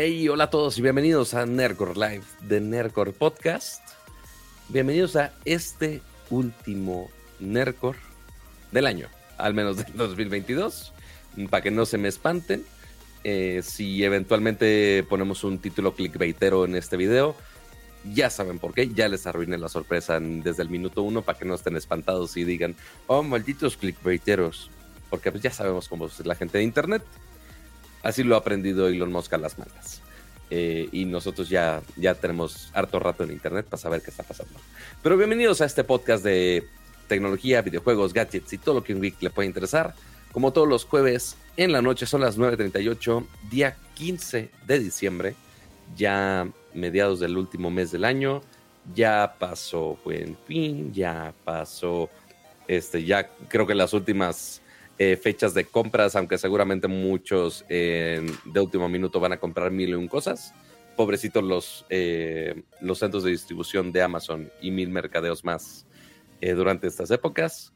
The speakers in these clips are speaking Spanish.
Hey, hola a todos y bienvenidos a Nerdcore Live de Nerdcore Podcast. Bienvenidos a este último Nerdcore del año, al menos del 2022, para que no se me espanten. Eh, si eventualmente ponemos un título clickbaitero en este video, ya saben por qué, ya les arruiné la sorpresa desde el minuto uno para que no estén espantados y digan, oh, malditos clickbaiteros, porque pues ya sabemos cómo es la gente de internet. Así lo ha aprendido Elon Musk a las malas. Eh, y nosotros ya, ya tenemos harto rato en internet para saber qué está pasando. Pero bienvenidos a este podcast de tecnología, videojuegos, gadgets y todo lo que un geek le puede interesar. Como todos los jueves en la noche, son las 9.38, día 15 de diciembre, ya mediados del último mes del año. Ya pasó Buen Fin, ya pasó, este, ya creo que las últimas eh, fechas de compras, aunque seguramente muchos eh, de último minuto van a comprar mil y un cosas. Pobrecitos los, eh, los centros de distribución de Amazon y mil mercadeos más durante estas épocas.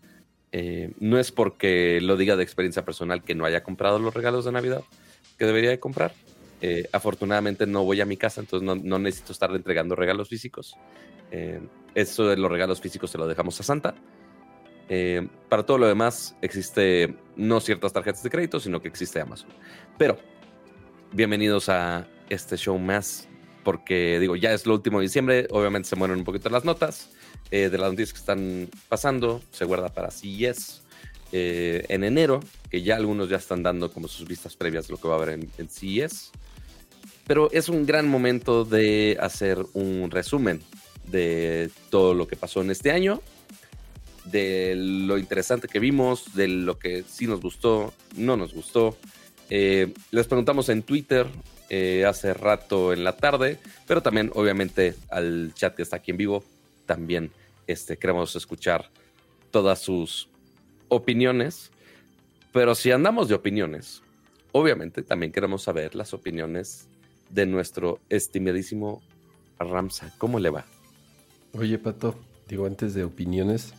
No es porque lo diga de experiencia personal que no haya comprado los regalos de Navidad que debería de comprar. afortunadamente no voy a mi casa, entonces no, necesito estar entregando regalos físicos. eso de los regalos físicos se lo dejamos a Santa. Eh, para todo lo demás existe no ciertas tarjetas de crédito, sino que existe Amazon. Pero bienvenidos a este show más, porque digo, ya es lo último de diciembre, obviamente se mueren un poquito las notas eh, de las noticias que están pasando, se guarda para CES eh, en enero, que ya algunos ya están dando como sus vistas previas de lo que va a haber en, en CES. Pero es un gran momento de hacer un resumen de todo lo que pasó en este año de lo interesante que vimos, de lo que sí nos gustó, no nos gustó. Eh, les preguntamos en Twitter eh, hace rato en la tarde, pero también obviamente al chat que está aquí en vivo, también este, queremos escuchar todas sus opiniones. Pero si andamos de opiniones, obviamente también queremos saber las opiniones de nuestro estimadísimo Ramsa. ¿Cómo le va? Oye, Pato, digo, antes de opiniones,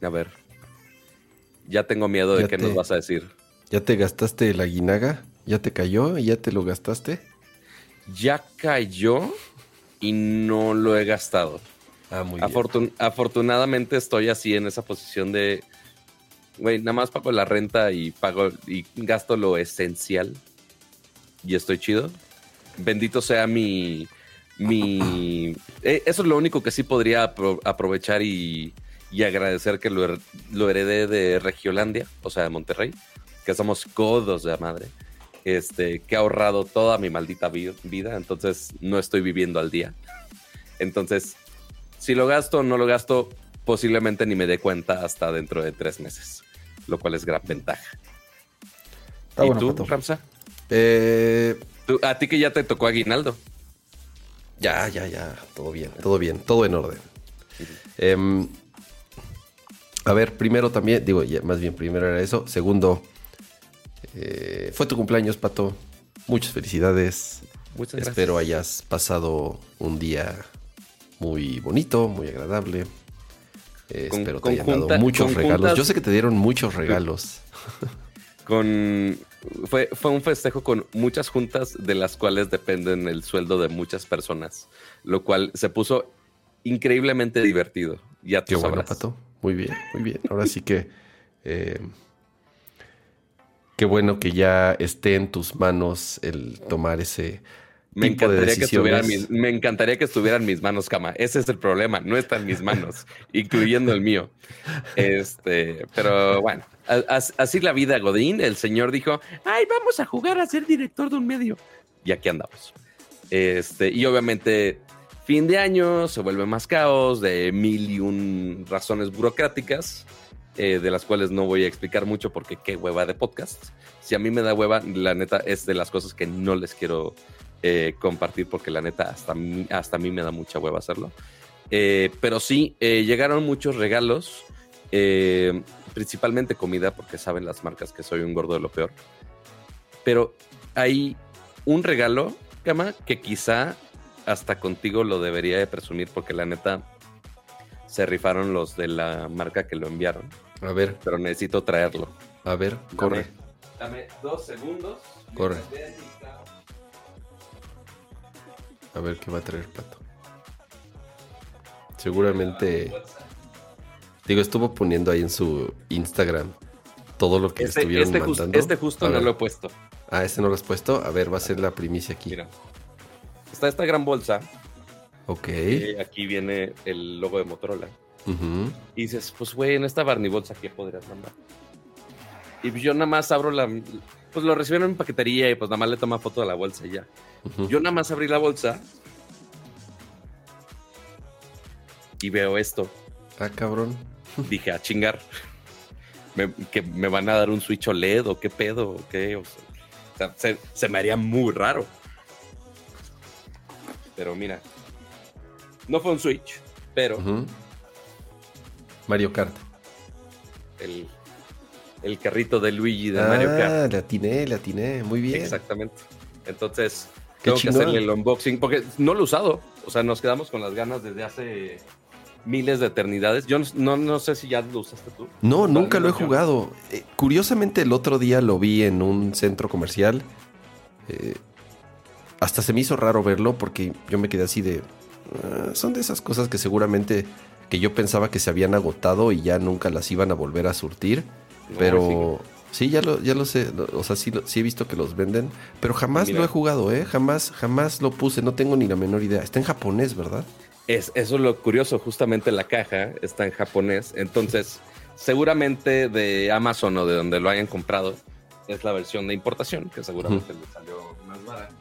a ver. Ya tengo miedo de qué nos vas a decir. ¿Ya te gastaste la guinaga? ¿Ya te cayó? ¿Ya te lo gastaste? Ya cayó y no lo he gastado. Ah. Afortunadamente estoy así en esa posición de, güey, nada más pago la renta y pago y gasto lo esencial y estoy chido. Bendito sea mi, mi, eh, eso es lo único que sí podría aprovechar y y agradecer que lo, lo heredé de Regiolandia, o sea, de Monterrey, que somos codos de la madre, este, que ha ahorrado toda mi maldita vida, entonces no estoy viviendo al día. Entonces, si lo gasto o no lo gasto, posiblemente ni me dé cuenta hasta dentro de tres meses, lo cual es gran ventaja. ¿Y tú, Ramsa? Eh, a ti que ya te tocó aguinaldo. Ya, ya, ya, todo bien, todo bien, todo en orden. A ver, primero también, digo, más bien primero era eso. Segundo, eh, fue tu cumpleaños, Pato. Muchas felicidades. Muchas gracias. Espero hayas pasado un día muy bonito, muy agradable. Eh, espero te hayan dado muchos regalos. Yo sé que te dieron muchos regalos. Con fue, fue un festejo con muchas juntas de las cuales dependen el sueldo de muchas personas, lo cual se puso increíblemente divertido. Ya te Qué Pato. Muy bien, muy bien. Ahora sí que eh, qué bueno que ya esté en tus manos el tomar ese me encantaría, que estuvieran mis, me encantaría que estuvieran mis manos, cama. Ese es el problema, no está en mis manos, incluyendo el mío. Este, pero bueno, así la vida, Godín. El señor dijo: Ay, vamos a jugar a ser director de un medio. Y aquí andamos. Este, y obviamente Fin de año se vuelve más caos de mil y un razones burocráticas, eh, de las cuales no voy a explicar mucho porque qué hueva de podcast. Si a mí me da hueva, la neta es de las cosas que no les quiero eh, compartir porque la neta hasta, hasta a mí me da mucha hueva hacerlo. Eh, pero sí, llegaron muchos regalos, principalmente comida, porque saben las marcas que soy un gordo de lo peor. Pero hay un regalo Cama, que quizá hasta contigo lo debería de presumir porque la neta se rifaron los de la marca que lo enviaron. A ver. Pero necesito traerlo. A ver, corre. Dame, dos segundos. Corre. A ver qué va a traer Pato. Seguramente. Digo, estuvo poniendo ahí en su Instagram todo lo que este, estuvieron este mandando. este justo no lo he puesto. Ah, este no lo has puesto. A ver, va a ser la primicia aquí. Mira. Está esta gran bolsa. Ok. aquí viene el logo de Motorola. Y dices, pues güey, en esta Barney bolsa, ¿qué podrías mandar? Y yo nada más abro la. Pues lo recibieron en paquetería y pues nada más le toma foto de la bolsa y ya. Yo nada más abrí la bolsa. Y veo esto. Ah, cabrón. Dije, a chingar. que me van a dar un Switch OLED o qué pedo o qué. O sea, se, me haría muy raro. Pero mira, no fue un Switch, pero. Mario Kart. El, el carrito de Luigi de Mario Kart. Ah, le atiné, le atiné. Muy bien. Exactamente. Entonces, tengo que hacerle el unboxing porque no lo he usado. O sea, nos quedamos con las ganas desde hace miles de eternidades. Yo no, no sé si ya lo usaste tú. No, nunca lo he jugado. Eh, curiosamente, el otro día lo vi en un centro comercial. Eh, hasta se me hizo raro verlo porque yo me quedé así de... Ah, son de esas cosas que seguramente que yo pensaba que se habían agotado y ya nunca las iban a volver a surtir. Pero sí. ya lo, ya lo sé, o sea, sí, sí, he visto que los venden, pero jamás lo he jugado, ¿eh? Jamás, jamás lo puse, no tengo ni la menor idea. Está en japonés, ¿verdad? Es, eso es lo curioso, justamente la caja está en japonés, entonces seguramente de Amazon o de donde lo hayan comprado es la versión de importación, que seguramente le salió más barata.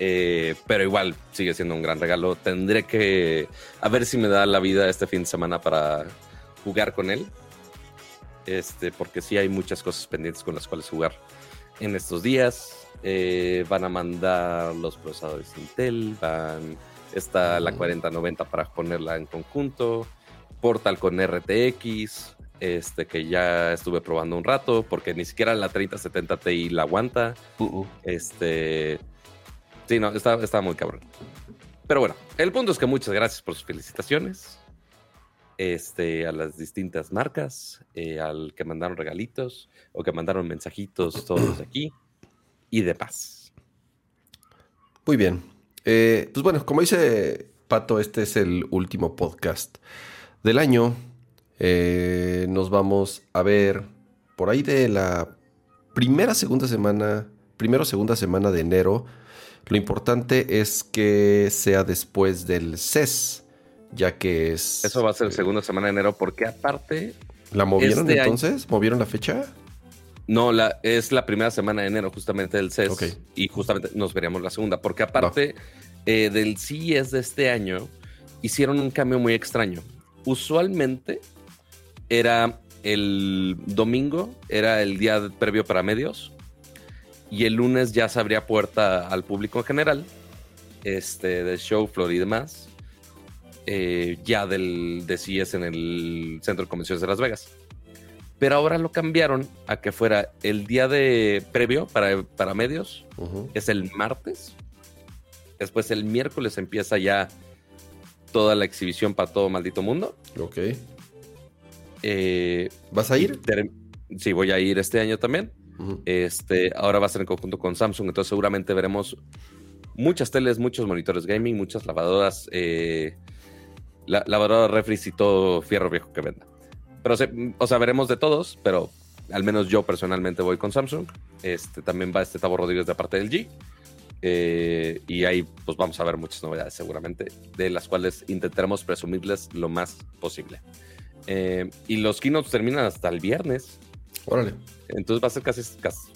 Eh, pero igual sigue siendo un gran regalo. Tendré que a ver si me da la vida este fin de semana para jugar con él. Este, porque sí hay muchas cosas pendientes con las cuales jugar en estos días. Eh, van a mandar los procesadores Intel, van Está la 4090 para ponerla en conjunto. Portal con RTX, este que ya estuve probando un rato, porque ni siquiera la 3070 Ti la aguanta. Uh-uh. Este. Sí, no, está, muy cabrón. Pero bueno, el punto es que muchas gracias por sus felicitaciones. Este, a las distintas marcas, eh, al que mandaron regalitos o que mandaron mensajitos todos aquí y de paz. Muy bien. Eh, pues bueno, como dice Pato, este es el último podcast del año. Eh, nos vamos a ver por ahí de la primera, segunda semana, primero, segunda semana de enero. Lo importante es que sea después del CES, ya que es... Eso va a ser segunda semana de enero, porque aparte... ¿La movieron este entonces? ¿Movieron la fecha? No, la, es la primera semana de enero, justamente del CES. Y justamente nos veríamos la segunda. Porque aparte eh, del CES de este año, hicieron un cambio muy extraño. Usualmente era el domingo, era el día previo para medios. Y el lunes ya se abría puerta al público en general. Este, de show, floor y demás. Eh, ya del de CES en el Centro de Convenciones de Las Vegas. Pero ahora lo cambiaron a que fuera el día de previo para, para medios, es el martes. Después el miércoles empieza ya toda la exhibición para todo maldito mundo. Ok. Eh, ¿Vas a ir? Sí, voy a ir este año también. Este, ahora va a ser en conjunto con Samsung, entonces seguramente veremos muchas teles, muchos monitores gaming, muchas lavadoras, eh, la, y todo fierro viejo que venda. Pero, o sea, veremos de todos, pero al menos yo personalmente voy con Samsung. Este, también va este Tavo Rodríguez de parte del G. Eh, y ahí pues vamos a ver muchas novedades seguramente, de las cuales intentaremos presumirles lo más posible. Eh, y los keynotes terminan hasta el viernes. Órale. Entonces va a ser casi,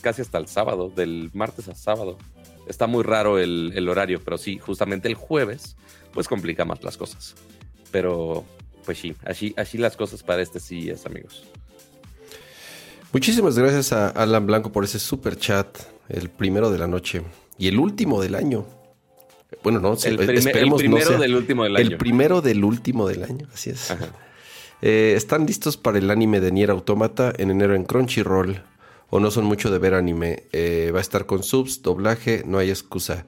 casi, hasta el sábado, del martes a sábado. Está muy raro el, el horario, pero sí, justamente el jueves, pues complica más las cosas. Pero pues sí, así, así las cosas para este CES, amigos. Muchísimas gracias a Alan Blanco por ese super chat, el primero de la noche y el último del año. Bueno, no, el, el primero del último del año. El primero del último del año, así es. Eh, están listos para el anime de Nier Automata en enero en Crunchyroll. o no son mucho de ver anime. Eh, va a estar con subs, doblaje, no hay excusa.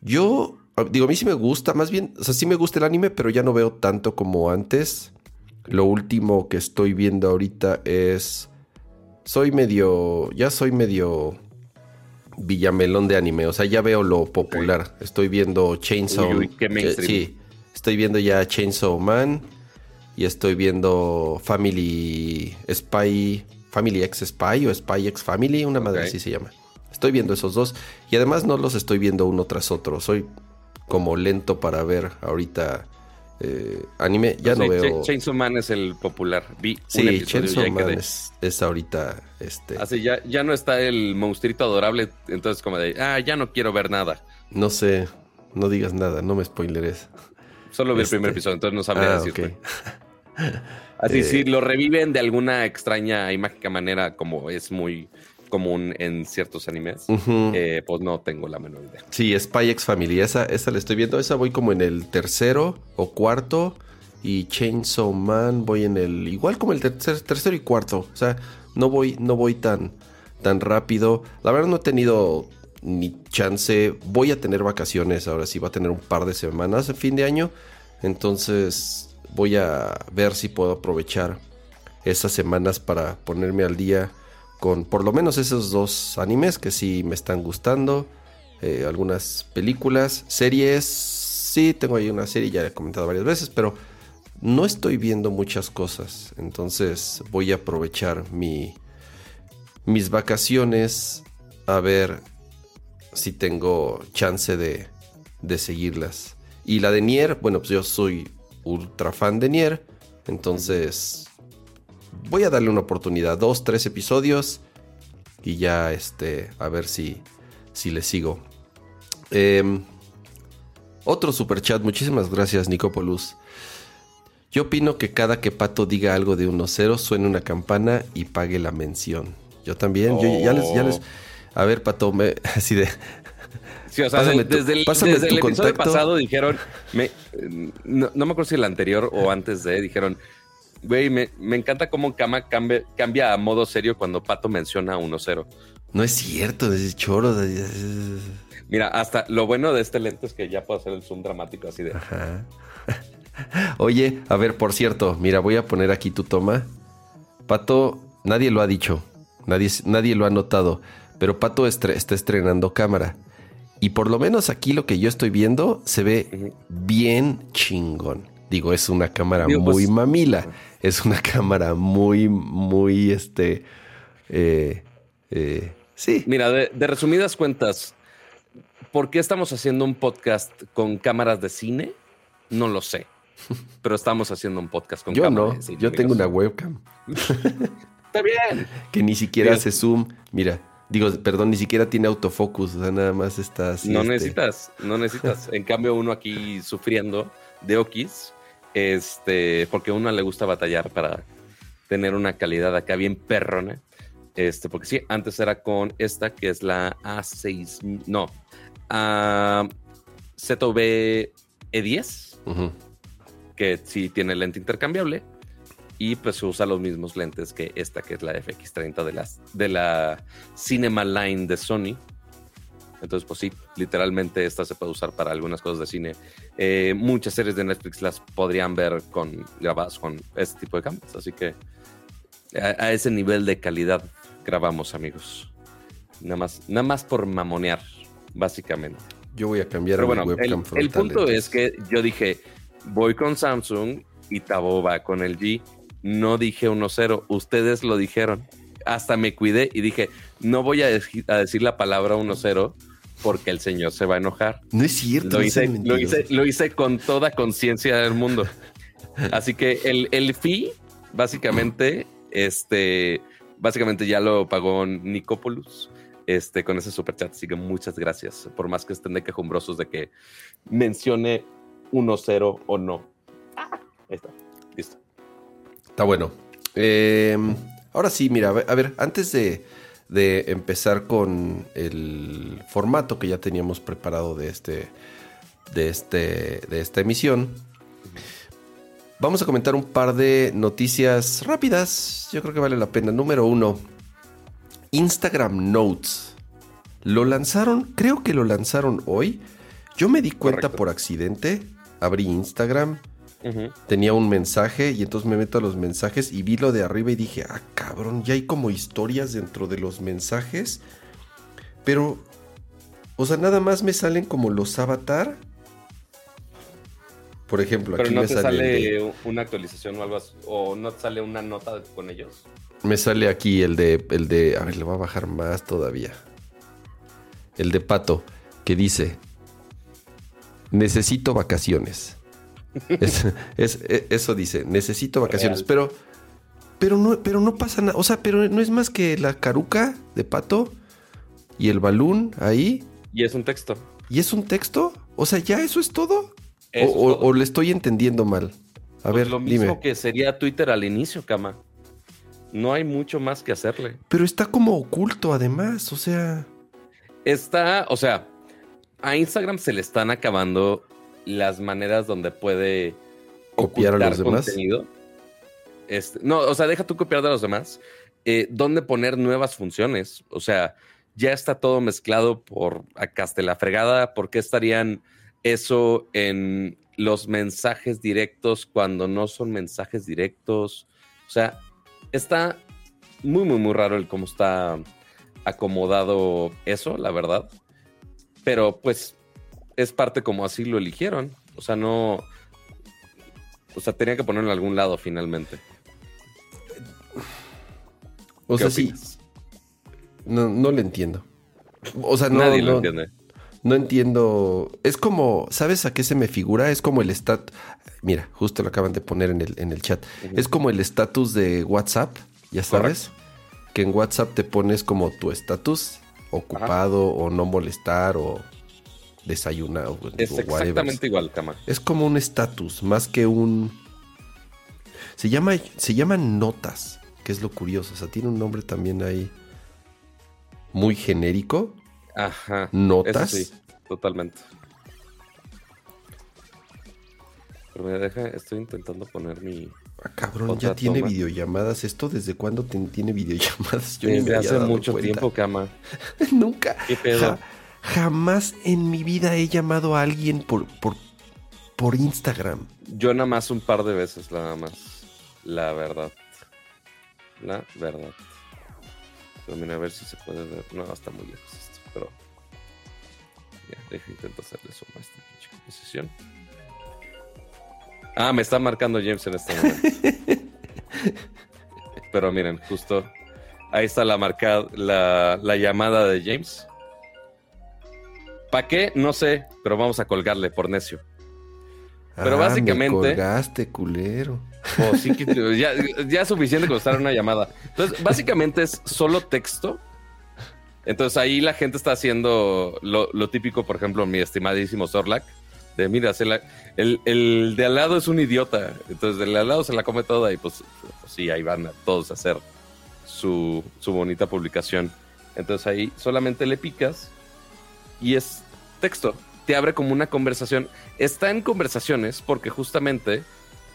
Yo, digo, a mí sí me gusta, más bien, o sea, sí me gusta el anime, pero ya no veo tanto como antes. Lo último que estoy viendo ahorita es... Soy medio... Ya soy medio... Villamelón de anime, o sea, ya veo lo popular. Estoy viendo Chainsaw... Uy, sí, estoy viendo ya Chainsaw Man y estoy viendo Family Spy Family X Spy o Spy X Family, una madre así se llama. Estoy viendo esos dos y además no los estoy viendo uno tras otro. Soy como lento para ver ahorita eh, anime. Ya no veo. Chainsaw Man es el popular. Vi sí, Chainsaw Man es, ahorita. Este... Así ya, ya no está el monstruito adorable. Entonces, como de, ah, ya no quiero ver nada. No sé, no digas nada, no me spoileres. Solo vi el primer este, episodio, entonces no sabría ah, decirte. Así, sí, eh, lo reviven de alguna extraña y mágica manera, como es muy común en ciertos animes, eh, pues no tengo la menor idea. Sí, Spy X Family, esa, esa la estoy viendo, esa voy como en el tercero o cuarto, y Chainsaw Man voy en el, igual como el tercero y cuarto, o sea, no voy, no voy tan, tan rápido. La verdad no he tenido ni chance, voy a tener vacaciones, ahora sí, va a tener un par de semanas en fin de año, entonces voy a ver si puedo aprovechar esas semanas para ponerme al día con por lo menos esos dos animes que sí me están gustando. Eh, algunas películas, series. Sí, tengo ahí una serie, ya he comentado varias veces, pero no estoy viendo muchas cosas. Entonces voy a aprovechar mi, mis vacaciones a ver si tengo chance de, de seguirlas. Y la de Nier, bueno, pues yo soy ultra fan de Nier. Entonces, voy a darle una oportunidad. Dos, tres episodios. Y ya, este, a ver si, si le sigo. Em, otro super chat. Muchísimas gracias, Nicopolus. Yo opino que cada que Pato diga algo de 1-0 suene una campana y pague la mención. Yo también. Yo ya les, ya les. A ver, Pato, me, así de. Sí, o sea, desde, el, episodio pasado dijeron, no, me acuerdo si el anterior o antes de, dijeron, güey, me, encanta cómo Kama cambia, cambia, a modo serio cuando Pato menciona 1-0. No es cierto, es choro. Mira, hasta lo bueno de este lente es que ya puedo hacer el zoom dramático así de... Ajá. Oye, a ver, por cierto, mira, voy a poner aquí tu toma. Pato, nadie lo ha dicho, nadie, nadie lo ha notado, pero Pato está estrenando cámara. Y por lo menos aquí lo que yo estoy viendo se ve bien chingón. Digo, es una cámara muy pues, mamila. Es una cámara muy, muy, este... Eh, eh, sí. Mira, de, resumidas cuentas, ¿por qué estamos haciendo un podcast con cámaras de cine? No lo sé. Pero estamos haciendo un podcast con yo no, Yo tengo una webcam. Está bien. que ni siquiera hace zoom. Mira, Digo, perdón, ni siquiera tiene autofocus, o sea, nada más está así. No este. necesitas, no necesitas. en cambio, uno aquí sufriendo de Okis, este, porque a uno le gusta batallar para tener una calidad acá bien perrona. Este, porque sí, antes era con esta que es la A6, no, a ZV E10, que sí tiene lente intercambiable y pues se usa los mismos lentes que esta que es la FX30 de, las, de la Cinema Line de Sony. Entonces, pues sí, literalmente esta se puede usar para algunas cosas de cine. Eh, muchas series de Netflix las podrían ver con grabadas con este tipo de cámaras. Así que a, ese nivel de calidad grabamos, amigos. Nada más, nada más por mamonear, básicamente. Yo voy a cambiar a bueno, webcam el, el punto es que yo dije, voy con Samsung y Tabo va con el G no dije 1-0, ustedes lo dijeron. Hasta me cuidé y dije, no voy a, decir la palabra 1-0 porque el señor se va a enojar. No es cierto. Lo, hice, lo hice, con toda conciencia del mundo. Así que el, el fee, básicamente, este, básicamente ya lo pagó Nicopoulos este, con ese super chat. Así que muchas gracias. Por más que estén de quejumbrosos de que mencione 1-0 o no. Ah, ahí está. Listo. Está bueno. Em, ahora sí, mira, a ver, antes de, empezar con el formato que ya teníamos preparado de este, de este, de esta emisión, vamos a comentar un par de noticias rápidas. Yo creo que vale la pena. Número uno, Instagram Notes. Lo lanzaron, creo que lo lanzaron hoy. Yo me di cuenta por accidente. Abrí Instagram. Tenía un mensaje y entonces me meto a los mensajes y vi lo de arriba y dije, ah, cabrón, ya hay como historias dentro de los mensajes. Pero, o sea, nada más me salen como los avatar. Por ejemplo, aquí no me te sale, una actualización o algo así, o no te sale una nota con ellos. Me sale aquí el de, el de, a ver, le voy a bajar más todavía. El de Pato, que dice, necesito vacaciones. Es, e, eso dice, necesito vacaciones, pero, pero, no, pero no pasa nada. O sea, pero no es más que la caruca de Pato y el balón ahí. Y es un texto. ¿Y es un texto? O sea, ¿ya eso es todo? o, le estoy entendiendo mal? A pues ver, lo mismo que sería Twitter al inicio, Cama. No hay mucho más que hacerle. Pero está como oculto además, o sea... Está, o sea, a Instagram se le están acabando las maneras donde puede copiar a los demás. Contenido. Este, no, o sea, deja tú copiar de los demás. Eh, ¿Dónde poner nuevas funciones? O sea, ya está todo mezclado por acá hasta la fregada. ¿Por qué estarían eso en los mensajes directos cuando no son mensajes directos? O sea, está muy, muy, muy raro el cómo está acomodado eso, la verdad. Pero pues es parte como así lo eligieron. O sea, no. O sea, tenía que ponerlo en algún lado finalmente. O sea, sí. No, no le entiendo. O sea, no. Nadie lo entiende. No entiendo. Es como, ¿sabes a qué se me figura? Es como el stat. Mira, justo lo acaban de poner en el, en el chat. Es como el estatus de WhatsApp, ya sabes. Que en WhatsApp te pones como tu estatus, ocupado o no molestar o desayunado. Es exactamente igual, Cama. Es como un estatus, más que un. Se llama, se llaman notas, que es lo curioso. O sea, tiene un nombre también ahí muy genérico. Ajá. Notas. sí, totalmente. Pero me deja, estoy intentando poner mi. Ah, cabrón, ya tiene videollamadas. ¿Esto desde cuándo tiene videollamadas? Yo desde hace mucho tiempo, cama. Nunca. Jamás en mi vida he llamado a alguien por, por, por Instagram. Yo nada más un par de veces, nada más. La verdad. La verdad. Pero mira, a ver si se puede ver. No, está muy lejos esto, pero. Ya, deja intento hacerle suma a esta pinche composición. Ah, me está marcando James en este momento. pero miren, justo. Ahí está la marca, la, la llamada de James. ¿Para qué? No sé, pero vamos a colgarle por necio. Pero ah, básicamente. Me colgaste, culero. Oh, sí, ya, ya es suficiente costar una llamada. Entonces, básicamente es solo texto. Entonces ahí la gente está haciendo lo, típico, por ejemplo, mi estimadísimo Zorlak, de mira, el, el, de al lado es un idiota. Entonces, el de al lado se la come toda y pues, pues sí, ahí van a todos a hacer su, su bonita publicación. Entonces ahí solamente le picas y es texto. Te abre como una conversación. Está en conversaciones porque justamente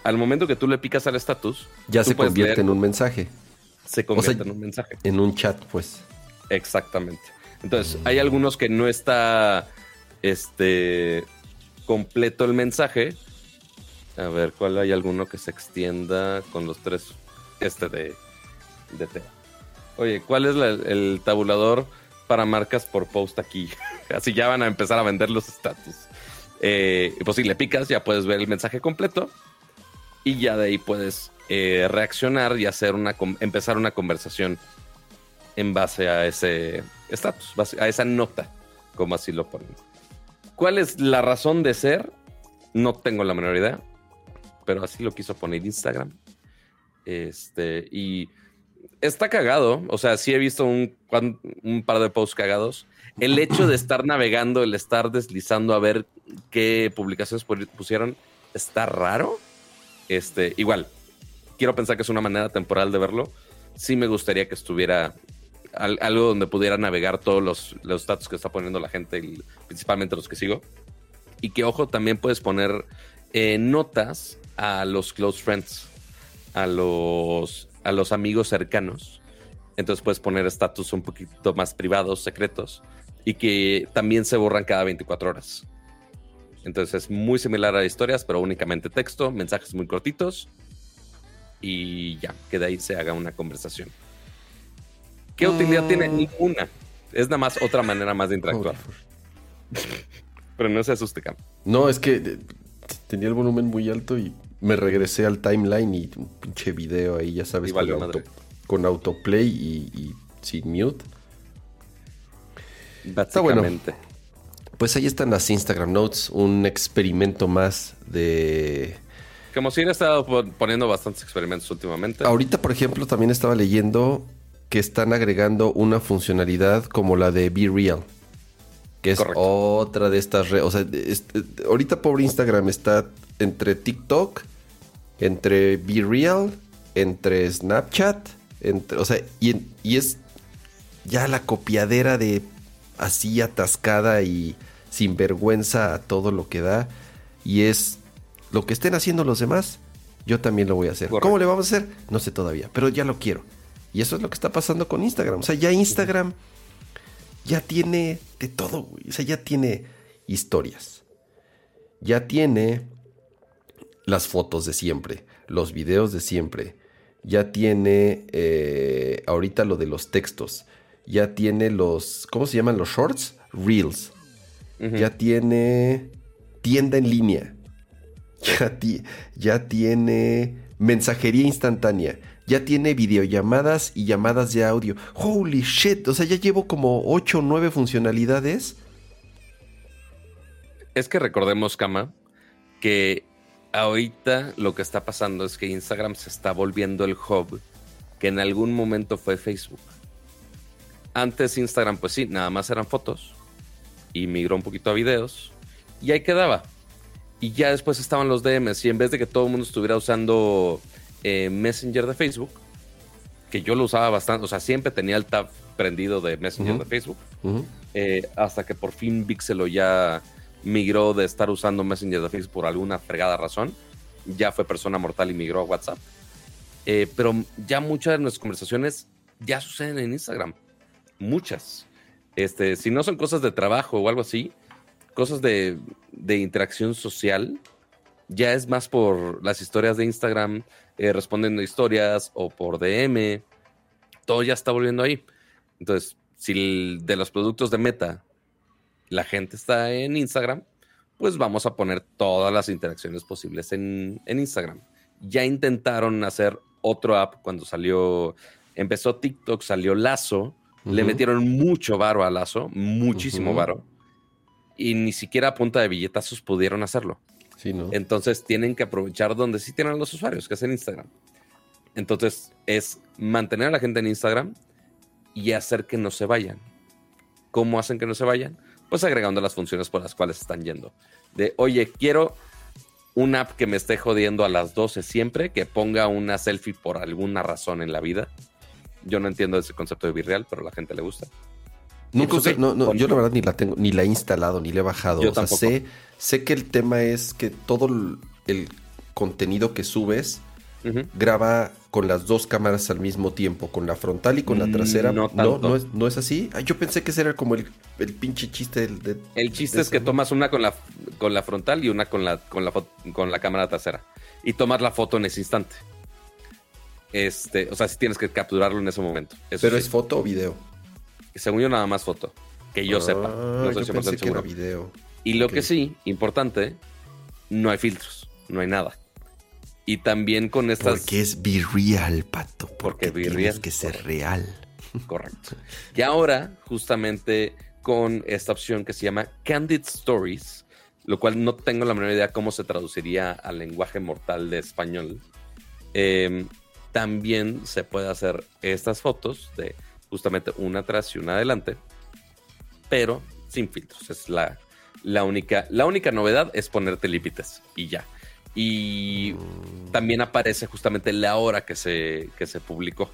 al momento que tú le picas al estatus, ya se convierte en un mensaje. Se convierte en un mensaje. En un chat, pues. Exactamente. Entonces, hay algunos que no está este completo el mensaje. A ver, ¿cuál hay alguno que se extienda con los tres? Este de, de T. Oye, ¿cuál es el tabulador para marcas por post aquí. Así ya van a empezar a vender los status. Eh, pues si le picas, ya puedes ver el mensaje completo y ya de ahí puedes eh, reaccionar y hacer una empezar una conversación en base a ese estatus, a esa nota, como así lo ponen. ¿Cuál es la razón de ser? No tengo la menor idea, pero así lo quiso poner Instagram. Este, y está cagado. O sea, sí he visto un, un, par de posts cagados. El hecho de estar navegando, el estar deslizando a ver qué publicaciones pusieron, está raro. Este, igual, quiero pensar que es una manera temporal de verlo. Sí me gustaría que estuviera algo donde pudiera navegar todos los, los datos que está poniendo la gente, principalmente los que sigo. Y que, ojo, también puedes poner eh, notas a los close friends, a los a los amigos cercanos. Entonces puedes poner estatus un poquito más privados, secretos, y que también se borran cada 24 horas. Entonces es muy similar a historias, pero únicamente texto, mensajes muy cortitos y ya, que de ahí se haga una conversación. ¿Qué utilidad tiene? Ninguna. Es nada más otra manera más de interactuar. pero no se asuste, Cam. No, es que eh, tenía el volumen muy alto y me regresé al timeline y un pinche video ahí, ya sabes, con, autoplay y, sin mute. Está bueno. Pues ahí están las Instagram Notes, un experimento más de... Como si hubiera estado poniendo bastantes experimentos últimamente. Ahorita, por ejemplo, también estaba leyendo que están agregando una funcionalidad como la de Be Real. Que es otra de estas redes. O sea, ahorita pobre Instagram está entre TikTok, entre Be Real, entre Snapchat, entre, o sea, y, y es ya la copiadera de así atascada y sin vergüenza a todo lo que da. Y es lo que estén haciendo los demás, yo también lo voy a hacer. ¿Cómo le vamos a hacer? No sé todavía, pero ya lo quiero. Y eso es lo que está pasando con Instagram. O sea, ya Instagram ya tiene de todo, O sea, ya tiene historias. Ya tiene las fotos de siempre, los videos de siempre. Ya tiene eh, ahorita lo de los textos. Ya tiene los, ¿cómo se llaman los shorts? Reels ya tiene tienda en línea, ya, ya tiene mensajería instantánea, ya tiene videollamadas y llamadas de audio. Holy shit, o sea, ya llevo como 8 o 9 funcionalidades. Es que recordemos, Kama, que ahorita lo que está pasando es que Instagram se está volviendo el hub que en algún momento fue Facebook. Antes Instagram, pues sí, nada más eran fotos y migró un poquito a videos y ahí quedaba. Y ya después estaban los DMs y en vez de que todo el mundo estuviera usando eh, Messenger de Facebook, que yo lo usaba bastante, o sea, siempre tenía el tab prendido de Messenger de Facebook, eh, hasta que por fin Vixelo ya migró de estar usando Messenger de Facebook por alguna fregada razón, ya fue persona mortal y migró a WhatsApp. Eh, pero ya muchas de nuestras conversaciones ya suceden en Instagram. Muchas. Este, si no son cosas de trabajo o algo así, cosas de, interacción social, ya es más por las historias de Instagram, eh, respondiendo historias o por DM, todo ya está volviendo ahí. Entonces, si de los productos de Meta la gente está en Instagram, pues vamos a poner todas las interacciones posibles en, en Instagram. Ya intentaron hacer otro app cuando salió, empezó TikTok, salió Lazo, le metieron mucho varo a Lazo, muchísimo varo. Y ni siquiera a punta de billetazos pudieron hacerlo. Entonces tienen que aprovechar donde sí tienen los usuarios, que es en Instagram. Entonces es mantener a la gente en Instagram y hacer que no se vayan. ¿Cómo hacen que no se vayan? Pues agregando las funciones por las cuales están yendo. De, oye, quiero una app que me esté jodiendo a las 12 siempre, que ponga una selfie por alguna razón en la vida yo no entiendo ese concepto de Virreal, pero a la gente le gusta. no, yo la verdad ni la tengo, ni la he instalado, ni la he bajado. Yo o sea, sé, sé que el tema es que todo el, contenido que subes graba con las dos cámaras al mismo tiempo, con la frontal y con la mm, trasera. No, no, es, no es así. yo pensé que ese era como el, pinche chiste del, El chiste es que tomas una con la, con la frontal y una con la, con la, con la cámara trasera. Y tomar la foto en ese instante. Este, o sea, si tienes que capturarlo en ese momento. ¿Pero es foto o video? Según yo, nada más foto. Que yo sepa. No ah, yo que era video. Y lo que sí, importante, no hay filtros, no hay nada. Y también con estas. Porque es be real, pato. Porque, porque tienes que ser real. Correcto. Y ahora, justamente con esta opción que se llama Candid Stories, lo cual no tengo la menor idea cómo se traduciría al lenguaje mortal de español. Eh, también se puede hacer estas fotos de justamente una atrás y una adelante, pero sin filtros. Es la, la, única, la única novedad es ponerte límites y ya. Y también aparece justamente la hora que se, que se publicó.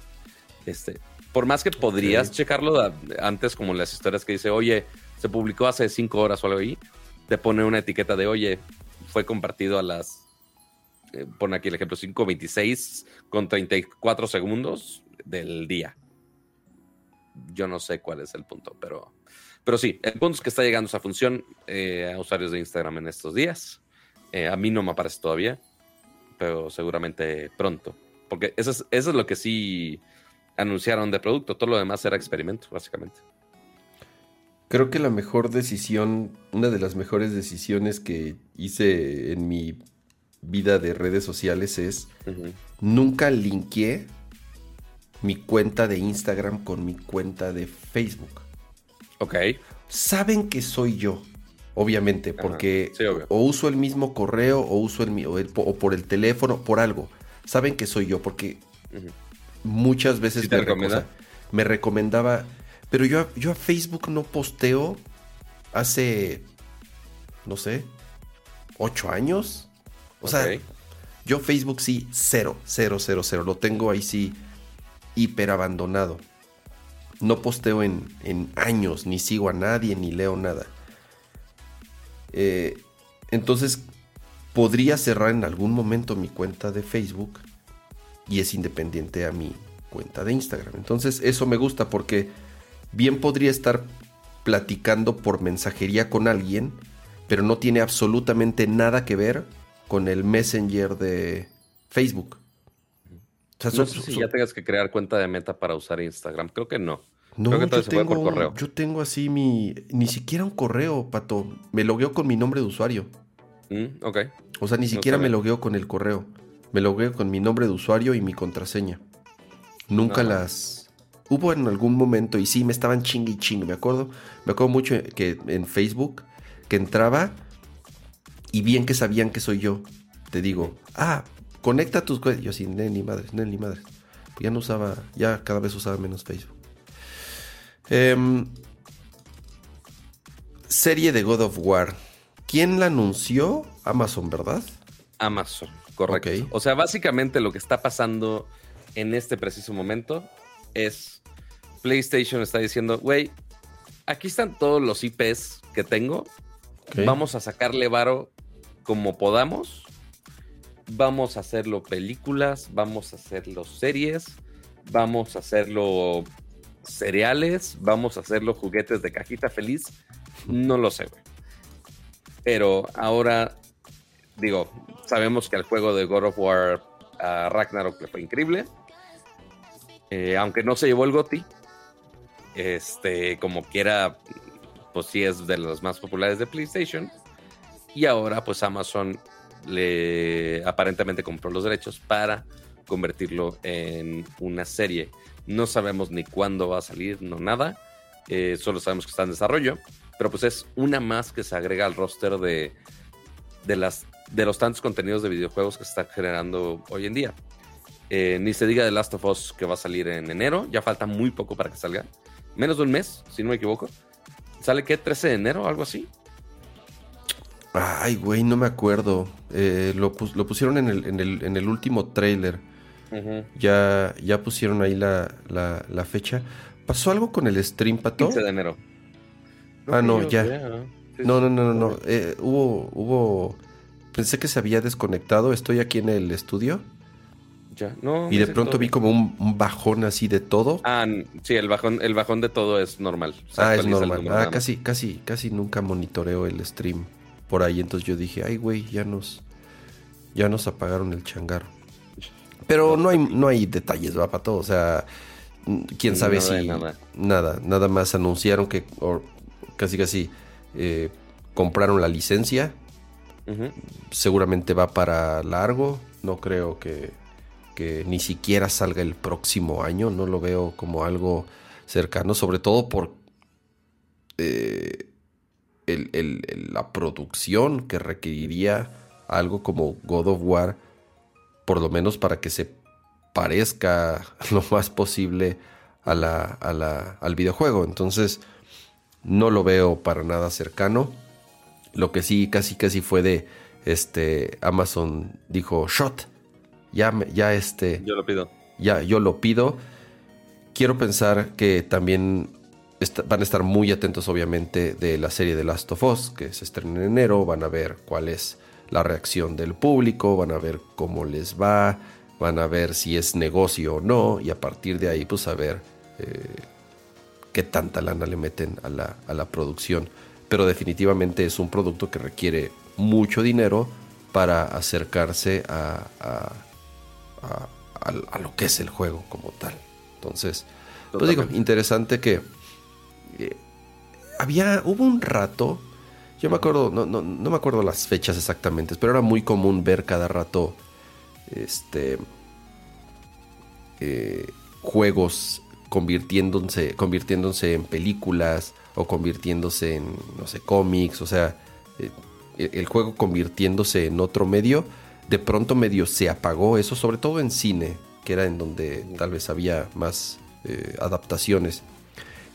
Este, por más que podrías checarlo antes, como las historias que dice, oye, se publicó hace cinco horas o algo ahí, te pone una etiqueta de, oye, fue compartido a las eh, pone aquí el ejemplo, 5.26 con 34 segundos del día. yo no sé cuál es el punto, pero, pero sí, el punto es que está llegando esa función eh, a usuarios de Instagram en estos días. Eh, a mí no me aparece todavía, pero seguramente pronto. Porque eso es, eso es lo que sí anunciaron de producto. Todo lo demás era experimento, básicamente. Creo que la mejor decisión, una de las mejores decisiones que hice en mi vida de redes sociales es nunca linkeé mi cuenta de Instagram con mi cuenta de Facebook. Ok. Saben que soy yo, obviamente, porque o uso el mismo correo o uso el, o, o por el teléfono, por algo. Saben que soy yo, porque muchas veces me, recomendaba, pero yo, yo a Facebook no posteo hace, no sé, ocho años. O sea, yo Facebook sí, cero, cero, cero, cero. Lo tengo ahí sí hiper abandonado. No posteo en, en años, ni sigo a nadie, ni leo nada. Eh, entonces, podría cerrar en algún momento mi cuenta de Facebook y es independiente a mi cuenta de Instagram. Entonces, eso me gusta porque bien podría estar platicando por mensajería con alguien, pero no tiene absolutamente nada que ver con el Messenger de Facebook. O sea, no sé si ya tengas que crear cuenta de meta para usar Instagram. Creo que no. No, Creo que yo, tengo, por correo. yo tengo así mi. Ni siquiera un correo, pato. Me logueo con mi nombre de usuario. Mm, ok. O sea, ni siquiera me logueo con el correo. Me logueo con mi nombre de usuario y mi contraseña. Nunca las. Hubo en algún momento, y sí, me estaban ching y ching. Me acuerdo. Me acuerdo mucho que en Facebook, que entraba y bien que sabían que soy yo. Te digo, ah, conecta tus cosas. Yo así, ni madres, ni madres. Ya no usaba, ya cada vez usaba menos Facebook. Em, serie de God of War. ¿Quién la anunció? Amazon, ¿verdad? Amazon, correcto. O sea, básicamente lo que está pasando en este preciso momento es PlayStation está diciendo, güey, aquí están todos los IPs que tengo. Vamos a sacarle varo como podamos vamos a hacerlo películas, vamos a hacerlo series, vamos a hacerlo cereales, vamos a hacerlo juguetes de cajita feliz. No lo sé. Pero ahora, digo, sabemos que el juego de God of War a Ragnarok le fue increíble. Eh, aunque no se llevó el GOTI, este, como quiera, pues sí es de los más populares de PlayStation. Y ahora, pues Amazon le aparentemente compró los derechos para convertirlo en una serie. No sabemos ni cuándo va a salir, no nada. Eh, solo sabemos que está en desarrollo. Pero pues es una más que se agrega al roster de, de, las, de los tantos contenidos de videojuegos que se está generando hoy en día. Eh, ni se diga de Last of Us que va a salir en enero. Ya falta muy poco para que salga. Menos de un mes, si no me equivoco. ¿Sale qué? ¿13 de enero? ¿Algo así? Ay, güey, no me acuerdo. Eh, lo, pusieron en el, último trailer. Ya, ya pusieron ahí la, fecha. ¿Pasó algo con el stream, Pato? 15 de enero. Ah, no, ya. no, no, no, no, no. Eh, hubo, hubo... Pensé que se había desconectado. Estoy aquí en el estudio. Ya, no. Y de pronto vi como un, bajón así de todo. Ah, sí, el bajón, el bajón de todo es normal. ah, es normal. Ah, casi, casi, casi nunca monitoreo el stream por ahí. Entonces yo dije, ay, güey, ya nos, ya nos apagaron el changarro. Pero no hay, no hay detalles, va, para todo. O sea, quién sabe si. Nada. nada. nada, más anunciaron que casi casi eh, compraron la licencia. Seguramente va para largo. No creo que, que ni siquiera salga el próximo año. No lo veo como algo cercano, sobre todo por eh, la producción que requeriría algo como God of War, por lo menos para que se parezca lo más posible a la, al videojuego. Entonces, no lo veo para nada cercano. Lo que sí, casi casi fue de este Amazon dijo shot. Ya, ya este. Yo lo pido. Ya, yo lo pido. Quiero pensar que también van a estar muy atentos obviamente de la serie de Last of Us que se estrena en enero, van a ver cuál es la reacción del público, van a ver cómo les va, van a ver si es negocio o no y a partir de ahí pues a ver eh, qué tanta lana le meten a la, a la producción. Pero definitivamente es un producto que requiere mucho dinero para acercarse a, a, a, lo que es el juego como tal. Entonces, pues digo, interesante que eh, había, hubo un rato, yo me acuerdo, no, no, no, me acuerdo las fechas exactamente, pero era muy común ver cada rato este eh, juegos convirtiéndose, convirtiéndose en películas o convirtiéndose en, no sé, cómics, o sea, eh, el juego convirtiéndose en otro medio, de pronto medio se apagó eso, sobre todo en cine, que era en donde tal vez había más eh, adaptaciones.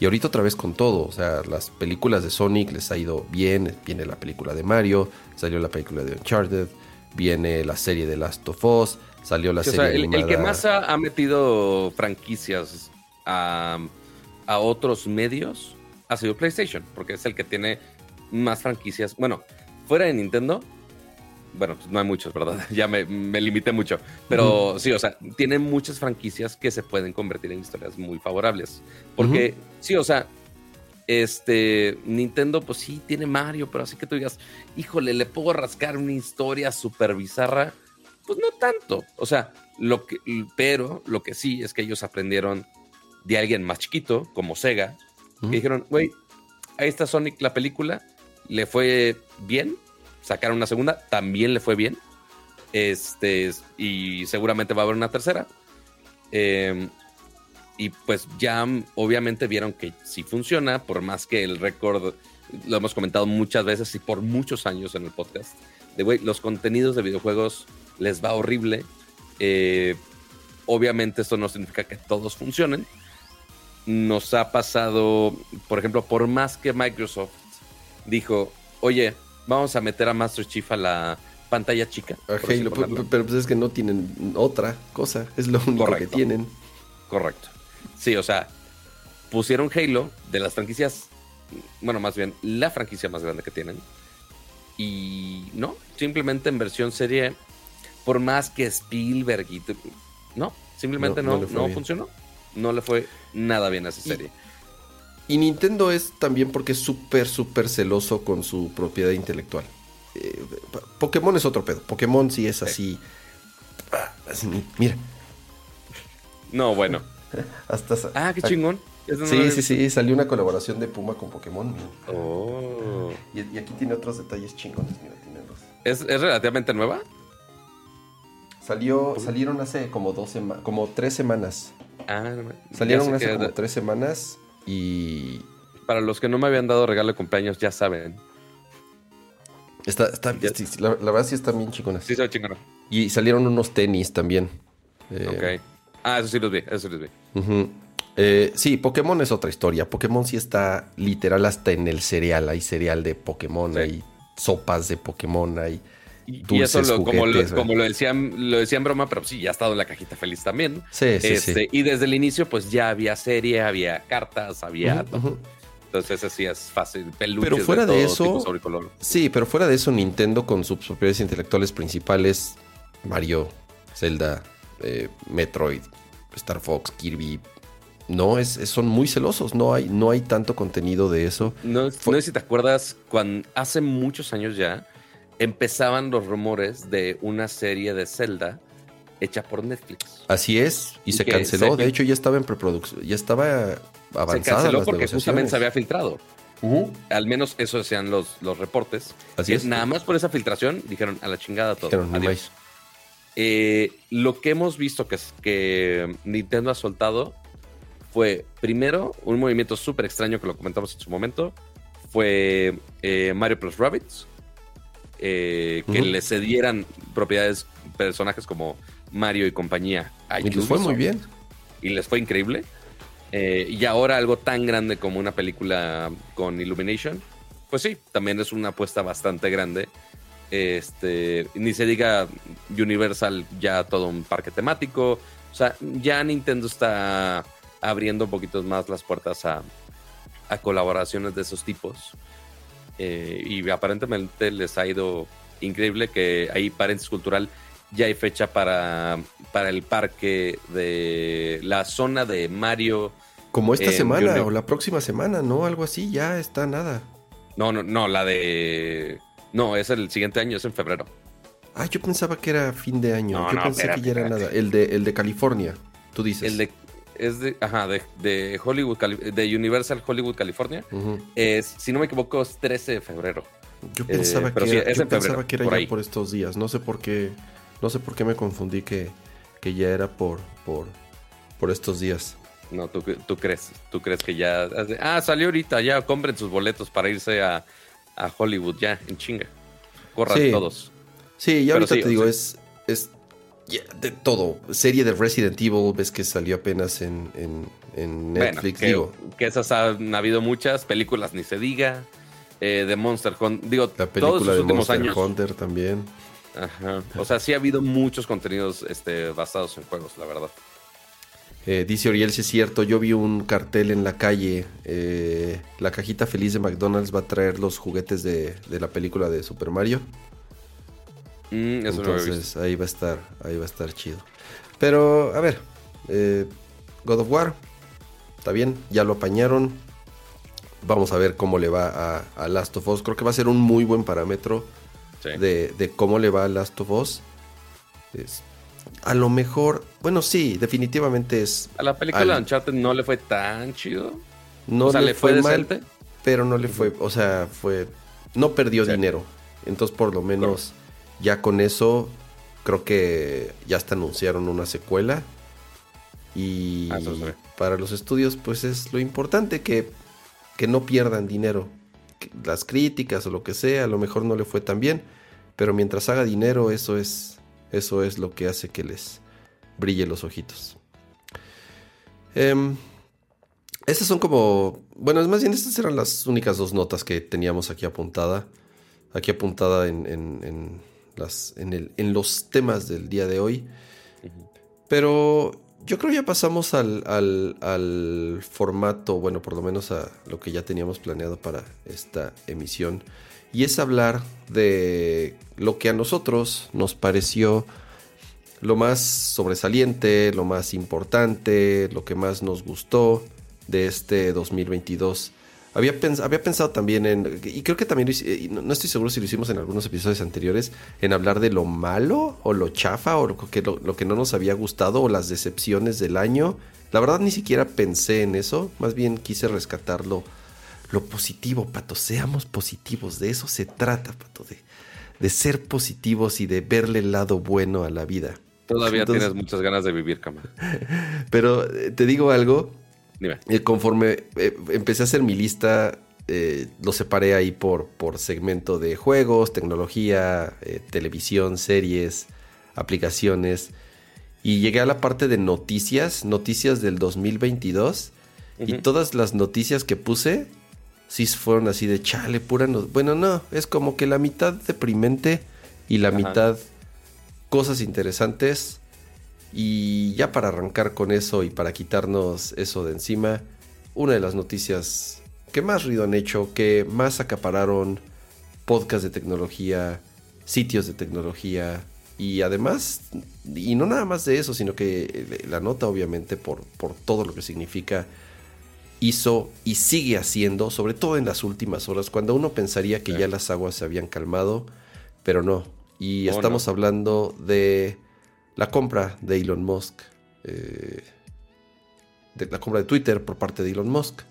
Y ahorita otra vez con todo, o sea, las películas de Sonic les ha ido bien, viene la película de Mario, salió la película de Uncharted, viene la serie de Last of Us, salió la serie el, el, que más ha, metido franquicias a, a, otros medios ha sido PlayStation, porque es el que tiene más franquicias. Bueno, fuera de Nintendo, bueno, pues no hay muchos, ¿verdad? Ya me, limité mucho. Pero sí, o sea, tiene muchas franquicias que se pueden convertir en historias muy favorables. Porque, sí, o sea, este, Nintendo, pues sí, tiene Mario, pero así que tú digas, híjole, le puedo rascar una historia súper bizarra. Pues no tanto. O sea, lo que, pero lo que sí es que ellos aprendieron de alguien más chiquito, como Sega, y dijeron, güey, ahí está Sonic, la película, le fue bien, sacaron una segunda, también le fue bien. Este, y seguramente va a haber una tercera. Em, y pues ya obviamente vieron que sí funciona, por más que el récord, lo hemos comentado muchas veces y por muchos años en el podcast, de güey, los contenidos de videojuegos les va horrible. Eh, obviamente esto no significa que todos funcionen. Nos ha pasado, por ejemplo, por más que Microsoft dijo, oye, vamos a meter a Master Chief a la pantalla chica. pero, pues es que no tienen otra cosa, es lo único que tienen. Correcto. Sí, o sea, pusieron Halo de las franquicias, bueno, más bien la franquicia más grande que tienen. Y no, simplemente en versión serie, por más que Spielberg y... No, simplemente no, no, funcionó. No le fue nada bien a esa serie. Y Nintendo es también porque es súper, súper celoso con su propiedad intelectual. Eh, Pokémon es otro pedo. Pokémon sí es así. Ah, mira. No, bueno. Hasta, ah, qué chingón. sí, sí, sí. Salió una colaboración de Puma con Pokémon. Oh. Y, aquí tiene otros detalles chingones. Mira, tiene ¿Es, ¿Es, relativamente nueva? Salió, salieron hace como dos semanas, como tres semanas. Ah, Salieron hace como tres semanas y. Para los que no me habían dado regalo de cumpleaños, ya saben. Está, está, la, verdad sí están bien chingonas. Sí, son chingonas. Y salieron unos tenis también. Eh, ok. Ah, eso sí los vi, eso sí los vi. Eh, sí, Pokémon es otra historia. Pokémon sí está literal hasta en el cereal. Hay cereal de Pokémon, hay sopas de Pokémon, hay y eso como, lo, como lo decían, lo decían broma, pero sí, ya ha estado en la cajita feliz también. Sí, sí, sí. Este, y desde el inicio, pues ya había serie, había cartas, había Entonces así es fácil. Peluches pero fuera de, eso, sí, pero fuera de eso, Nintendo con sus propiedades intelectuales principales, Mario, Zelda, eh, Metroid, Star Fox, Kirby, no, es, son muy celosos, no hay, no hay tanto contenido de eso. No, no sé si te acuerdas, cuando hace muchos años ya, empezaban los rumores de una serie de Zelda hecha por Netflix. Así es, y, se canceló. de hecho, ya estaba en preproducción, ya estaba avanzada. Se canceló porque justamente se había filtrado. Al menos eso decían los, los reportes. Así es. Nada más por esa filtración dijeron a la chingada todo. Adiós. Eh, lo que hemos visto que, que Nintendo ha soltado fue primero un movimiento súper extraño que lo comentamos en su momento. Fue eh, Mario Plus Rabbits, eh, que le cedieran propiedades, personajes como Mario y compañía. y les fue muy bien. Y les fue increíble. Eh, y ahora algo tan grande como una película con Illumination, pues sí, también es una apuesta bastante grande. Este, ni se diga Universal ya todo un parque temático. O sea, ya Nintendo está abriendo un poquito más las puertas a, a colaboraciones de esos tipos. Eh, y aparentemente les ha ido increíble que ahí paréntesis cultural ya hay fecha para, para el parque de la zona de Mario Como esta semana o la próxima semana, ¿no? Algo así, ya está nada. No, no, no, la de. No, es el siguiente año, es en febrero. Ah, yo pensaba que era fin de año. yo pensé que ya era nada. El de, el de California, tú dices. El de. Es de, ajá, de, Hollywood, de Universal Hollywood, California. es, si no me equivoco, es 13 de febrero. Yo pensaba eh, que, era, yo pensaba que era por ya por estos días. No sé por qué. No sé por qué me confundí que, que ya era por, por, por estos días. No, tú, tú crees, tú crees que ya. Ah, salió ahorita, ya compren sus boletos para irse a, Hollywood, ya, en chinga. Corran todos. Sí, ya ahorita te digo, es, es de todo. Serie de Resident Evil, ves que salió apenas en, en, Netflix. que, digo. que esas han habido muchas, películas ni se diga. Eh, de Monster Hunter, digo, la película de Monster Hunter también. Ajá. O sea, sí ha habido muchos contenidos este, basados en juegos, la verdad. Eh, dice Oriel, si es cierto, yo vi un cartel en la calle, eh, la cajita feliz de McDonald's va a traer los juguetes de, la película de Super Mario. Mm, Entonces ahí va a estar, ahí va a estar chido. Pero, a ver, eh, God of War, está bien, ya lo apañaron. Vamos a ver cómo le va a, Last of Us. Creo que va a ser un muy buen parámetro de, de, cómo le va a Last of Us. Es, a lo mejor, bueno, sí, definitivamente es. A la película de Uncharted no le fue tan chido. No le, fue, mal, pero no le fue, o sea, fue, no perdió dinero. Entonces, por lo menos, ya con eso, creo que ya hasta anunciaron una secuela. Y ah, para los estudios, pues es lo importante que, que no pierdan dinero. Las críticas o lo que sea, a lo mejor no le fue tan bien, pero mientras haga dinero, eso es eso es lo que hace que les brille los ojitos. Eh, estas son como. Bueno, es más bien, estas eran las únicas dos notas que teníamos aquí apuntada. Aquí apuntada en, las, en, los temas del día de hoy. Pero yo creo ya pasamos al, al, formato, bueno, por lo menos a lo que ya teníamos planeado para esta emisión y es hablar de lo que a nosotros nos pareció lo más sobresaliente, lo más importante, lo que más nos gustó de este 2022. Había, había pensado también en, y creo que también, no estoy seguro si lo hicimos en algunos episodios anteriores, en hablar de lo malo o lo chafa o lo que, lo que no nos había gustado o las decepciones del año. La verdad ni siquiera pensé en eso, más bien quise rescatarlo lo positivo, Pato. Seamos positivos. De eso se trata, Pato. De, de ser positivos y de verle el lado bueno a la vida. Todavía tienes muchas ganas de vivir, cama. Pero eh, te digo algo. Dime. Eh, conforme eh, empecé a hacer mi lista, lo separé ahí por, por segmento de juegos, tecnología, televisión, series, aplicaciones. Y llegué a la parte de noticias, noticias del 2022. Y todas las noticias que puse sí fueron así de chale, pura. No... Bueno, no, es como que la mitad deprimente y la mitad cosas interesantes. Y ya para arrancar con eso y para quitarnos eso de encima, una de las noticias que más ruido han hecho, que más acapararon podcasts de tecnología, sitios de tecnología y además, y no nada más de eso, sino que la nota obviamente por, por todo lo que significa hizo y sigue haciendo, sobre todo en las últimas horas, cuando uno pensaría que ya las aguas se habían calmado, pero no. Y oh, estamos hablando de la compra de Elon Musk, eh, la compra de Twitter por parte de Elon Musk.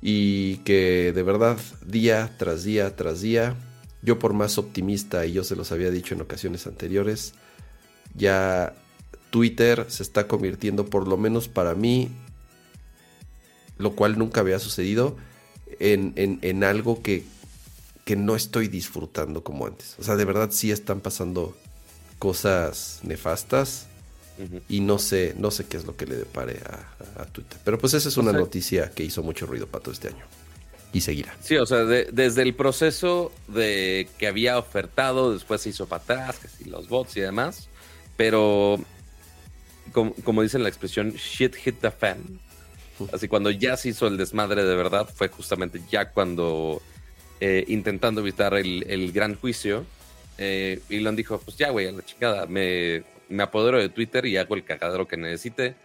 Y que de verdad, día tras día tras día, yo por más optimista, y yo se los había dicho en ocasiones anteriores, ya Twitter se está convirtiendo, por lo menos para mí, lo cual nunca había sucedido, en, algo que, que, no estoy disfrutando como antes. O sea, de verdad sí están pasando cosas nefastas y no sé, no sé qué es lo que le depare a, Twitter. Pero pues esa es una noticia que hizo mucho ruido para todo este año. Y seguirá. Sí, o sea, desde el proceso de que había ofertado, después se hizo para atrás, que si los bots y demás. Pero, como, como dicen la expresión, shit hit the fan. Así cuando ya se hizo el desmadre de verdad fue justamente ya cuando eh, intentando evitar el, gran juicio, eh, Elon dijo, pues ya güey, a la chingada, me, me apodero de Twitter y hago el cagadero que necesite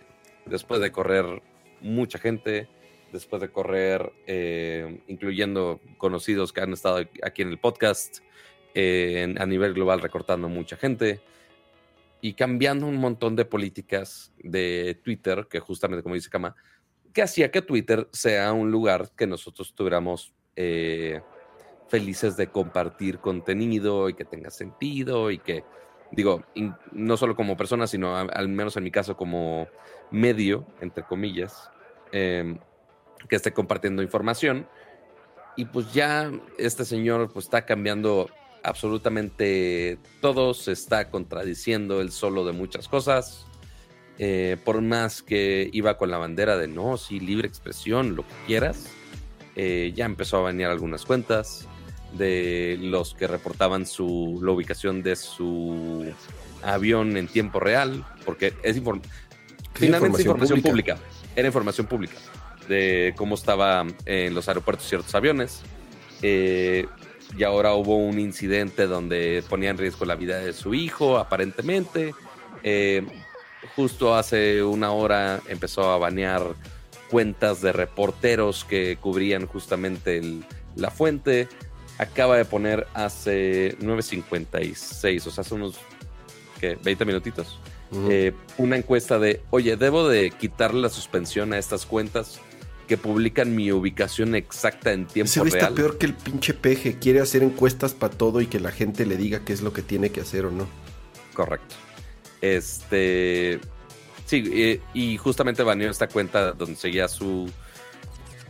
después de correr mucha gente, después de correr, eh, incluyendo conocidos que han estado aquí en el podcast, eh, a nivel global recortando mucha gente y cambiando un montón de políticas de Twitter, que justamente como dice Kama, que hacía que Twitter sea un lugar que nosotros tuviéramos eh, felices de compartir contenido y que tenga sentido y que, digo, no solo como persona, sino al menos en mi caso como medio, entre comillas, em, que esté compartiendo información. Y pues ya este señor pues está cambiando absolutamente todo, se está contradiciendo él solo de muchas cosas. Eh, por más que iba con la bandera de no, sí, libre expresión, lo que quieras, eh, ya empezó a banear algunas cuentas de los que reportaban su, la ubicación de su avión en tiempo real, porque es finalmente información, pública. era información pública de cómo estaba en los aeropuertos ciertos aviones. Eh, y ahora hubo un incidente donde ponía en riesgo la vida de su hijo, aparentemente. Eh, justo hace una hora empezó a banear cuentas de reporteros que cubrían justamente la fuente. Acaba de poner hace 9.56, o sea, hace unos 20 minutitos, eh, una encuesta de, oye, ¿debo de quitarle la suspensión a estas cuentas? que publican mi ubicación exacta en tiempo Ese real. está peor que el pinche peje. Quiere hacer encuestas para todo y que la gente le diga qué es lo que tiene que hacer o no. Correcto. Este. Sí, y, justamente baneó esta cuenta donde seguía su,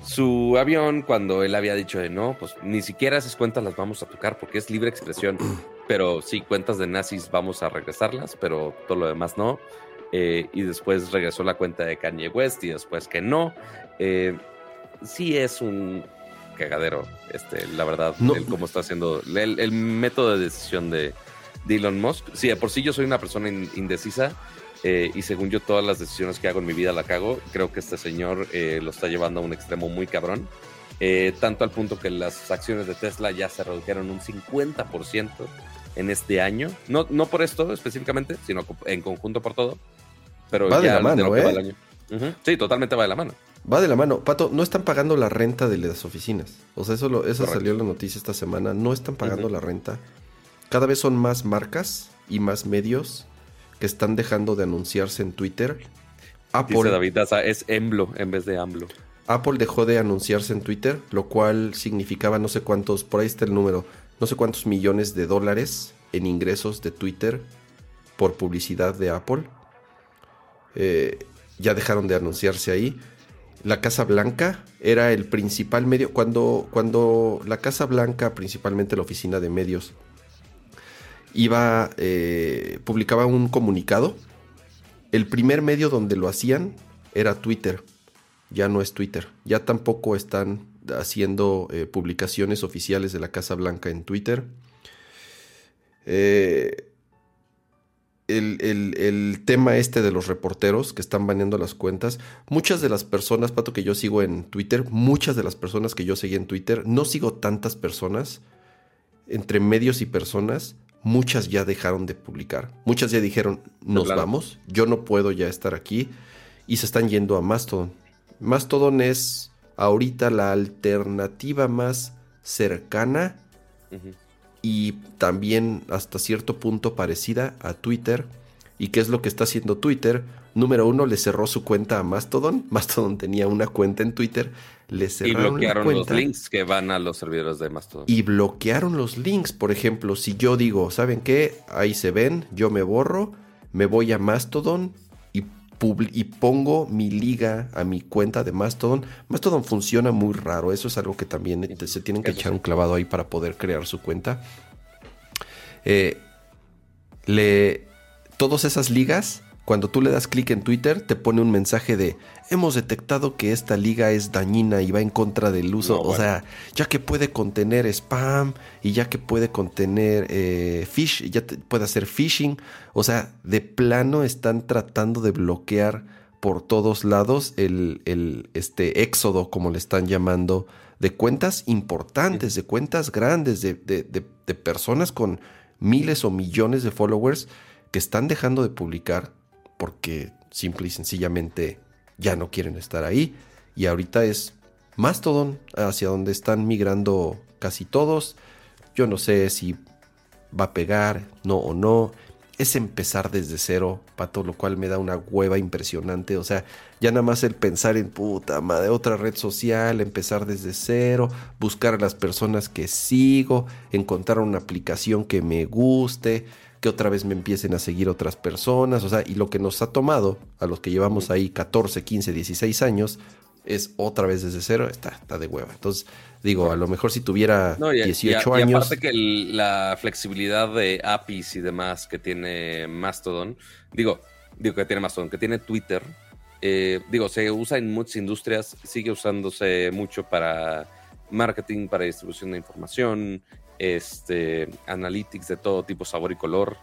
su avión cuando él había dicho de no, pues ni siquiera esas cuentas las vamos a tocar porque es libre expresión. pero sí, cuentas de nazis vamos a regresarlas, pero todo lo demás no. Eh, y después regresó la cuenta de Kanye West y después que no. Eh, sí es un cagadero, este, la verdad, el cómo está haciendo el, método de decisión de, Elon Musk. Sí, de por sí yo soy una persona indecisa eh, y según yo todas las decisiones que hago en mi vida la cago. Creo que este señor lo está llevando a un extremo muy cabrón. tanto al punto que las acciones de Tesla ya se redujeron un 50% en este año. No, no por esto específicamente, sino en conjunto por todo. Pero va de la mano, ¿eh? Sí, totalmente va de la mano. Va de la mano. Pato, no están pagando la renta de las oficinas. O sea, eso, lo, eso salió la noticia esta semana. No están pagando la renta. Cada vez son más marcas y más medios que están dejando de anunciarse en Twitter. Apple, Dice David Daza, es Emblo en vez de AMLO. Apple dejó de anunciarse en Twitter, lo cual significaba no sé cuántos, por ahí está el número, no sé cuántos millones de dólares en ingresos de Twitter por publicidad de Apple. Eh, ya dejaron de anunciarse ahí. La Casa Blanca era el principal medio. Cuando, cuando la Casa Blanca, principalmente la oficina de medios, iba, eh, publicaba un comunicado, el primer medio donde lo hacían era Twitter. Ya no es Twitter. Ya tampoco están haciendo eh, publicaciones oficiales de la Casa Blanca en Twitter. Eh, el, tema este de los reporteros que están baneando las cuentas, muchas de las personas, Pato, que yo sigo en Twitter, muchas de las personas que yo seguí en Twitter, no sigo tantas personas, entre medios y personas, muchas ya dejaron de publicar, muchas ya dijeron, nos vamos, yo no puedo ya estar aquí, y se están yendo a Mastodon. Mastodon es ahorita la alternativa más cercana y también hasta cierto punto parecida a Twitter. ¿Y qué es lo que está haciendo Twitter? Número uno, le cerró su cuenta a Mastodon. Mastodon tenía una cuenta en Twitter. Cerraron y bloquearon los links que van a los servidores de Mastodon. Y bloquearon los links. Por ejemplo, si yo digo, ¿saben qué? Ahí se ven, yo me borro, me voy a Mastodon y pongo mi liga a mi cuenta de Mastodon. Mastodon funciona muy raro. Eso es algo que también se tienen que echar un clavado ahí para poder crear su cuenta. Eh, le, todas esas ligas cuando tú le das clic en Twitter, te pone un mensaje de hemos detectado que esta liga es dañina y va en contra del uso. O sea, ya que puede contener spam y ya que puede contener eh, fish, ya puede hacer phishing. O sea, de plano están tratando de bloquear por todos lados el, el este éxodo, como le están llamando, de cuentas importantes, de cuentas grandes, de, de, de personas con miles o millones de followers que están dejando de publicar porque simple y sencillamente ya no quieren estar ahí. Y ahorita es Mastodon hacia donde están migrando casi todos. Yo no sé si va a pegar, no o no. Es empezar desde cero, pato, lo cual me da una hueva impresionante. O sea, ya nada más el pensar en puta madre, otra red social, empezar desde cero, buscar a las personas que sigo, encontrar una aplicación que me guste, que otra vez me empiecen a seguir otras personas. O sea, y lo que nos ha tomado a los que llevamos ahí 14, 15, 16 años, es otra vez desde cero, está, está de hueva. Entonces, digo, a lo mejor si tuviera 18 años. Y aparte que la flexibilidad de APIs y demás que tiene Mastodon, digo, digo que tiene Mastodon, que tiene Twitter, eh, digo, se usa en muchas industrias, sigue usándose mucho para marketing, para distribución de información, este, analytics de todo tipo, sabor y color.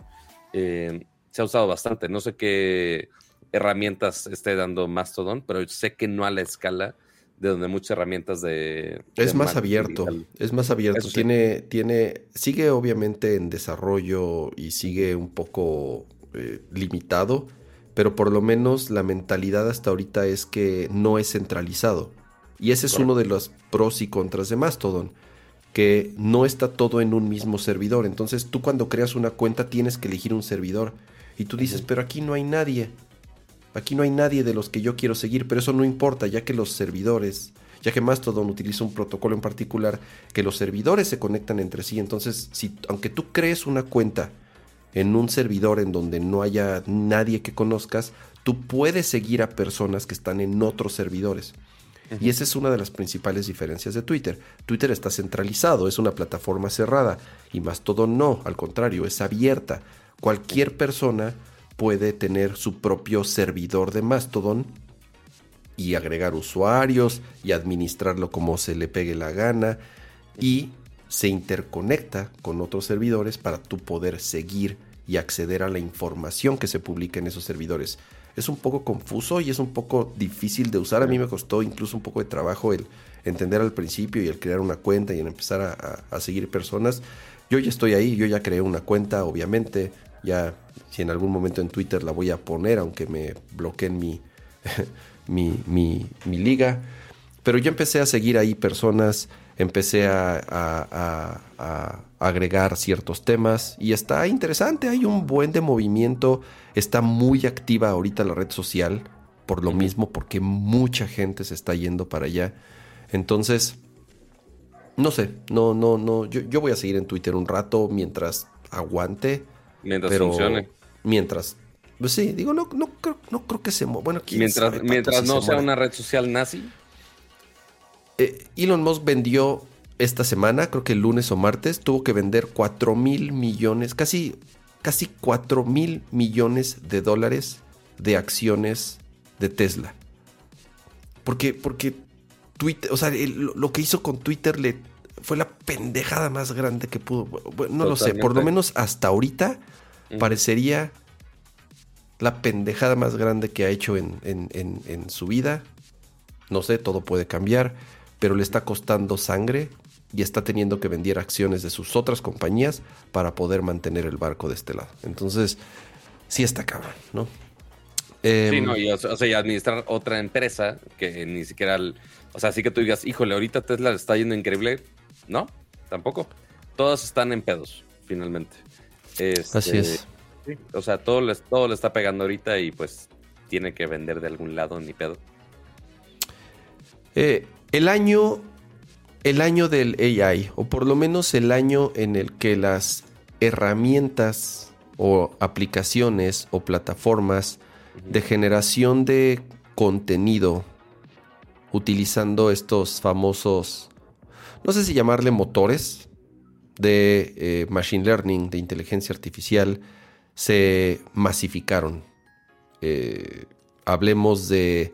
Eh, se ha usado bastante. No sé qué herramientas esté dando Mastodon, pero sé que no a la escala de donde muchas herramientas de... Es más abierto, es más abierto. tiene, tiene, sigue obviamente en desarrollo y sigue un poco eh, limitado, pero por lo menos la mentalidad hasta ahorita es que no es centralizado. Y ese es uno de los pros y contras de Mastodon, que no está todo en un mismo servidor. Entonces tú cuando creas una cuenta tienes que elegir un servidor. Y tú dices, pero aquí no hay nadie. Aquí no hay nadie de los que yo quiero seguir, pero eso no importa, ya que los servidores, ya que Mastodon utiliza un protocolo en particular, que los servidores se conectan entre sí. Entonces, si, aunque tú crees una cuenta en un servidor en donde no haya nadie que conozcas, tú puedes seguir a personas que están en otros servidores. Y esa es una de las principales diferencias de Twitter. Twitter está centralizado, es una plataforma cerrada y Mastodon no, al contrario, es abierta. Cualquier persona puede tener su propio servidor de Mastodon y agregar usuarios y administrarlo como se le pegue la gana y se interconecta con otros servidores para tú poder seguir y acceder a la información que se publica en esos servidores. Es un poco confuso y es un poco difícil de usar. A mí me costó incluso un poco de trabajo el entender al principio y el crear una cuenta y el empezar a, seguir personas. Yo ya estoy ahí, yo ya creé una cuenta, obviamente, ya si en algún momento en Twitter la voy a poner, aunque me bloqueen mi, mi, mi, mi, liga. Pero yo empecé a seguir ahí personas, empecé a, a, a, agregar ciertos temas y está interesante, hay un buen de movimiento, está muy activa ahorita la red social, por lo mismo, porque mucha gente se está yendo para allá. Entonces, no sé, no, no, no, yo, yo voy a seguir en Twitter un rato mientras aguante Mientras funcione. Mientras. Pues sí, digo, no, no, creo, no creo que se Bueno, mientras, mientras no sea una red social nazi. Eh, Elon Musk vendió esta semana, creo que el lunes o martes, tuvo que vender 4 mil millones, casi, casi 4 mil millones de dólares de acciones de Tesla. Porque, porque Twitter, o sea, lo que hizo con Twitter le fue la pendejada más grande que pudo. no lo sé, por lo menos hasta ahorita parecería la pendejada más grande que ha hecho en, en, su vida. No sé, todo puede cambiar, pero le está costando sangre y está teniendo que vender acciones de sus otras compañías para poder mantener el barco de este lado. Entonces, sí está cabrón, ¿no? sí, em, no, y, o sea, y administrar otra empresa que ni siquiera, o sea, así que tú digas, híjole, ahorita Tesla está yendo increíble, no, tampoco. Todas están en pedos, finalmente. Este, Así es. o sea, todo le, todo le está pegando ahorita y pues tiene que vender de algún lado, ni pedo. Eh, el año. El año del AI, o por lo menos el año en el que las herramientas o aplicaciones o plataformas de generación de contenido utilizando estos famosos no sé si llamarle motores de eh, machine learning, de inteligencia artificial, se masificaron. Eh, hablemos de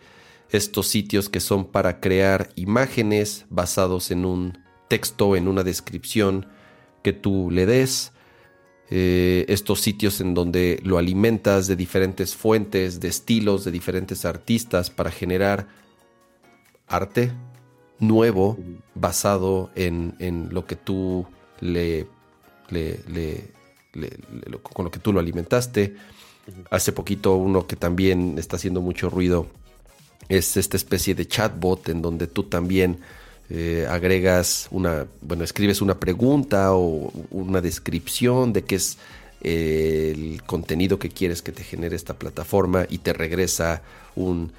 estos sitios que son para crear imágenes basados en un texto, en una descripción que tú le des. Eh, estos sitios en donde lo alimentas de diferentes fuentes, de estilos, de diferentes artistas para generar arte, nuevo basado en, lo que tú le, con lo que tú lo alimentaste. Hace poquito uno que también está haciendo mucho ruido es esta especie de chatbot en donde tú también eh, agregas una, bueno, escribes una pregunta o una descripción de qué es eh, el contenido que quieres que te genere esta plataforma y te regresa un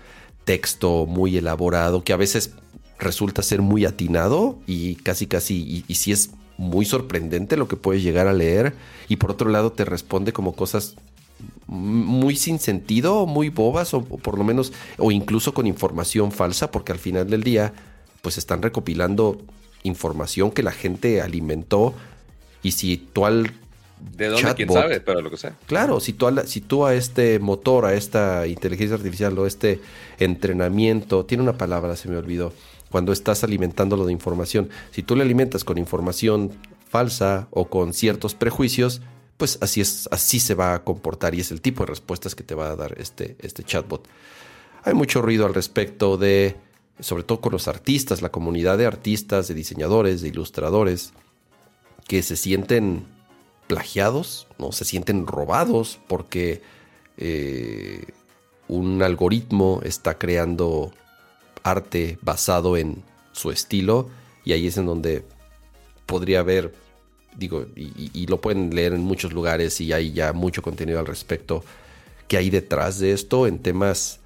texto muy elaborado que a veces resulta ser muy atinado y casi casi, y, si es muy sorprendente lo que puedes llegar a leer y por otro lado te responde como cosas muy sin sentido, muy bobas o, por lo menos o incluso con información falsa porque al final del día pues están recopilando información que la gente alimentó y si tú al de dónde quién sabe, pero lo que sea. Claro, si tú, a si tú a este motor, a esta inteligencia artificial o este entrenamiento, tiene una palabra, se me olvidó, cuando estás alimentándolo de información, si tú le alimentas con información falsa o con ciertos prejuicios, pues así es, así se va a comportar y es el tipo de respuestas que te va a dar este, este chatbot. Hay mucho ruido al respecto de, sobre todo con los artistas, la comunidad de artistas, de diseñadores, de ilustradores, que se sienten plagiados, ¿no? se sienten robados porque eh, un algoritmo está creando arte basado en su estilo y ahí es en donde podría haber digo, y, lo pueden leer en muchos lugares y hay ya mucho contenido al respecto que hay detrás de esto en temas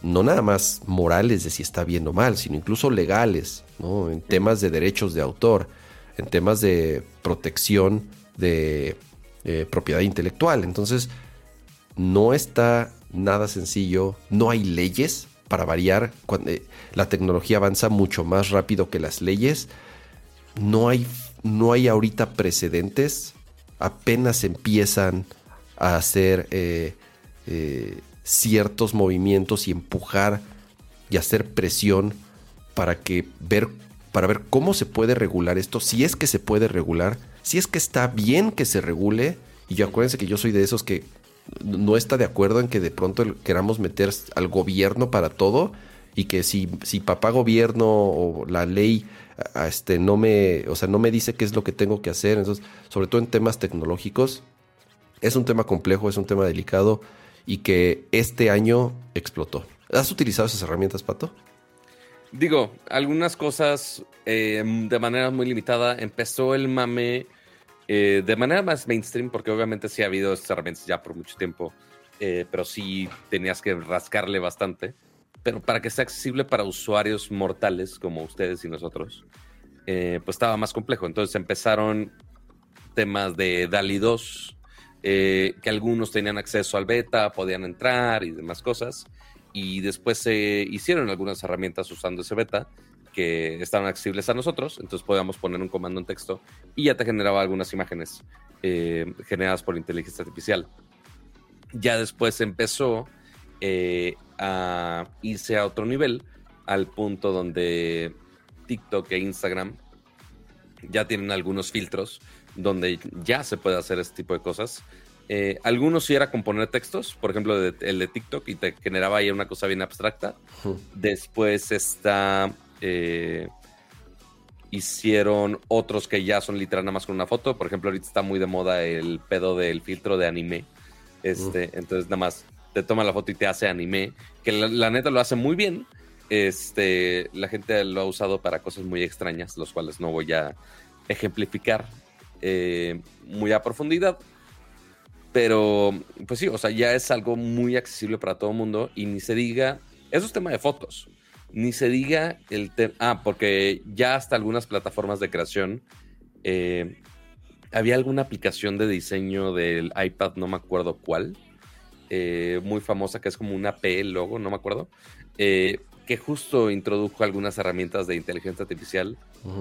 no nada más morales de si está bien o mal, sino incluso legales, ¿no? en temas de derechos de autor, en temas de protección de eh, propiedad intelectual. Entonces, no está nada sencillo, no hay leyes para variar. Cuando, eh, la tecnología avanza mucho más rápido que las leyes. No hay no hay ahorita precedentes, apenas empiezan a hacer eh, eh, ciertos movimientos y empujar y hacer presión para que ver para ver cómo se puede regular esto, si es que se puede regular, si es que está bien que se regule, y yo acuérdense que yo soy de esos que no está de acuerdo en que de pronto queramos meter al gobierno para todo y que si, si papá gobierno o la ley este, no me, o sea, no me dice qué es lo que tengo que hacer. Entonces, sobre todo en temas tecnológicos, es un tema complejo, es un tema delicado y que este año explotó. ¿Has utilizado esas herramientas, Pato? Digo, algunas cosas eh, de manera muy limitada. Empezó el mame eh, de manera más mainstream, porque obviamente sí ha habido estas herramientas ya por mucho tiempo, eh, pero sí tenías que rascarle bastante pero para que sea accesible para usuarios mortales como ustedes y nosotros, eh, pues estaba más complejo. Entonces empezaron temas de DALI 2, eh, que algunos tenían acceso al beta, podían entrar y demás cosas. Y después se hicieron algunas herramientas usando ese beta que estaban accesibles a nosotros, entonces podíamos poner un comando en texto y ya te generaba algunas imágenes eh, generadas por inteligencia artificial. Ya después empezó a irse a otro nivel, al punto donde TikTok e Instagram ya tienen algunos filtros donde ya se puede hacer este tipo de cosas. Eh, algunos sí era componer textos, por ejemplo, el de TikTok, y te generaba ahí una cosa bien abstracta. Después está. Eh, hicieron otros que ya son literal nada más con una foto. Por ejemplo, ahorita está muy de moda el pedo del filtro de anime. Este, Entonces, nada más te toma la foto y te hace anime, que la, neta lo hace muy bien. Este, la gente lo ha usado para cosas muy extrañas, los cuales no voy a ejemplificar eh, muy a profundidad. Pero, pues sí, o sea, ya es algo muy accesible para todo el mundo y ni se diga, eso es tema de fotos, ni se diga el tema, ah, porque ya hasta algunas plataformas de creación, eh, había alguna aplicación de diseño del iPad, no me acuerdo cuál, eh, muy famosa que es como una P logo, no me acuerdo, eh, que justo introdujo algunas herramientas de inteligencia artificial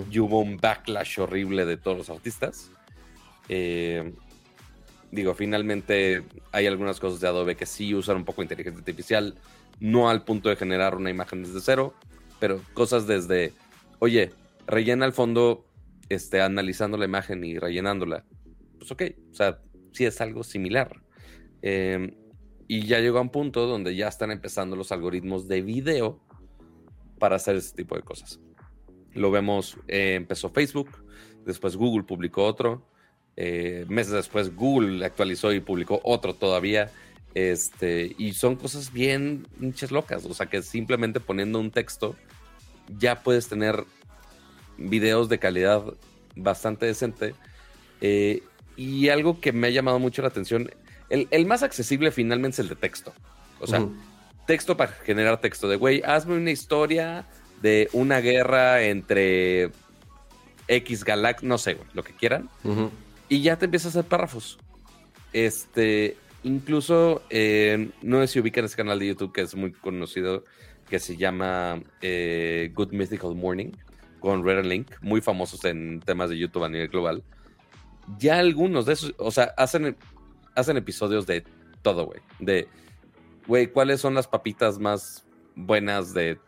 y hubo un backlash horrible de todos los artistas. Eh, digo, finalmente hay algunas cosas de Adobe que sí usan un poco de inteligencia artificial, no al punto de generar una imagen desde cero, pero cosas desde, oye, rellena el fondo este, analizando la imagen y rellenándola. Pues ok, o sea, sí es algo similar. Eh, y ya llegó a un punto donde ya están empezando los algoritmos de video para hacer ese tipo de cosas. Lo vemos, eh, empezó Facebook, después Google publicó otro, eh, meses después Google actualizó y publicó otro todavía. Este, y son cosas bien hinches locas. O sea, que simplemente poniendo un texto ya puedes tener videos de calidad bastante decente. Eh, y algo que me ha llamado mucho la atención, el, más accesible finalmente es el de texto. O sea, texto para generar texto. De, güey, hazme una historia de una guerra entre X Galax, no sé, lo que quieran. Y ya te empiezas a hacer párrafos. Este, incluso, eh, no sé si ubican ese canal de YouTube que es muy conocido, que se llama eh, Good Mythical Morning, con Red Link, muy famosos en temas de YouTube a nivel global. Ya algunos de esos, o sea, hacen, hacen episodios de todo, güey. De, güey, ¿cuáles son las papitas más buenas de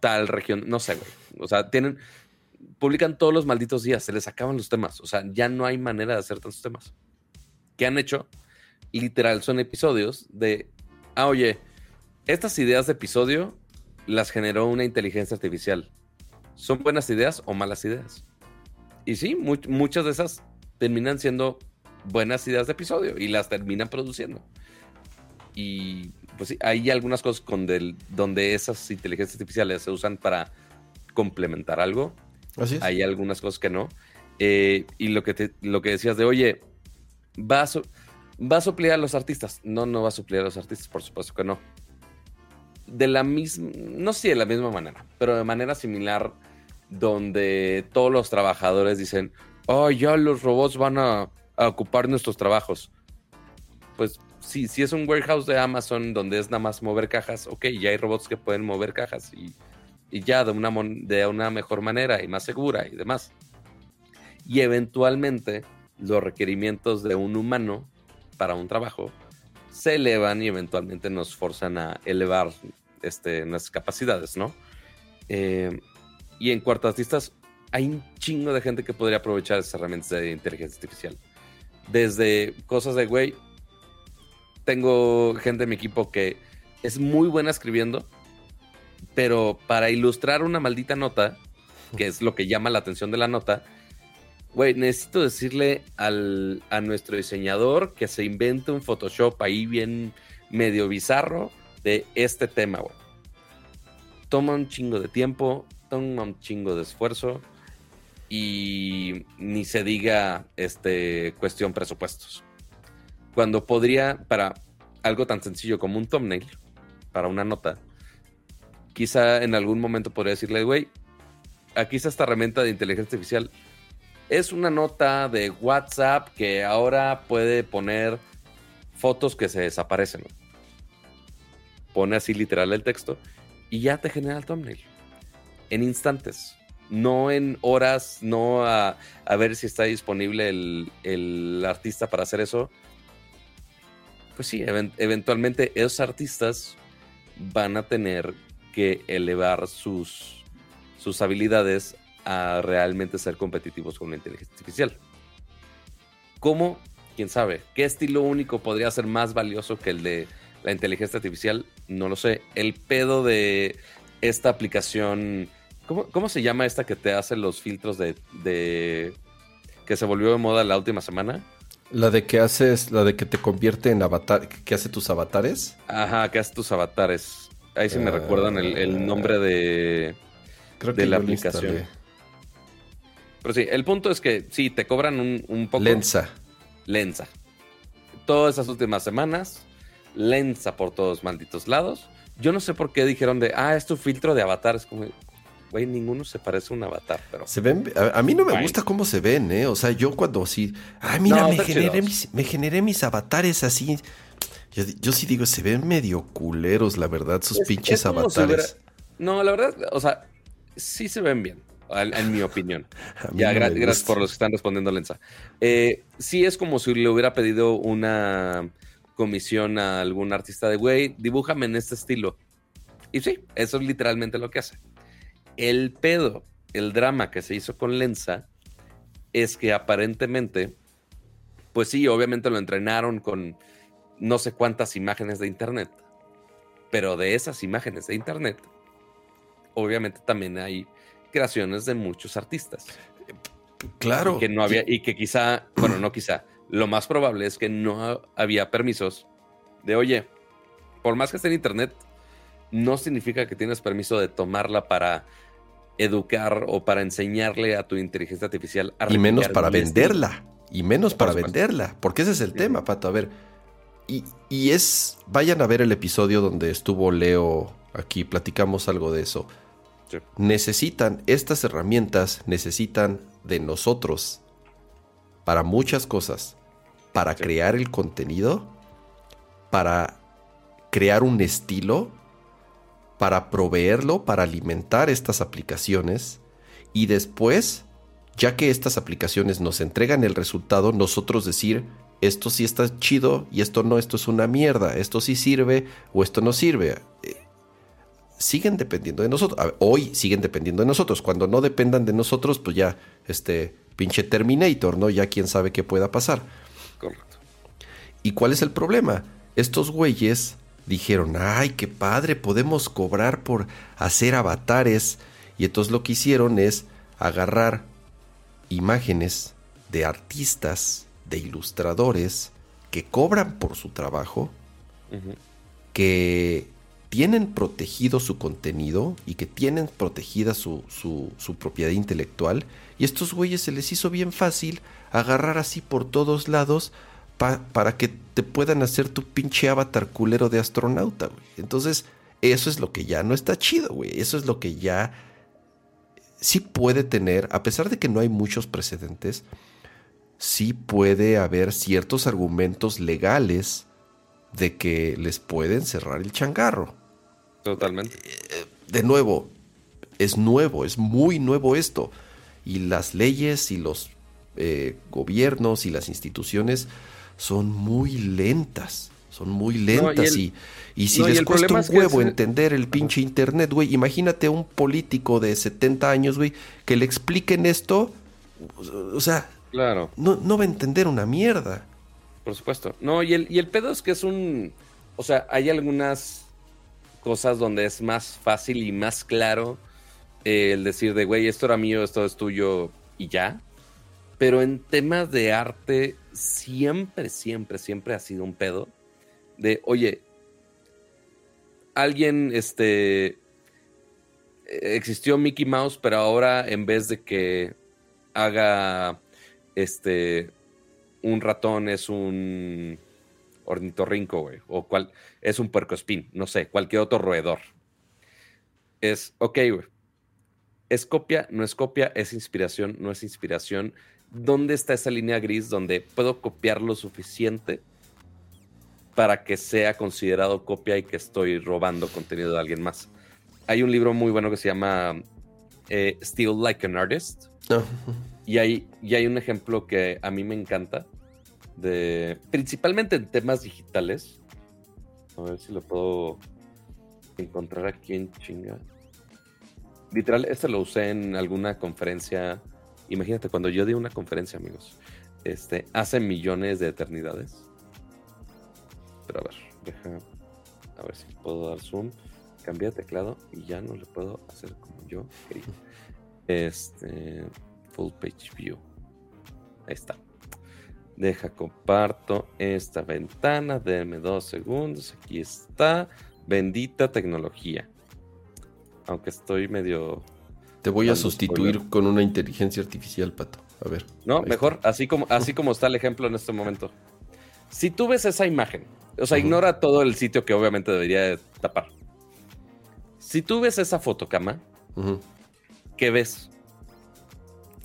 tal región? No sé, güey. O sea, tienen, publican todos los malditos días, se les acaban los temas. O sea, ya no hay manera de hacer tantos temas. ¿Qué han hecho? Literal, son episodios de, ah, oye, estas ideas de episodio las generó una inteligencia artificial. ¿Son buenas ideas o malas ideas? Y sí, muchas de esas terminan siendo buenas ideas de episodio y las terminan produciendo. Y pues sí, hay algunas cosas con donde esas inteligencias artificiales se usan para complementar algo. Hay algunas cosas que no. Eh, y lo que, te, lo que decías de, oye, ¿va a, ¿va a suplir a los artistas? No, no va a suplir a los artistas, por supuesto que no. De la misma, no sé de la misma manera, pero de manera similar, donde todos los trabajadores dicen, oh, ya los robots van a, ocupar nuestros trabajos. Pues sí, si es un warehouse de Amazon donde es nada más mover cajas, ok, ya hay robots que pueden mover cajas y ya de una, de una mejor manera y más segura y demás. Y eventualmente los requerimientos de un humano para un trabajo se elevan y eventualmente nos forzan a elevar este, nuestras capacidades, ¿no? Eh, y en cuartas artistas hay un chingo de gente que podría aprovechar esas herramientas de inteligencia artificial. Desde cosas de, güey, tengo gente en mi equipo que es muy buena escribiendo, pero para ilustrar una maldita nota, que es lo que llama la atención de la nota, güey, necesito decirle al, a nuestro diseñador que se invente un Photoshop ahí bien medio bizarro de este tema, güey. Toma un chingo de tiempo, toma un chingo de esfuerzo y ni se diga este cuestión presupuestos. Cuando podría, para algo tan sencillo como un thumbnail, para una nota, quizá en algún momento podría decirle, güey, aquí está esta herramienta de inteligencia artificial. Es una nota de WhatsApp que ahora puede poner fotos que se desaparecen. Pone así literal el texto y ya te genera el thumbnail. En instantes. No en horas, no a, ver si está disponible el, artista para hacer eso. Pues sí, eventualmente esos artistas van a tener que elevar sus, sus habilidades a realmente ser competitivos con la inteligencia artificial. ¿Cómo? ¿Quién sabe? ¿Qué estilo único podría ser más valioso que el de la inteligencia artificial? No lo sé. El pedo de esta aplicación... ¿Cómo, se llama esta que te hace los filtros de, de... que se volvió de moda la última semana? La de que haces, la de que te convierte en avatar, que hace tus avatares. Ajá, que hace tus avatares. Ahí sí me recuerdan el, nombre de, de la aplicación. Pero sí, el punto es que sí, te cobran un, un poco. Lenza. Lenza. Todas esas últimas semanas, lenza por todos malditos lados. Yo no sé por qué dijeron de, ah, es tu filtro de avatar. Es como, güey, ninguno se parece a un avatar, pero. Se ven, a, mí no me gusta cómo se ven, ¿eh? O sea, yo cuando sí, ay, mira, me, generé mis, me generé mis avatares así yo, sí digo, se ven medio culeros, la verdad, sus pinches avatares. no, la verdad, o sea, sí se ven bien, en, mi opinión. ya, gracias por los que están respondiendo, Lenza. Eh, sí es como si le hubiera pedido una comisión a algún artista de, güey, dibújame en este estilo. Y sí, eso es literalmente lo que hace. El pedo, el drama que se hizo con Lenza es que aparentemente, pues sí, obviamente lo entrenaron con no sé cuántas imágenes de internet, pero de esas imágenes de internet, obviamente también hay creaciones de muchos artistas. Claro. Y que no había, y que quizá, bueno, no quizá, lo más probable es que no había permisos De oye, por más que esté en internet, no significa que tienes permiso de tomarla para educar o para enseñarle a tu inteligencia artificial a Y menos para venderla. Y menos para venderla. Porque ese es el tema, Pato. A ver. Y, y, es. Vayan a ver el episodio donde estuvo Leo aquí. Platicamos algo de eso. Necesitan estas herramientas, necesitan de nosotros para muchas cosas. Para crear el contenido. Para crear un estilo para proveerlo, para alimentar estas aplicaciones y después, ya que estas aplicaciones nos entregan el resultado, nosotros decir, esto sí está chido y esto no, esto es una mierda, esto sí sirve o esto no sirve. Eh, siguen dependiendo de nosotros. Hoy siguen dependiendo de nosotros. Cuando no dependan de nosotros, pues ya, este pinche Terminator, ¿no? Ya quién sabe qué pueda pasar. Correcto. ¿Y cuál es el problema? Estos güeyes dijeron, ay, qué padre, podemos cobrar por hacer avatares. Y entonces lo que hicieron es agarrar imágenes de artistas, de ilustradores, que cobran por su trabajo, que tienen protegido su contenido y que tienen protegida su, su, su propiedad intelectual. Y a estos güeyes se les hizo bien fácil agarrar así por todos lados para que te puedan hacer tu pinche avatar culero de astronauta, güey. Entonces, eso es lo que ya no está chido, güey. Eso es lo que ya sí puede tener, a pesar de que no hay muchos precedentes, sí puede haber ciertos argumentos legales de que les pueden cerrar el changarro. Totalmente. Eh, de nuevo, es nuevo, es muy nuevo esto. Y las leyes y los eh, gobiernos y las instituciones son muy lentas. Son muy lentas y, y, si les cuesta un huevo entender el pinche internet, güey, imagínate un político de 70 años, güey, que le expliquen esto, o sea, claro. no, no va a entender una mierda. Por supuesto. No, y el, y el pedo es que es un, o sea, hay algunas cosas donde es más fácil y más claro eh, el decir de, güey, esto era mío, esto es tuyo y ya. Pero en temas de arte siempre, siempre, siempre ha sido un pedo de, oye, alguien, este, existió Mickey Mouse, pero ahora en vez de que haga, este, un ratón es un ornitorrinco, güey, o cual, es un puercoespín, no sé, cualquier otro roedor. Es, ok, güey, es copia, no es copia, es inspiración, no es inspiración, dónde está esa línea gris donde puedo copiar lo suficiente para que sea considerado copia y que estoy robando contenido de alguien más. Hay un libro muy bueno que se llama eh, Still Like an Artist. Ah. Y, hay, y hay un ejemplo que a mí me encanta, de, principalmente en temas digitales. A ver si lo puedo encontrar aquí en chinga. Literal, este lo usé en alguna conferencia Imagínate, cuando yo di una conferencia, amigos, este, hace millones de eternidades. Pero a ver, deja, a ver si puedo dar zoom. Cambia de teclado y ya no le puedo hacer como yo quería. Este, full page view. Ahí está. Deja, comparto esta ventana. Denme dos segundos. Aquí está. Bendita tecnología. Aunque estoy medio te voy a sustituir con una inteligencia artificial, Pato. A ver. No, mejor, así como, así como está el ejemplo en este momento. Si tú ves esa imagen, o sea, ignora todo el sitio que obviamente debería tapar. Si tú ves esa fotocama, ¿qué ves?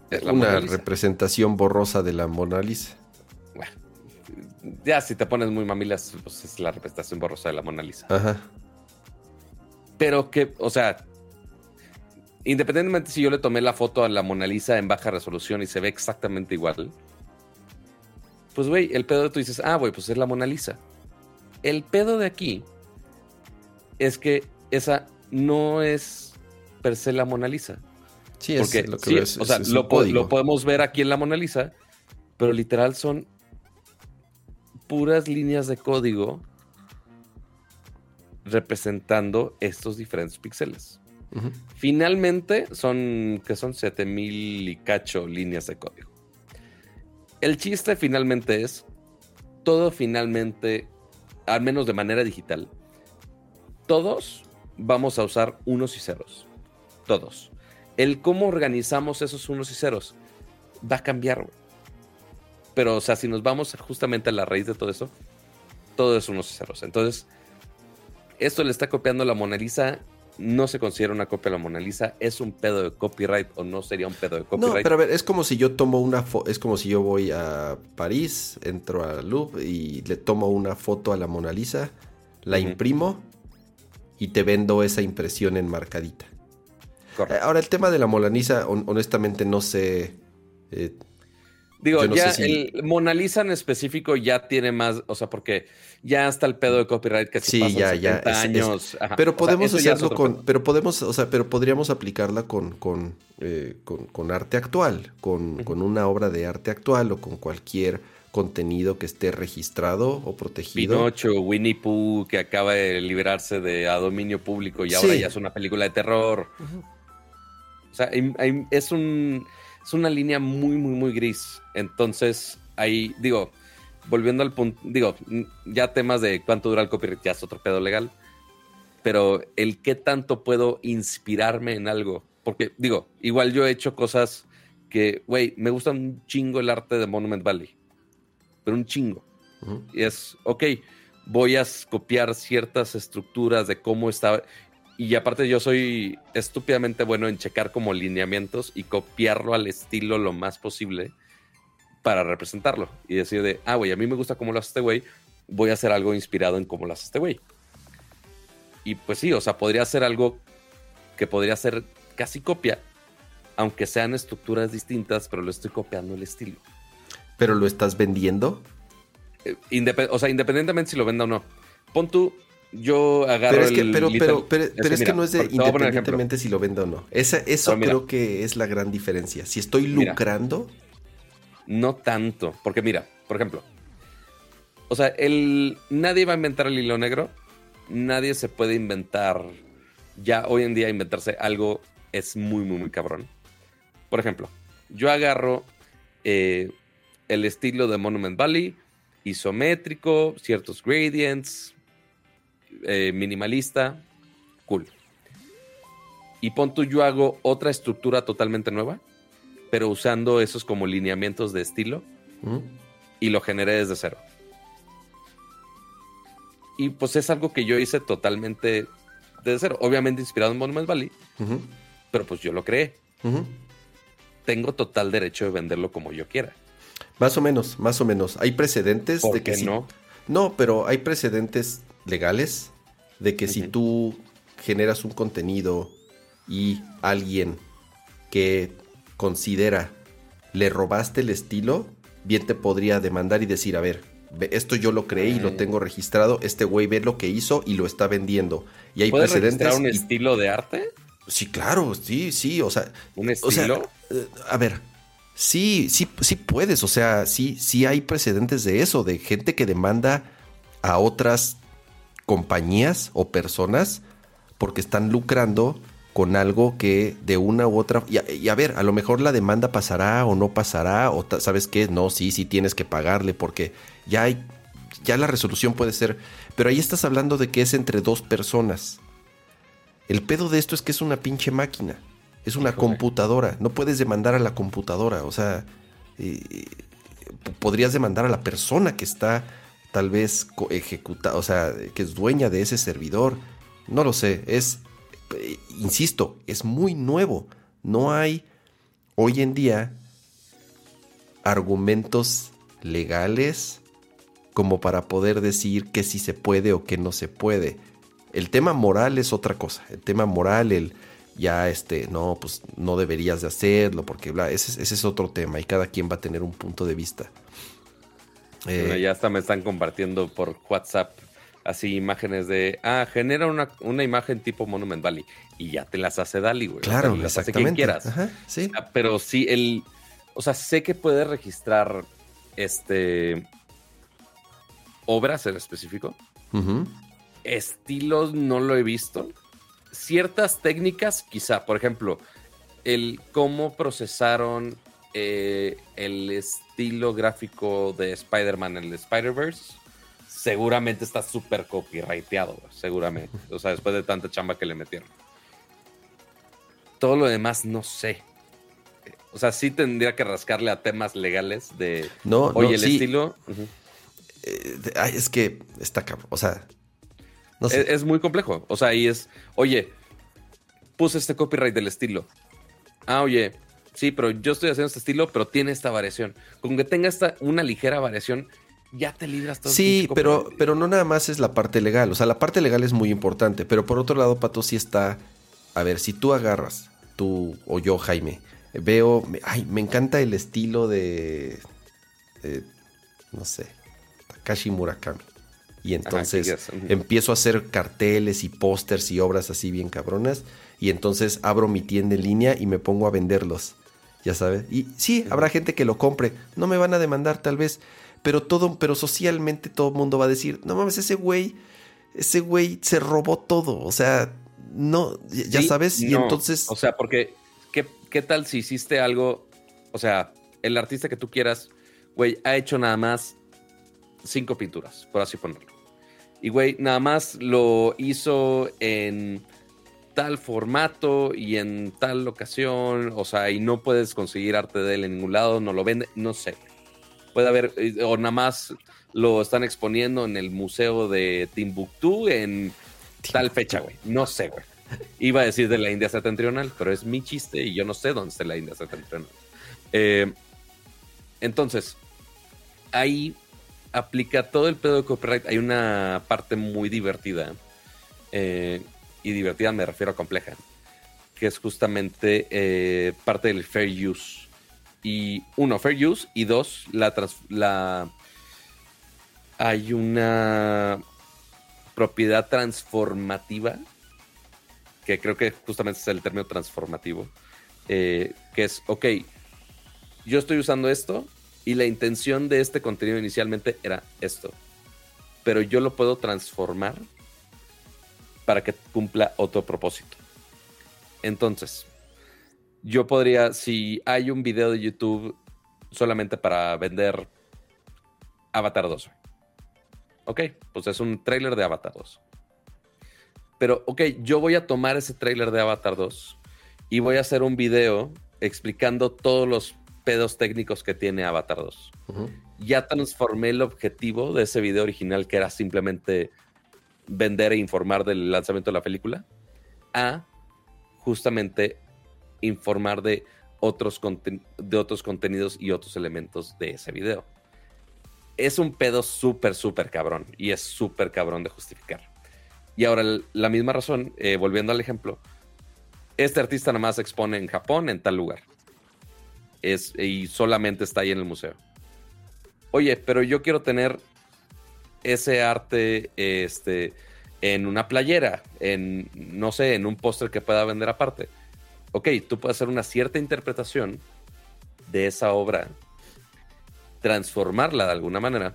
Es una representación borrosa de la Mona Lisa. Bueno, ya si te pones muy mamilas, pues es la representación borrosa de la Mona Lisa. Ajá. Pero que, o sea, independientemente si yo le tomé la foto a la Mona Lisa en baja resolución y se ve exactamente igual, pues güey, el pedo de tú dices, ah, güey, pues es la Mona Lisa. El pedo de aquí es que esa no es per se la Mona Lisa. Sí, es lo que o sea, lo, lo podemos ver aquí en la Mona Lisa, pero literal son puras líneas de código representando estos diferentes píxeles. Finalmente son que son 7000 y cacho líneas de código. El chiste finalmente es todo finalmente al menos de manera digital, todos vamos a usar unos y ceros. Todos. El cómo organizamos esos unos y ceros va a cambiar. Pero, o sea, si nos vamos justamente a la raíz de todo eso, todo es unos y ceros. Entonces, esto le está copiando la Mona Lisa. No se considera una copia de la Mona Lisa. ¿Es un pedo de copyright o no sería un pedo de copyright? No, pero a ver, es como si yo tomo una foto. Es como si yo voy a París, entro a Louvre y le tomo una foto a la Mona Lisa, la imprimo y te vendo esa impresión enmarcadita. Correcto. Ahora, el tema de la Mona Lisa, honestamente no sé. Eh, Digo, ya el Mona Lisa en específico ya tiene más, o sea, porque ya está el pedo de copyright que sí, ya, ya, años. pero podemos hacerlo con, pero podemos, o sea, pero podríamos aplicarla con, con, eh, con, arte actual, con, con, una obra de arte actual o con cualquier contenido que esté registrado o protegido. Pinocho, Winnie Pooh, que acaba de liberarse de a dominio público y ahora ya es una película de terror. O sea, es un es una línea muy, muy, muy gris. Entonces, ahí, digo, volviendo al punto, digo, ya temas de cuánto dura el copyright ya es otro pedo legal, pero el qué tanto puedo inspirarme en algo, porque digo, igual yo he hecho cosas que, güey, me gusta un chingo el arte de Monument Valley, pero un chingo. Y es, ok, voy a copiar ciertas estructuras de cómo estaba. Y aparte yo soy estúpidamente bueno en checar como lineamientos y copiarlo al estilo lo más posible para representarlo. Y decir de, ah, güey, a mí me gusta cómo lo hace este güey, voy a hacer algo inspirado en cómo lo hace este güey. Y pues sí, o sea, podría ser algo que podría ser casi copia, aunque sean estructuras distintas, pero lo estoy copiando el estilo. ¿Pero lo estás vendiendo? Eh, o sea, independientemente si lo venda o no. Pon tú, yo agarro pero es que, pero, pero, pero, es, que no es de independientemente si lo vendo o no. Esa, eso creo que es la gran diferencia. Si estoy lucrando. no tanto. Porque mira, por ejemplo. O sea, el, nadie va a inventar el hilo negro. Nadie se puede inventar. Ya hoy en día inventarse algo es muy, muy, muy cabrón. Por ejemplo, yo agarro eh, el estilo de Monument Valley, isométrico, ciertos gradients, eh, minimalista, cool. Y pon tú, yo hago otra estructura totalmente nueva, pero usando esos como lineamientos de estilo y lo generé desde cero. Y pues es algo que yo hice totalmente desde cero. Obviamente inspirado en Monument Valley, pero pues yo lo creé. Tengo total derecho de venderlo como yo quiera. Más o menos, más o menos. Hay precedentes de que no. No, pero hay precedentes legales de que si tú generas un contenido y alguien que considera le robaste el estilo, bien te podría demandar y decir, a ver, esto yo lo creé y lo tengo registrado, este güey ve lo que hizo y lo está vendiendo. Y hay ¿Puedes precedentes. un estilo de arte? Sí, claro, sí, sí, o sea. ¿Un estilo? Eh, a ver, sí, sí, sí puedes, o sea, sí, sí hay precedentes de eso, de gente que demanda a otras compañías o personas porque están lucrando con algo que de una u otra... Y a, ver, a lo mejor la demanda pasará o no pasará, o sabes qué, no, sí, sí tienes que pagarle porque ya hay, ya la resolución puede ser... Pero ahí estás hablando de que es entre dos personas. El pedo de esto es que es una pinche máquina, es una computadora, no puedes demandar a la computadora, o sea, eh, podrías demandar a la persona que está tal vez ejecuta, o sea, que es dueña de ese servidor. No lo sé, es, eh, insisto, es muy nuevo. No hay hoy en día argumentos legales como para poder decir que sí se puede o que no se puede. El tema moral es otra cosa. El tema moral, el ya este, no, pues no deberías de hacerlo porque bla, ese, ese es otro tema y cada quien va a tener un punto de vista. Eh, ya hasta me están compartiendo por WhatsApp así imágenes de, ah, genera una, una, imagen tipo Monument Valley y ya te las hace Dali, güey. Claro, o sea, quien quieras. sí. pero sí, el, o sea, sé que puedes registrar este obras en específico. Estilos no lo he visto. Ciertas técnicas, quizá, por ejemplo, el cómo procesaron eh, el estilo gráfico de Spider-Man en el Spider-Verse, seguramente está súper copyrighteado, seguramente. O sea, después de tanta chamba que le metieron. Todo lo demás, no sé. O sea, sí tendría que rascarle a temas legales de. No, Oye, el estilo. Eh, es que está cabrón. O sea. No sé. es, muy complejo. O sea, ahí es. Oye, puse este copyright del estilo. Ah, oye, sí, pero yo estoy haciendo este estilo, pero tiene esta variación. Con que tenga esta, una ligera variación, ya te libras todo. Sí, pero, pero no nada más es la parte legal. O sea, la parte legal es muy importante, pero por otro lado, Pato, sí está... A ver, si tú agarras, tú o yo, Jaime, veo... Ay, me encanta el estilo de... no sé, Takashi Murakami. Y entonces empiezo a hacer carteles y pósters y obras así bien cabronas. Y entonces abro mi tienda en línea y me pongo a venderlos. Ya sabes. Y sí, habrá gente que lo compre. No me van a demandar tal vez pero todo, pero socialmente todo el mundo va a decir, no mames, ese güey, ese güey se robó todo, o sea, no, ya sabes, y entonces... O sea, porque, ¿qué, ¿qué tal si hiciste algo, o sea, el artista que tú quieras, güey, ha hecho nada más cinco pinturas, por así ponerlo. Y, güey, nada más lo hizo en tal formato y en tal ocasión, o sea, y no puedes conseguir arte de él en ningún lado, no lo vende, no sé puede haber, eh, o nada más lo están exponiendo en el museo de Timbuktu en tal fecha, güey. No sé, güey. Iba a decir de la India septentrional, pero es mi chiste y yo no sé dónde está la India septentrional. Eh, entonces, ahí aplica todo el pedo de copyright. Hay una parte muy divertida, eh, y divertida me refiero a compleja, que es justamente parte del fair use y uno, fair use. Y dos, la, la hay una propiedad transformativa, que creo que justamente es el término transformativo, eh, que es, ok, yo estoy usando esto y la intención de este contenido inicialmente era esto, pero yo lo puedo transformar para que cumpla otro propósito. Entonces, yo podría, si hay un video de YouTube solamente para vender Avatar 2. Ok, pues es un trailer de Avatar 2. Pero, ok, yo voy a tomar ese trailer de Avatar 2 y voy a hacer un video explicando todos los pedos técnicos que tiene Avatar 2. Ya transformé el objetivo de ese video original, que era simplemente vender e informar del lanzamiento de la película, a justamente informar de otros, de otros contenidos y otros elementos de ese video. Es un pedo súper, súper cabrón y es súper cabrón de justificar. Y ahora, la misma razón, eh, volviendo al ejemplo, este artista nada más expone en Japón, en tal lugar. Es, y solamente está ahí en el museo. Oye, pero yo quiero tener ese arte este, en una playera, en, no sé, en un póster que pueda vender aparte ok, tú puedes hacer una cierta interpretación de esa obra, transformarla de alguna manera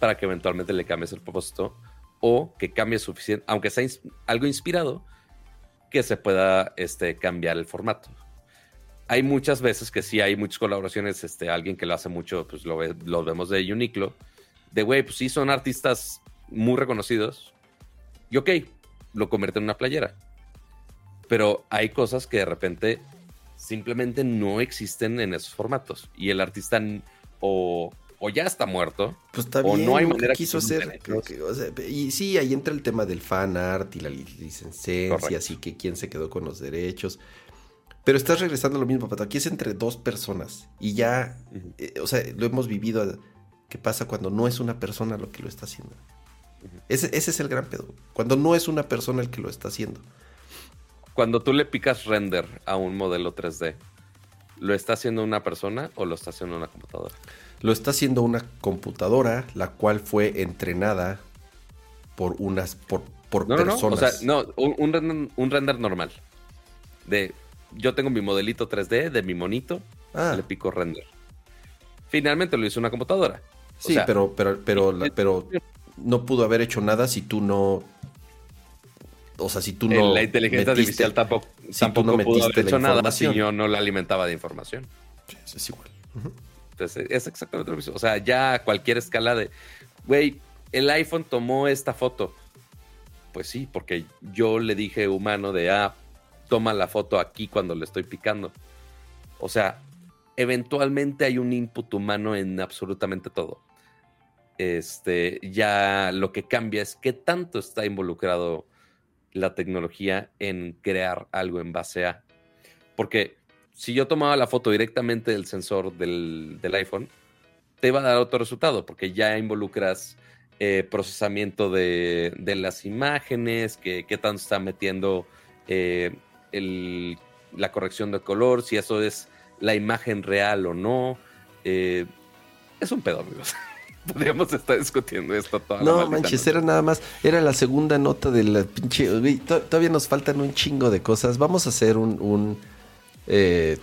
para que eventualmente le cambies el propósito o que cambie suficiente, aunque sea algo inspirado, que se pueda este, cambiar el formato. Hay muchas veces que sí hay muchas colaboraciones, este, alguien que lo hace mucho, pues lo, lo vemos de Uniqlo, de güey, pues sí son artistas muy reconocidos, y ok, lo convierte en una playera pero hay cosas que de repente simplemente no existen en esos formatos y el artista o, ya está muerto pues o no hay manera que quiso hacer y sí ahí entra el tema del fan art y la licencia así que quién se quedó con los derechos pero estás regresando a lo mismo, Pato. Aquí es entre dos personas. Y ya, eh, o sea, lo hemos vivido. ¿Qué pasa cuando no es una persona lo que lo está haciendo? ese, ese, es el gran pedo. Cuando no es una persona el que lo está haciendo cuando tú le picas render a un modelo 3D, ¿lo está haciendo una persona o lo está haciendo una computadora? Lo está haciendo una computadora, la cual fue entrenada por unas por, por personas. No, o sea, no, un, render, normal. De yo tengo mi modelito 3D de mi monito, ah. le pico render. Finalmente lo hizo una computadora. Sí, pero, pero, pero, pero no pudo haber hecho nada si tú no o sea, si tú no. La inteligencia artificial tampoco, tampoco pudo haber hecho nada si yo no la alimentaba de información. es igual. Entonces, es exactamente lo mismo. O sea, ya a cualquier escala de. Güey, el iPhone tomó esta foto. Pues sí, porque yo le dije humano de, ah, toma la foto aquí cuando le estoy picando. O sea, eventualmente hay un input humano en absolutamente todo. Este, ya lo que cambia es qué tanto está involucrado la tecnología en crear algo en base a. Porque si yo tomaba la foto directamente del sensor del, iPhone, te va a dar otro resultado, porque ya involucras eh, procesamiento de, las imágenes, que, qué tanto está metiendo eh, la corrección de color, si eso es la imagen real o no. Eh, es un pedo, amigos. Podríamos estar discutiendo esto toda No, manches, era nada más. Era la segunda nota de la pinche. Todavía nos faltan un chingo de cosas. Vamos a hacer un. Eh,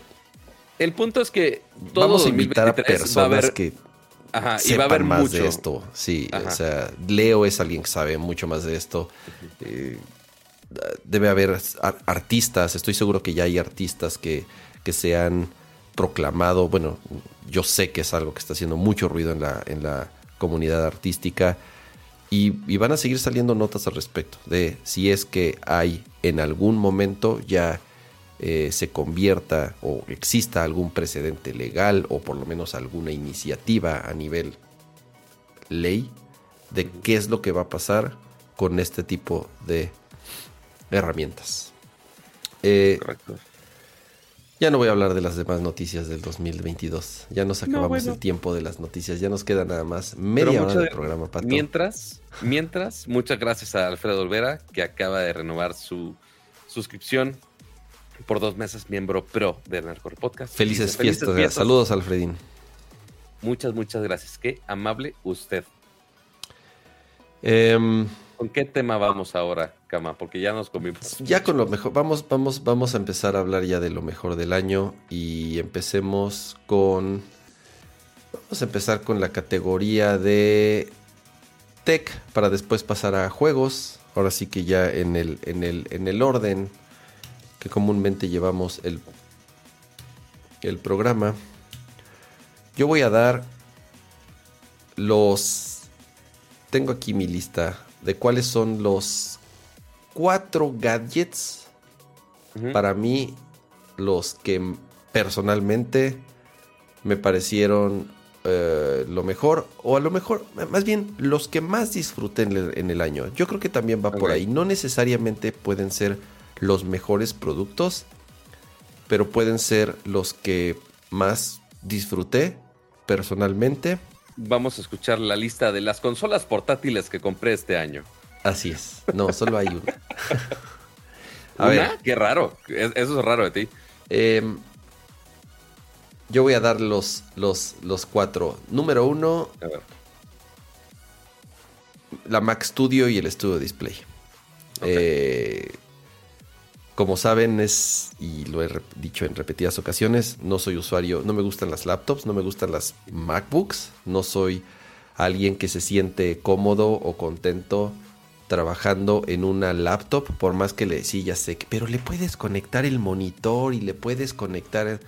el punto es que vamos a invitar a personas que Ajá, y va a haber más de esto. Sí, o sea, Leo es alguien que sabe mucho más de esto. Eh, debe haber artistas, estoy seguro que ya hay artistas que, que se han proclamado, bueno, yo sé que es algo que está haciendo mucho ruido en la, en la comunidad artística y, van a seguir saliendo notas al respecto de si es que hay en algún momento ya eh, se convierta o exista algún precedente legal o por lo menos alguna iniciativa a nivel ley de qué es lo que va a pasar con este tipo de herramientas. Eh, Correcto. Ya no voy a hablar de las demás noticias del 2022. Ya nos acabamos el tiempo de las noticias. Ya nos queda nada más media hora del programa, Pato. Mientras, mientras, muchas gracias a Alfredo Olvera, que acaba de renovar su suscripción por dos meses, miembro pro de Narcor Podcast. Felices, fiestas. Saludos, Alfredín. Muchas, muchas gracias. Qué amable usted. Eh, ¿Con qué tema vamos ahora, Cama? Porque ya nos comimos. Ya con lo mejor. Vamos, vamos, vamos a empezar a hablar ya de lo mejor del año. Y empecemos con. Vamos a empezar con la categoría de tech para después pasar a juegos. Ahora sí que ya en el, en el, en el orden que comúnmente llevamos el, el programa. Yo voy a dar los. Tengo aquí mi lista de cuáles son los cuatro gadgets para mí los que personalmente me parecieron eh, lo mejor o a lo mejor más bien los que más disfruté en el, año. Yo creo que también va por ahí. No necesariamente pueden ser los mejores productos pero pueden ser los que más disfruté personalmente vamos a escuchar la lista de las consolas portátiles que compré este año. Así es. No, solo hay una. a ver. Qué raro. Eso es raro de ti. Em, yo voy a dar los, los, los cuatro. Número uno. La Mac Studio y el Studio Display. Eh, como saben, es, y lo he dicho en repetidas ocasiones, no soy usuario, no me gustan las laptops, no me gustan las MacBooks, no soy alguien que se siente cómodo o contento trabajando en una laptop, por más que le sí, ya sé, pero le puedes conectar el monitor y le puedes conectar,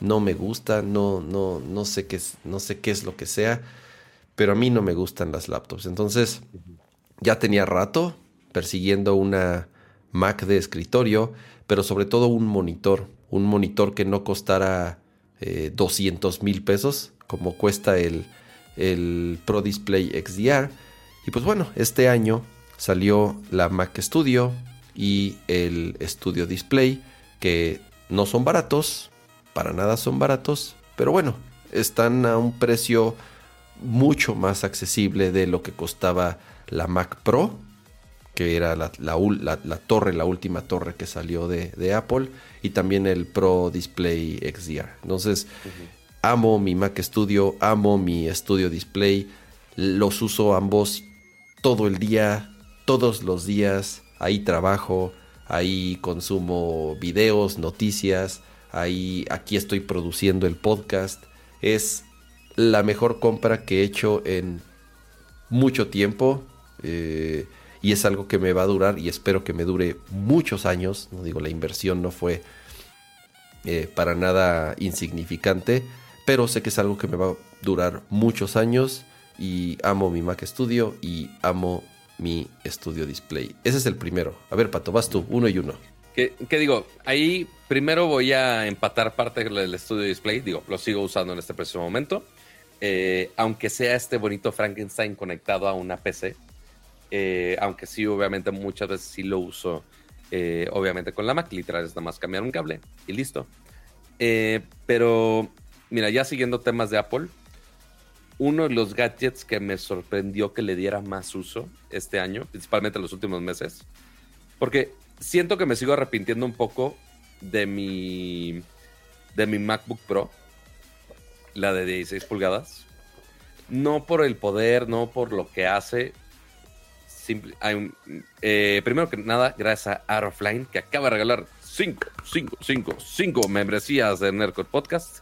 no me gusta, no, no, no sé qué es, no sé qué es lo que sea, pero a mí no me gustan las laptops. Entonces, ya tenía rato persiguiendo una Mac de escritorio, pero sobre todo un monitor, un monitor que no costara 200 eh, mil pesos, como cuesta el, el Pro Display XDR. Y pues bueno, este año salió la Mac Studio y el Studio Display, que no son baratos, para nada son baratos, pero bueno, están a un precio mucho más accesible de lo que costaba la Mac Pro que era la, torre, la última torre que salió de, Apple, y también el Pro Display XDR. Entonces, amo mi Mac Studio, amo mi Studio Display, los uso ambos todo el día, todos los días, ahí trabajo, ahí consumo videos, noticias, ahí aquí estoy produciendo el podcast. Es la mejor compra que he hecho en mucho tiempo. Eh, y es algo que me va a durar y espero que me dure muchos años. No digo, la inversión no fue eh, para nada insignificante, pero sé que es algo que me va a durar muchos años y amo mi Mac Studio y amo mi Studio Display. Ese es el primero. A ver, Pato, vas tú, uno y uno. ¿Qué, digo? Ahí primero voy a empatar parte del Studio Display. Digo, lo sigo usando en este preciso momento. Eh, aunque sea este bonito Frankenstein conectado a una PC. Eh, aunque sí, obviamente, muchas veces sí lo uso. Eh, obviamente con la Mac, literal, es nada más cambiar un cable y listo. pero, mira, ya siguiendo temas de Apple, uno de los gadgets que me sorprendió que le diera más uso este año, principalmente en los últimos meses, porque siento que me sigo arrepintiendo un poco de mi, de mi MacBook Pro, la de 16 pulgadas. No por el poder, no por lo que hace. Eh, primero que nada, gracias a Art que acaba de regalar 5, 5, 5, 5 membresías de Nerdcore Podcast.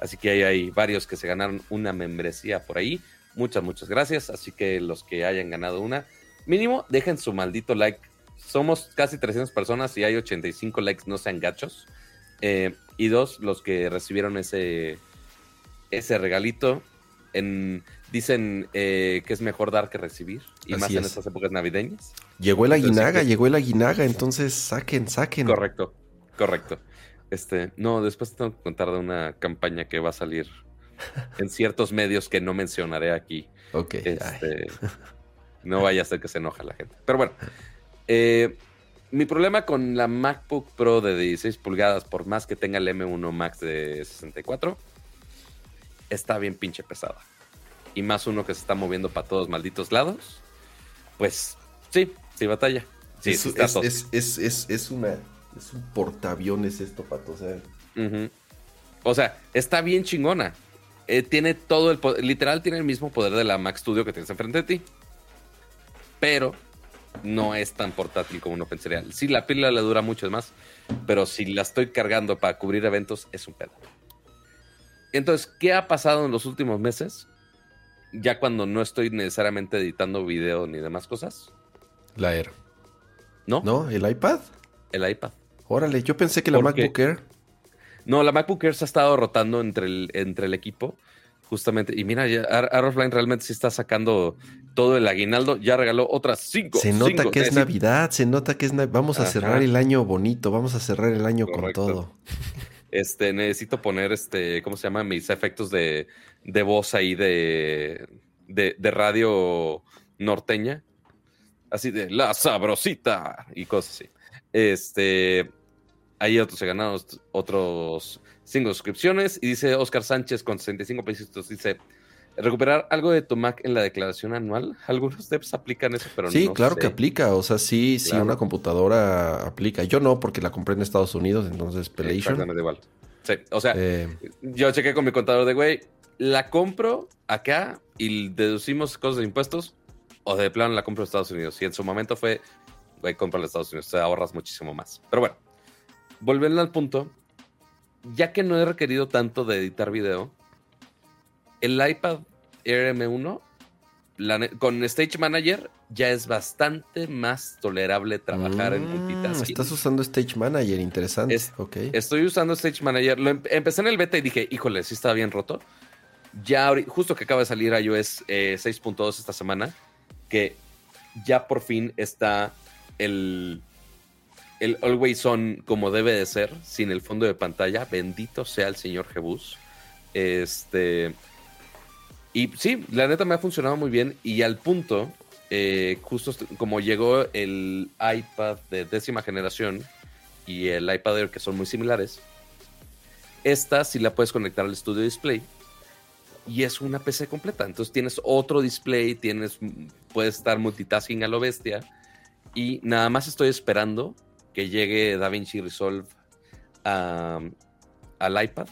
Así que hay, hay varios que se ganaron una membresía por ahí. Muchas, muchas gracias. Así que los que hayan ganado una, mínimo, dejen su maldito like. Somos casi 300 personas y hay 85 likes, no sean gachos. Eh, y dos, los que recibieron ese, ese regalito. En, dicen eh, que es mejor dar que recibir. Y más en estas épocas navideñas. Llegó el aguinaga, llegó el aguinaga. Entonces saquen, saquen. Correcto, correcto. Este, no, después tengo que contar de una campaña que va a salir en ciertos medios que no mencionaré aquí. Ok. Este, no vaya a ser que se enoja la gente. Pero bueno, eh, mi problema con la MacBook Pro de 16 pulgadas, por más que tenga el M1 Max de 64, está bien pinche pesada. Y más uno que se está moviendo para todos malditos lados, pues sí, sí batalla. Sí, es, es, es, es una es un portaaviones esto, Pato. O sea, o sea está bien chingona. Eh, tiene todo el poder, literal tiene el mismo poder de la Mac Studio que tienes enfrente de ti. Pero no es tan portátil como uno pensaría. Sí, la pila le dura mucho más, pero si la estoy cargando para cubrir eventos, es un pedo. Entonces, ¿qué ha pasado en los últimos meses? Ya cuando no estoy necesariamente editando video ni demás cosas. La Air. ¿No? ¿No? ¿El iPad? El iPad. Órale, yo pensé que la MacBook Air. No, la MacBook Air se ha estado rotando entre el, entre el equipo, justamente. Y mira, ya realmente sí está sacando todo el aguinaldo. Ya regaló otras cinco. Se nota que es Navidad, se nota que es Navidad. Vamos a cerrar el año bonito, vamos a cerrar el año con todo. Este, necesito poner este, ¿cómo se llama? Mis efectos de, de voz ahí de, de, radio norteña. Así de la sabrosita y cosas así. Este, hay otros se ganaron otros cinco suscripciones. Y dice Oscar Sánchez con 65 pesitos, dice, recuperar algo de tu Mac en la declaración anual. Algunos steps aplican eso, pero sí, no claro que aplica. O sea, sí, sí, una computadora aplica. Yo no, porque la compré en Estados Unidos, entonces Pelation. Exactamente igual. Sí, o sea, eh, yo chequé con mi contador de, güey, la compro acá y deducimos cosas de impuestos o de plano la compro en Estados Unidos. Y en su momento fue, güey, compra en Estados Unidos, te ahorras muchísimo más. Pero bueno, volviendo al punto, ya que no he requerido tanto de editar video, el iPad Air M1 con Stage Manager ya es bastante más tolerable trabajar en mm, multitasking. Estás usando Stage Manager, interesante. Estoy usando Stage Manager. Lo empecé en el beta y dije, híjole, sí estaba bien roto. Ya justo que acaba de salir iOS 6.2 eh, esta semana, que ya por fin está el, el Always On como debe de ser, sin el fondo de pantalla. Bendito sea el señor Jebus. Este. Y sí, la neta me ha funcionado muy bien. Y al punto, eh, justo como llegó el iPad de décima generación y el iPad Air, que son muy similares, esta sí la puedes conectar al Studio Display y es una PC completa. Entonces tienes otro display, tienes, puedes estar multitasking a lo bestia. Y nada más estoy esperando que llegue DaVinci Resolve al iPad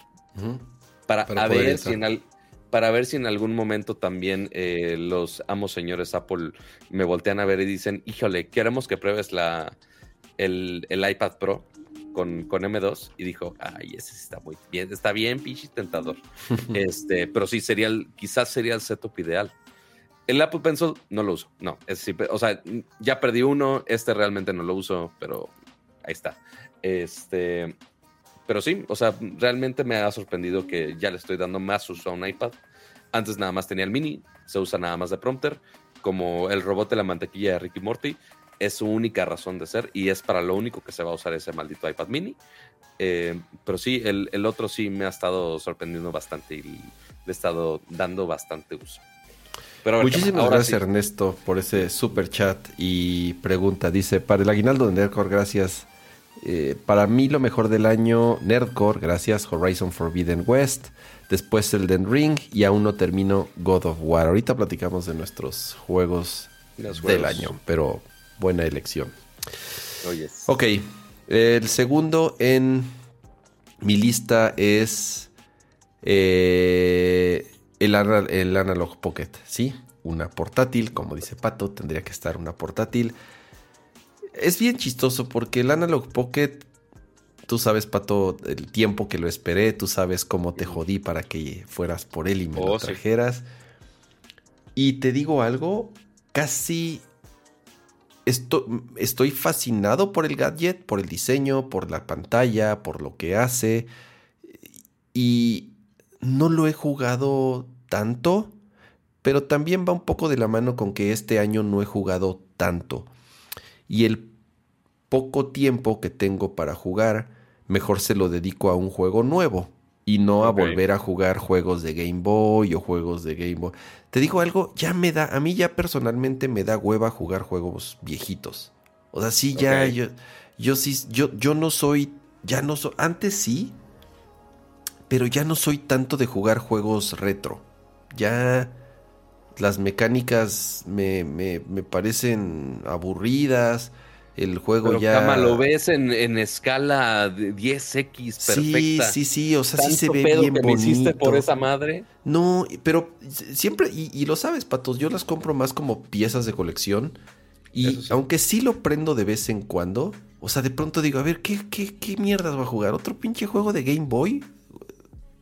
para, ver si en para ver si en algún momento también eh, los amos señores Apple me voltean a ver y dicen, híjole, queremos que pruebes la, el, el iPad Pro con, M2 y dijo, ay, ese está muy bien, está bien, pinche tentador. este, pero sí, sería quizás sería el setup ideal. El Apple Pencil no lo uso, no, es, o sea, ya perdí uno, este realmente no lo uso, pero ahí está. Este, pero sí, o sea, realmente me ha sorprendido que ya le estoy dando más uso a un iPad. Antes nada más tenía el mini, se usa nada más de prompter, como el robot de la mantequilla de Ricky Morty. Es su única razón de ser y es para lo único que se va a usar ese maldito iPad mini. Eh, pero sí, el, otro sí me ha estado sorprendiendo bastante y le he estado dando bastante uso. Muchísimas gracias Ernesto por ese super chat y pregunta. Dice, para el aguinaldo de Nerdcore, gracias. Eh, para mí lo mejor del año, Nerdcore, gracias. Horizon Forbidden West. Después Elden Ring y aún no termino God of War. Ahorita platicamos de nuestros juegos, del año, pero buena elección. Ok, el segundo en mi lista es eh, el, el Analog Pocket, ¿sí? Una portátil, como dice Pato, tendría que estar una portátil. Es bien chistoso porque el Analog Pocket, tú sabes, Pato, el tiempo que lo esperé, tú sabes cómo te jodí para que fueras por él y me lo oh, trajeras. Y te digo algo, casi estoy fascinado por el gadget, por el diseño, por la pantalla, por lo que hace. Y no lo he jugado tanto, pero también va un poco de la mano con que este año no he jugado tanto. Y el poco tiempo que tengo para jugar, mejor se lo dedico a un juego nuevo y no a volver a jugar juegos de Game Boy o juegos de Game Boy. Te digo algo, ya me da, a mí ya personalmente me da hueva jugar juegos viejitos. O sea, sí, ya, yo, yo sí, yo, yo no soy, ya no soy, antes sí, pero ya no soy tanto de jugar juegos retro. Ya las mecánicas me, me, me parecen aburridas. El juego Pero, ya. Cama, lo ves en, en, escala de 10x perfecta. Sí, sí, sí. O sea, sí se ve bien que bonito. hiciste por esa madre? No, pero siempre, y, lo sabes, patos, yo las compro más como piezas de colección. Y aunque sí lo prendo de vez en cuando, o sea, de pronto digo, a ver, ¿qué, qué, qué mierdas va a jugar? ¿Otro pinche juego de Game Boy?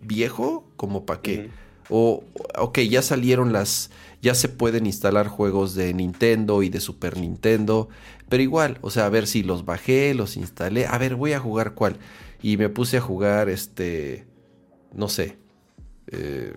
viejo, como para qué. O, ok, ya salieron las, ya se pueden instalar juegos de Nintendo y de Super Nintendo, pero igual, o sea, a ver si los bajé, los instalé, a ver, voy a jugar cuál. Y me puse a jugar, este, no sé, eh,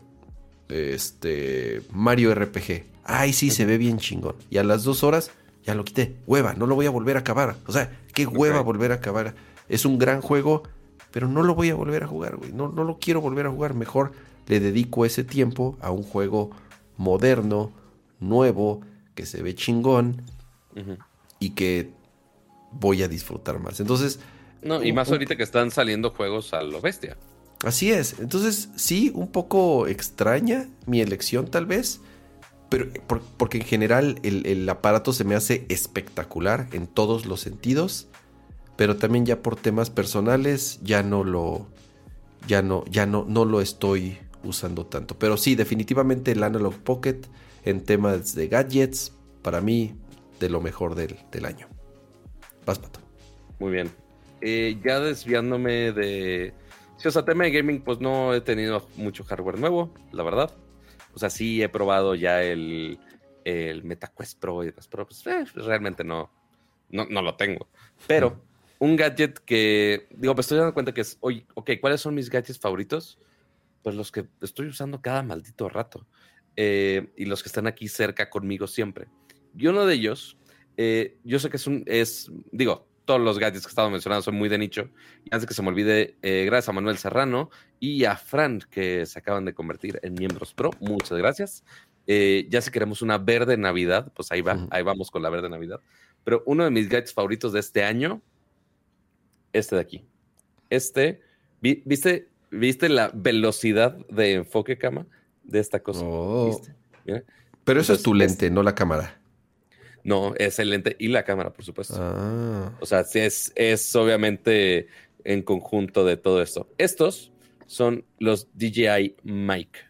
este, Mario RPG. Ay, sí, se ve bien chingón. Y a las dos horas ya lo quité. Hueva, no lo voy a volver a acabar. O sea, qué hueva volver a acabar. Es un gran juego, pero no lo voy a volver a jugar, güey. No, no lo quiero volver a jugar. Mejor le dedico ese tiempo a un juego moderno, nuevo, que se ve chingón y que voy a disfrutar más. Entonces. No, y más ahorita que están saliendo juegos a lo bestia. Así es. Entonces, sí, un poco extraña mi elección, tal vez. Pero porque en general el, el aparato se me hace espectacular en todos los sentidos pero también ya por temas personales ya no lo ya no ya no no lo estoy usando tanto. Pero sí, definitivamente el Analog Pocket en temas de gadgets para mí de lo mejor del, año. Vas, Pato. Muy bien. Eh, ya desviándome de... Si, o sea, tema de gaming, pues no he tenido mucho hardware nuevo, la verdad. O sea, sí he probado ya el, el MetaQuest Pro y demás, pero pues eh, realmente no, no, no, lo tengo. Pero un gadget que, digo, me estoy dando cuenta que es, oye, ok, ¿cuáles son mis gadgets favoritos? Pues los que estoy usando cada maldito rato eh, y los que están aquí cerca conmigo siempre. Y uno de ellos, eh, yo sé que es un, es, digo, todos los gadgets que estaba mencionando son muy de nicho. Y antes que se me olvide, eh, gracias a Manuel Serrano y a Fran, que se acaban de convertir en miembros pro. Muchas gracias. ya si queremos una verde Navidad, pues ahí va, ahí vamos con la verde Navidad. Pero uno de mis gadgets favoritos de este año este de aquí. Este, ¿viste, ¿viste la velocidad de enfoque cama de esta cosa? Oh. Pero eso es tu lente, no la cámara. No, es el lente y la cámara, por supuesto. Ah. O sea, es, es obviamente en conjunto de todo esto. Estos son los DJI Mic,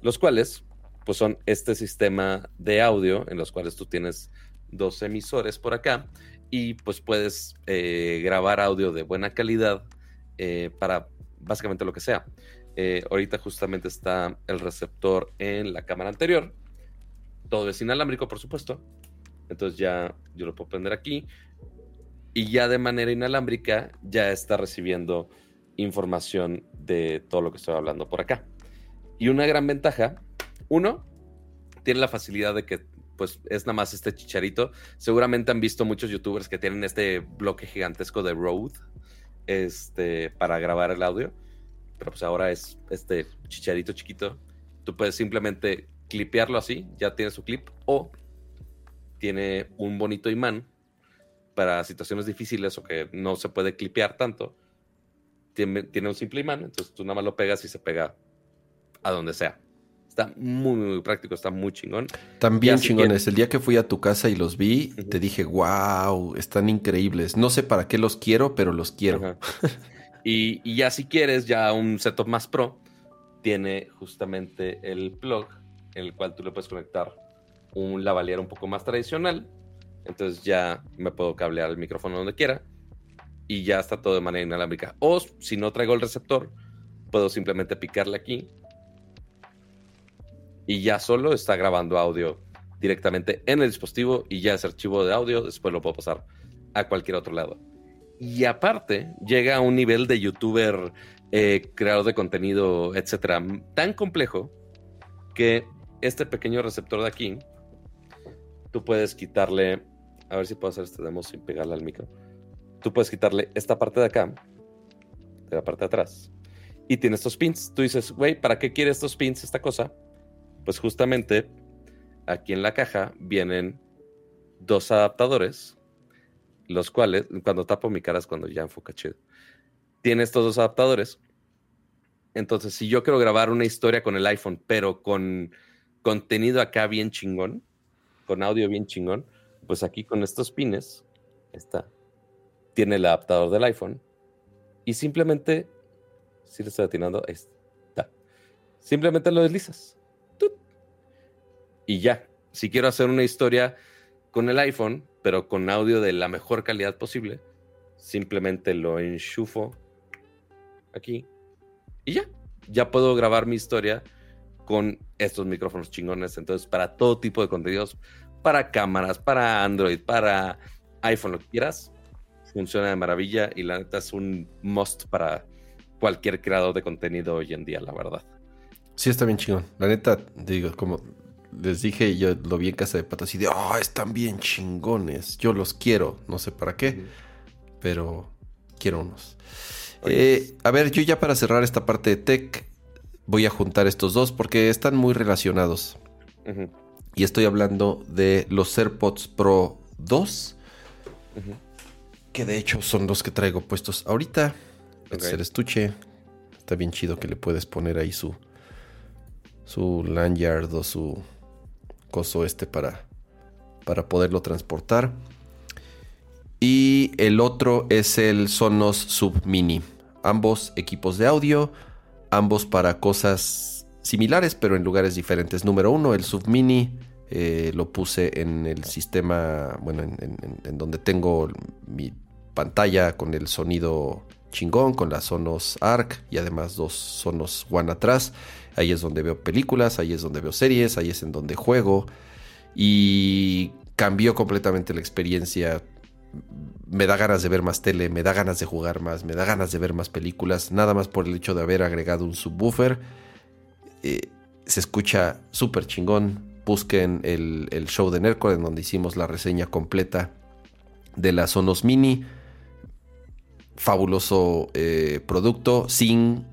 los cuales pues son este sistema de audio en los cuales tú tienes dos emisores por acá y pues puedes eh, grabar audio de buena calidad eh, para básicamente lo que sea. Eh, ahorita justamente está el receptor en la cámara anterior. Todo es inalámbrico, por supuesto. Entonces ya yo lo puedo prender aquí. Y ya de manera inalámbrica ya está recibiendo información de todo lo que estoy hablando por acá. Y una gran ventaja Uno, tiene la facilidad de que pues es nada más este chicharito. Seguramente han visto muchos youtubers que tienen este bloque gigantesco de Rode este, para grabar el audio. Pero pues ahora es este chicharito chiquito. Tú puedes simplemente clipearlo así, ya tiene su clip, o tiene un bonito imán para situaciones difíciles o que no se puede clipear tanto. Tiene, tiene un simple imán, entonces tú nada más lo pegas y se pega a donde sea. Está muy, muy práctico, está muy chingón. También chingones. El día que fui a tu casa y los vi, te dije, wow, están increíbles. No sé para qué los quiero, pero los quiero. y, ya si quieres, ya un setup más pro, tiene justamente el plug en el cual tú le puedes conectar un lavalier un poco más tradicional. Entonces ya me puedo cablear el micrófono donde quiera y ya está todo de manera inalámbrica. O si no traigo el receptor, puedo simplemente picarle aquí y ya solo está grabando audio directamente en el dispositivo y ya ese archivo de audio después lo puedo pasar a cualquier otro lado. Y aparte, llega a un nivel de youtuber, eh, creador de contenido, etcétera, tan complejo que este pequeño receptor de aquí, tú puedes quitarle, a ver si puedo hacer este demo sin pegarle al micro. Tú puedes quitarle esta parte de acá, de la parte de atrás, y tiene estos pins. Tú dices, güey, ¿para qué quiere estos pins esta cosa? Pues justamente aquí en la caja vienen dos adaptadores, los cuales, cuando tapo mi cara es cuando ya enfoca chido. Tiene estos dos adaptadores. Entonces, si yo quiero grabar una historia con el iPhone, pero con contenido acá bien chingón, con audio bien chingón, pues aquí con estos pines, está, tiene el adaptador del iPhone y simplemente, si le estoy atinando, está. Simplemente lo deslizas y ya. Si quiero hacer una historia con el iPhone, pero con audio de la mejor calidad posible, simplemente lo enchufo aquí y ya. Ya puedo grabar mi historia con estos micrófonos chingones. Entonces, para todo tipo de contenidos, para cámaras, para Android, para iPhone, lo que quieras, funciona de maravilla y la neta es un must para cualquier creador de contenido hoy en día, la verdad. Sí, está bien chingón. La neta, digo, como les dije, yo lo vi en casa de patas y de, oh, están bien chingones. Yo los quiero, no sé para qué, pero quiero unos. Eh, a ver, yo ya para cerrar esta parte de tech, voy a juntar estos dos porque están muy relacionados. Y estoy hablando de los AirPods Pro 2, que de hecho son los que traigo puestos ahorita. Okay. el estuche. Está bien chido que le puedes poner ahí su, su lanyard o su coso este para, para poderlo transportar. Y el otro es el Sonos Sub Mini. Ambos equipos de audio, ambos para cosas similares, pero en lugares diferentes. Número uno, el Sub Mini eh, lo puse en el sistema, bueno, en, donde tengo mi pantalla con el sonido chingón, con la Sonos Arc y además dos Sonos One atrás. Ahí es donde veo películas, ahí es donde veo series, ahí es en donde juego. Y cambió completamente la experiencia. Me da ganas de ver más tele, me da ganas de jugar más, me da ganas de ver más películas, nada más por el hecho de haber agregado un subwoofer. Eh, se escucha súper chingón. Busquen el, show de Nerco en donde hicimos la reseña completa de la Sonos Mini. Fabuloso eh, producto sin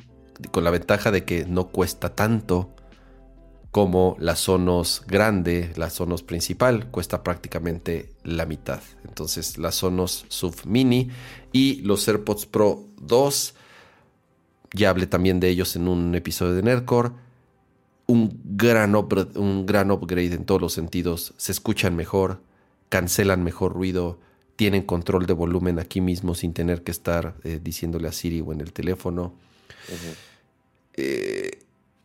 con la ventaja de que no cuesta tanto como la Sonos grande, la Sonos principal, cuesta prácticamente la mitad. Entonces la Sonos Sub Mini y los AirPods Pro 2, ya hablé también de ellos en un episodio de Nerdcore, un gran, un gran upgrade en todos los sentidos, se escuchan mejor, cancelan mejor ruido, tienen control de volumen aquí mismo sin tener que estar eh, diciéndole a Siri o en el teléfono. Eh,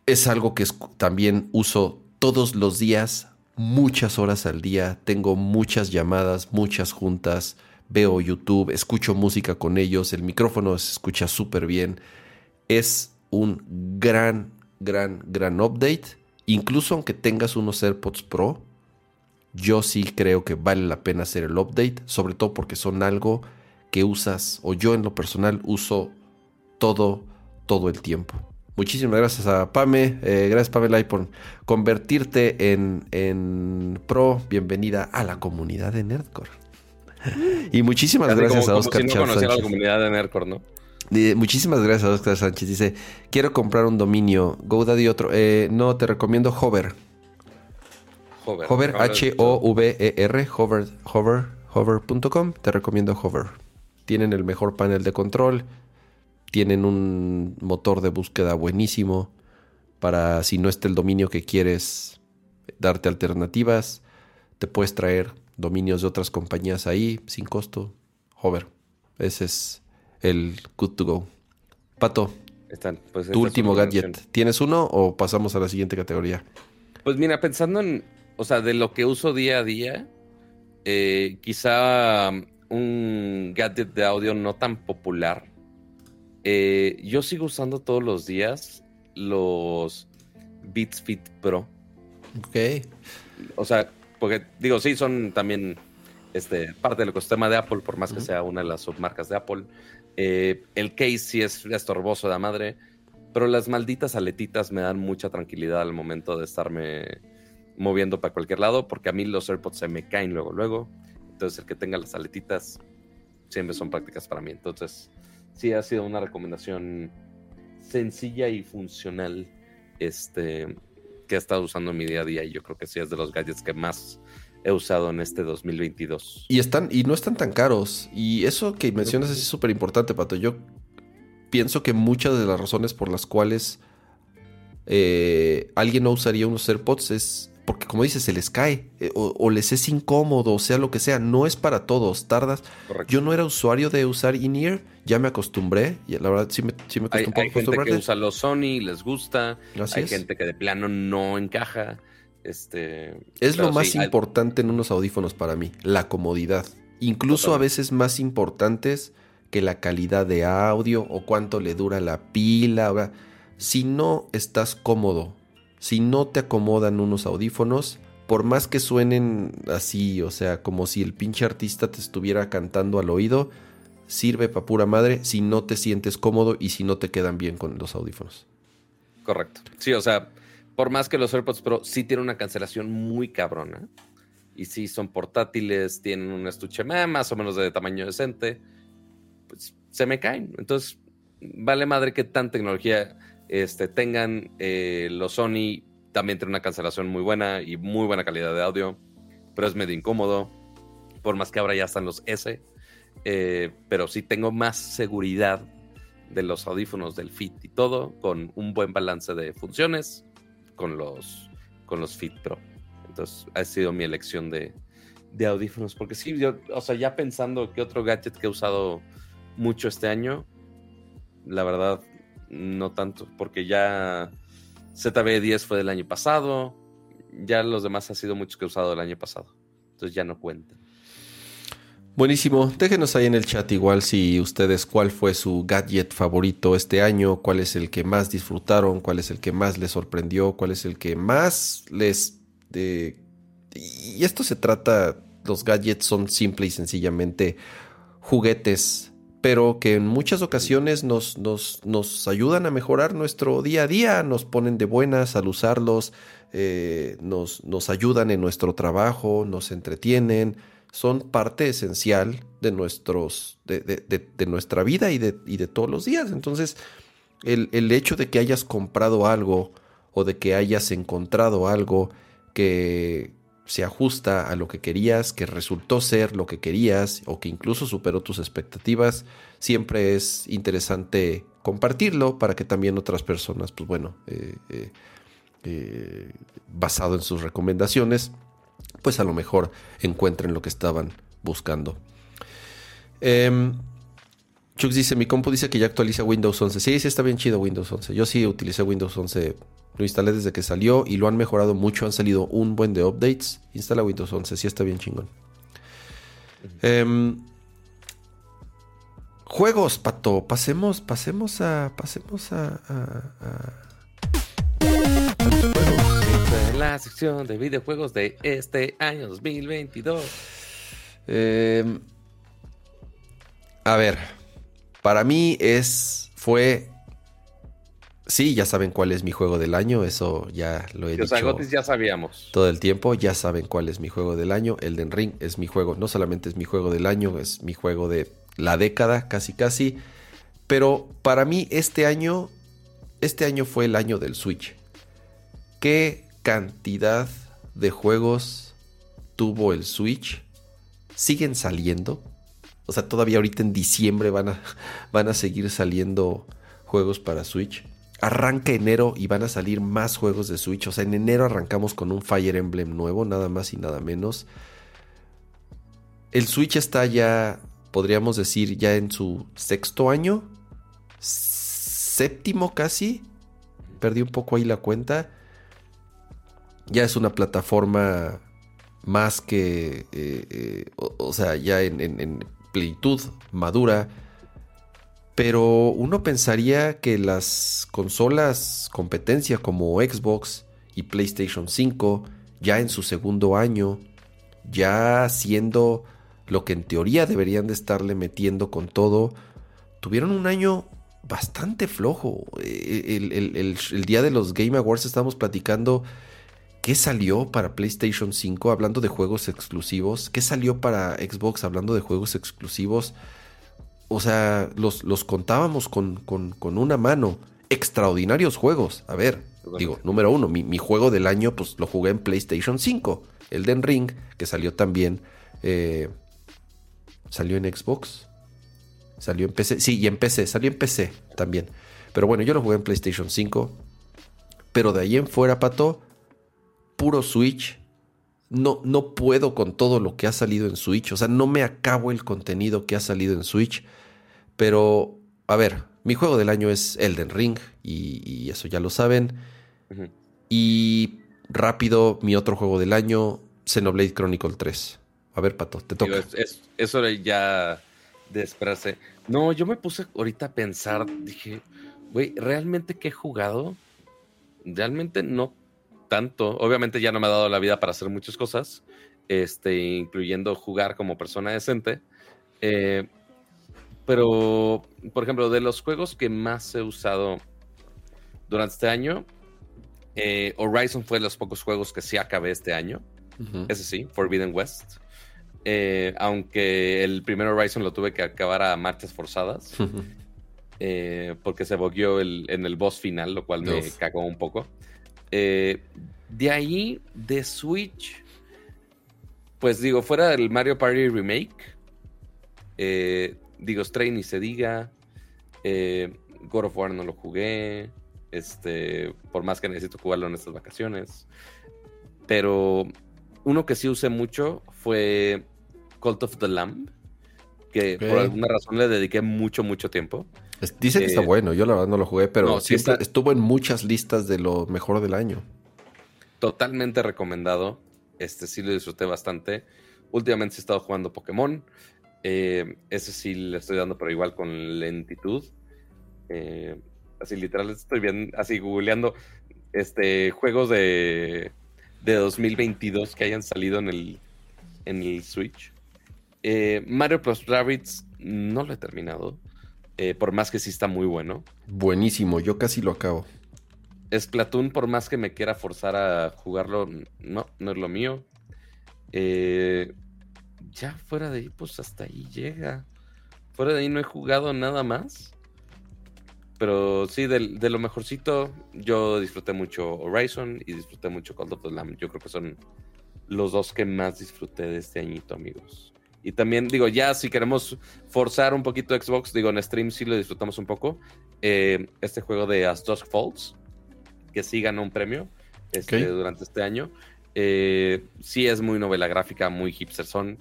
es algo que también uso todos los días, muchas horas al día. Tengo muchas llamadas, muchas juntas. Veo YouTube, escucho música con ellos. El micrófono se escucha súper bien. Es un gran, gran, gran update. Incluso aunque tengas unos AirPods Pro, yo sí creo que vale la pena hacer el update, sobre todo porque son algo que usas, o yo en lo personal uso todo, todo el tiempo. Muchísimas gracias a Pame. Eh, gracias, Pame por convertirte en, en, pro. Bienvenida a la comunidad de Nerdcore. y muchísimas gracias a Oscar como si no la comunidad de Nerdcore, ¿no? muchísimas gracias a Oscar Sánchez. Dice: Quiero comprar un dominio. GoDaddy otro. Eh, no, te recomiendo Hover. Hover. Hover, H-O-V-E-R. Hover. Hover. Hover.com. Te recomiendo Hover. Tienen el mejor panel de control tienen un motor de búsqueda buenísimo para si no está el dominio que quieres darte alternativas. Te puedes traer dominios de otras compañías ahí sin costo. Hover. Ese es el good to go. Pato, pues, tu último gadget. ¿Tienes uno o pasamos a la siguiente categoría? Pues mira, pensando en, o sea, de lo que uso día a día, eh, quizá un gadget de audio no tan popular eh, yo sigo usando todos los días los Beats Fit Pro. Ok. O sea, porque digo, sí, son también este, parte del ecosistema de Apple, por más que sea una de las submarcas de Apple. Eh, el case sí es estorboso de la madre, pero las malditas aletitas me dan mucha tranquilidad al momento de estarme moviendo para cualquier lado, porque a mí los AirPods se me caen luego, luego. Entonces, el que tenga las aletitas siempre son prácticas para mí. Entonces, sí ha sido una recomendación sencilla y funcional este, que he estado usando en mi día a día y yo creo que sí es de los gadgets que más he usado en este 2022. Y están y no están tan caros y eso que mencionas es súper importante, Pato. Yo pienso que muchas de las razones por las cuales eh, alguien no usaría unos AirPods es porque como dices, se les cae eh, o, les es incómodo, o sea lo que sea, no es para todos, tardas. Yo no era usuario de usar in-ear, ya me acostumbré, y la verdad sí me, sí me hay, hay gente que usa los Sony, les gusta, hay gente que de plano no encaja. Este, es lo más importante en unos audífonos para mí, la comodidad. Incluso a veces más importantes que la calidad de audio o cuánto le dura la pila. Si no estás cómodo si no te acomodan unos audífonos, por más que suenen así, o sea, como si el pinche artista te estuviera cantando al oído, sirve para pura madre si no te sientes cómodo y si no te quedan bien con los audífonos. Correcto. Sí, o sea, por más que los AirPods Pro sí tienen una cancelación muy cabrona y sí son portátiles, tienen un estuche más o menos de tamaño decente, pues se me caen. Entonces, vale madre que tan tecnología este, tengan eh, los Sony, también tiene una cancelación muy buena y muy buena calidad de audio, pero es medio incómodo, por más que ahora ya están los S, eh, pero sí tengo más seguridad de los audífonos del Fit y todo, con un buen balance de funciones con los, con los Fit Pro. Entonces ha sido mi elección de, de audífonos, porque sí, yo, o sea, ya pensando que otro gadget que he usado mucho este año, la verdad, no tanto, porque ya ZB10 fue del año pasado, ya los demás ha sido muchos que he usado el año pasado, entonces ya no cuentan. Buenísimo, déjenos ahí en el chat igual si ustedes cuál fue su gadget favorito este año, cuál es el que más disfrutaron, cuál es el que más les sorprendió, cuál es el que más les... y esto se trata, los gadgets son simple y sencillamente juguetes pero que en muchas ocasiones nos, nos, nos, ayudan a mejorar nuestro día a día, nos ponen de buenas al usarlos, eh, nos, nos, ayudan en nuestro trabajo, nos entretienen, son parte esencial de, nuestros, de, de, nuestra vida y de, y de todos los días. Entonces, el, el hecho de que hayas comprado algo o de que hayas encontrado algo que, se ajusta a lo que querías, que resultó ser lo que querías o que incluso superó tus expectativas, siempre es interesante compartirlo para que también otras personas, pues bueno, eh, eh, eh, basado en sus recomendaciones, pues a lo mejor encuentren lo que estaban buscando. Eh, dice, mi compu dice que ya actualiza Windows 11. Sí, sí está bien chido Windows 11. Yo sí utilicé Windows 11 lo instalé desde que salió y lo han mejorado mucho. Han salido un buen de updates. Instala Windows 11, sí está bien chingón. Em, juegos, pato. Pasemos, pasemos a. Pasemos a. la sección de videojuegos de este año 2022. Em, a ver, para mí es. Fue Sí, ya saben cuál es mi juego del año, eso ya lo he dicho. Los ya sabíamos. Todo el tiempo, ya saben cuál es mi juego del año. Elden Ring es mi juego, no solamente es mi juego del año, es mi juego de la década, casi casi. Pero para mí este año, este año fue el año del Switch. ¿Qué cantidad de juegos tuvo el Switch? ¿Siguen saliendo? O sea, todavía ahorita en diciembre van a, van a seguir saliendo juegos para Switch. Arranca enero y van a salir más juegos de Switch. O sea, en enero arrancamos con un Fire Emblem nuevo, nada más y nada menos. El Switch está ya, podríamos decir, ya en su sexto año. Séptimo casi. Perdí un poco ahí la cuenta. Ya es una plataforma más que, eh, eh, o, sea, ya en, en plenitud madura pero uno pensaría que las consolas competencia como Xbox y PlayStation 5, ya en su segundo año, ya siendo lo que en teoría deberían de estarle metiendo con todo, tuvieron un año bastante flojo. E, el, día de los Game Awards estamos platicando qué salió para PlayStation 5 hablando de juegos exclusivos, qué salió para Xbox hablando de juegos exclusivos o sea, los, los contábamos con, una mano. Extraordinarios juegos. A ver, digo, número uno, mi, juego del año, pues lo jugué en PlayStation 5. Elden Ring, que salió también. Eh, salió en Xbox. Salió en PC. Sí, y en PC. Salió en PC también. Pero bueno, yo lo jugué en PlayStation 5. Pero de ahí en fuera, pato, puro Switch. No, no puedo con todo lo que ha salido en Switch. O sea, no me acabo el contenido que ha salido en Switch. Pero, a ver, mi juego del año es Elden Ring y, eso ya lo saben. Y rápido, mi otro juego del año, Xenoblade Chronicle 3. A ver, Pato, te toca. eso ya de esperarse. No, yo me puse ahorita a pensar, dije, güey, ¿realmente qué he jugado? Realmente no tanto. Obviamente ya no me ha dado la vida para hacer muchas cosas, este, incluyendo jugar como persona decente. Eh, pero, por ejemplo, de los juegos que más he usado durante este año, eh, Horizon fue de los pocos juegos que sí acabé este año. Ese sí, Forbidden West. Eh, aunque el primer Horizon lo tuve que acabar a marchas forzadas. Eh, porque se bogueó en el boss final, lo cual me cagó un poco. de ahí, de Switch, pues digo, fuera del Mario Party Remake, Digo, Stray ni se diga. Eh, God of War no lo jugué. Este, por más que necesito jugarlo en estas vacaciones. Pero uno que sí usé mucho fue Cult of the Lamb. Que por alguna razón le dediqué mucho, mucho tiempo. Dice que está eh, bueno, yo la verdad no lo jugué, pero estuvo en muchas listas de lo mejor del año. Totalmente recomendado. Este sí lo disfruté bastante. Últimamente he estado jugando Pokémon. Eh, ese sí le estoy dando, pero igual con lentitud. Eh, así literal estoy bien, así googleando este, juegos de, de 2022 que hayan salido en el, en el Switch. Eh, Mario Plus Rabbids no lo he terminado, por más que sí está muy bueno. Buenísimo, yo casi lo acabo. Splatoon, por más que me quiera forzar a jugarlo, no, no es lo mío. Eh, ya fuera de ahí, pues hasta ahí llega. Fuera de ahí no he jugado nada más. Pero sí, de, lo mejorcito, yo disfruté mucho Horizon y disfruté mucho Call of the Lamb. Yo creo que son los dos que más disfruté de este añito, amigos. Y también, digo, ya si queremos forzar un poquito Xbox, digo, en stream sí lo disfrutamos un poco. Eh, este juego de As Dusk Falls, que sí ganó un premio este, durante este año. Eh, sí es muy novela gráfica, muy hipster son.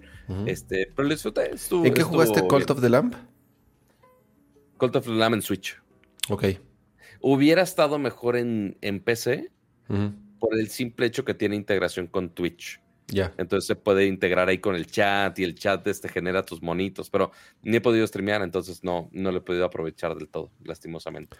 este, pero lo disfruté. ¿En qué jugaste Cult of the Lamb? Cult of the Lamb en Switch. Ok. Hubiera estado mejor en, en PC por el simple hecho que tiene integración con Twitch. Ya. Entonces se puede integrar ahí con el chat y el chat este genera tus monitos, pero ni he podido streamear, entonces no, no lo he podido aprovechar del todo, lastimosamente.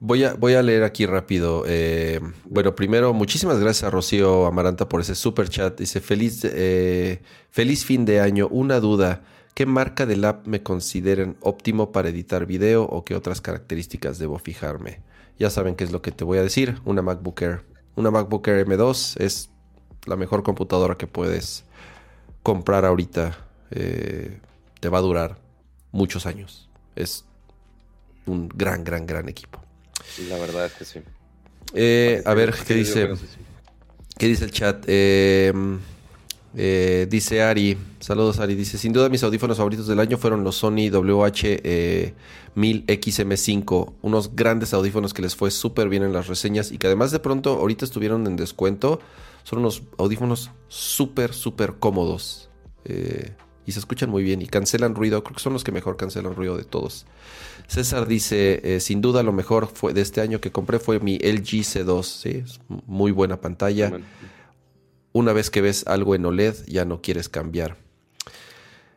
Voy a, voy a leer aquí rápido. Eh, bueno, primero, muchísimas gracias a Rocío Amaranta por ese super chat. Dice, feliz, eh, feliz fin de año. Una duda. ¿Qué marca del app me consideren óptimo para editar video o qué otras características debo fijarme? ya saben qué es lo que te voy a decir, una MacBook Air. Una MacBook Air M2 es la mejor computadora que puedes comprar ahorita. Eh, te va a durar muchos años. Es un gran, gran, gran equipo. La verdad es que sí. Eh, a ver, ¿qué dice? ¿Qué dice el chat? Eh, eh, dice Ari, saludos Ari, dice, sin duda mis audífonos favoritos del año fueron los Sony WH-1000XM5, unos grandes audífonos que les fue súper bien en las reseñas y que además de pronto ahorita estuvieron en descuento, son unos audífonos súper, súper cómodos y se escuchan muy bien y cancelan ruido, creo que son los que mejor cancelan ruido de todos. César dice, eh, sin duda lo mejor fue de este año que compré fue mi LG C2, ¿sí? muy buena pantalla. Una vez que ves algo en OLED ya no quieres cambiar.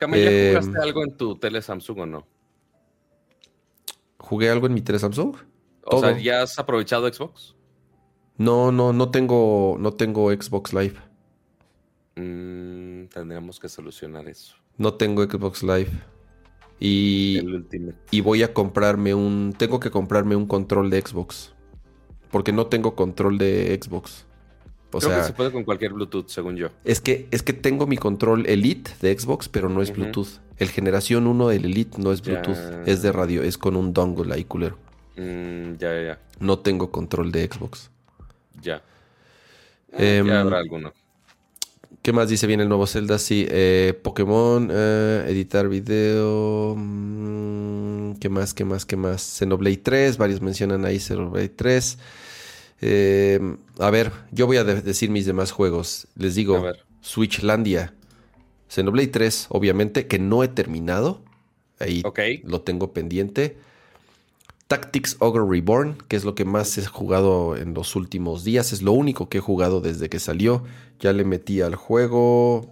¿ya em, jugaste algo en tu tele Samsung o no? ¿Jugué algo en mi tele Samsung? O sea, ¿ya has aprovechado Xbox? No, no, no tengo, no tengo Xbox Live. Mm, tendríamos que solucionar eso. No tengo Xbox Live. Y, y voy a comprarme un. Tengo que comprarme un control de Xbox. Porque no tengo control de Xbox. O Creo sea, que se puede con cualquier Bluetooth, según yo. Es que, es que tengo mi control Elite de Xbox, pero no es Bluetooth. El generación 1 del Elite no es Bluetooth, es de radio, es con un dongle ahí culero. Mm, ya, ya, No tengo control de Xbox. Ya. Eh, ya habrá alguno. ¿Qué más dice bien el nuevo Zelda? Sí, eh, Pokémon, eh, editar video. Mm, ¿Qué más? ¿Qué más? ¿Qué más? Xenoblade 3, varios mencionan ahí Xenoblade 3. Eh, a ver, yo voy a decir mis demás juegos. Les digo, Switchlandia. Xenoblade 3, obviamente, que no he terminado. Ahí lo tengo pendiente. Tactics Ogre Reborn, que es lo que más he jugado en los últimos días. Es lo único que he jugado desde que salió. Ya le metí al juego.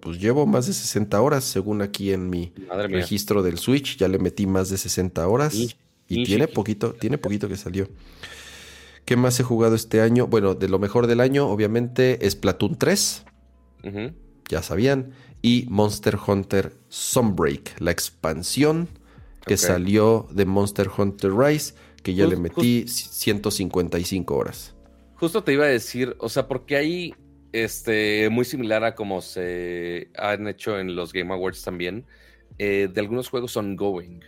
Pues llevo más de 60 horas, según aquí en mi registro del Switch. Ya le metí más de 60 horas. Y, tiene poquito, tiene poquito que salió. ¿Qué más he jugado este año? Bueno, de lo mejor del año, obviamente, es Platoon 3. Ya sabían. Y Monster Hunter Sunbreak, la expansión que salió de Monster Hunter Rise, que ya le metí 155 horas. Justo te iba a decir, o sea, porque ahí, este, muy similar a como se han hecho en los Game Awards también, eh, de algunos juegos ongoing,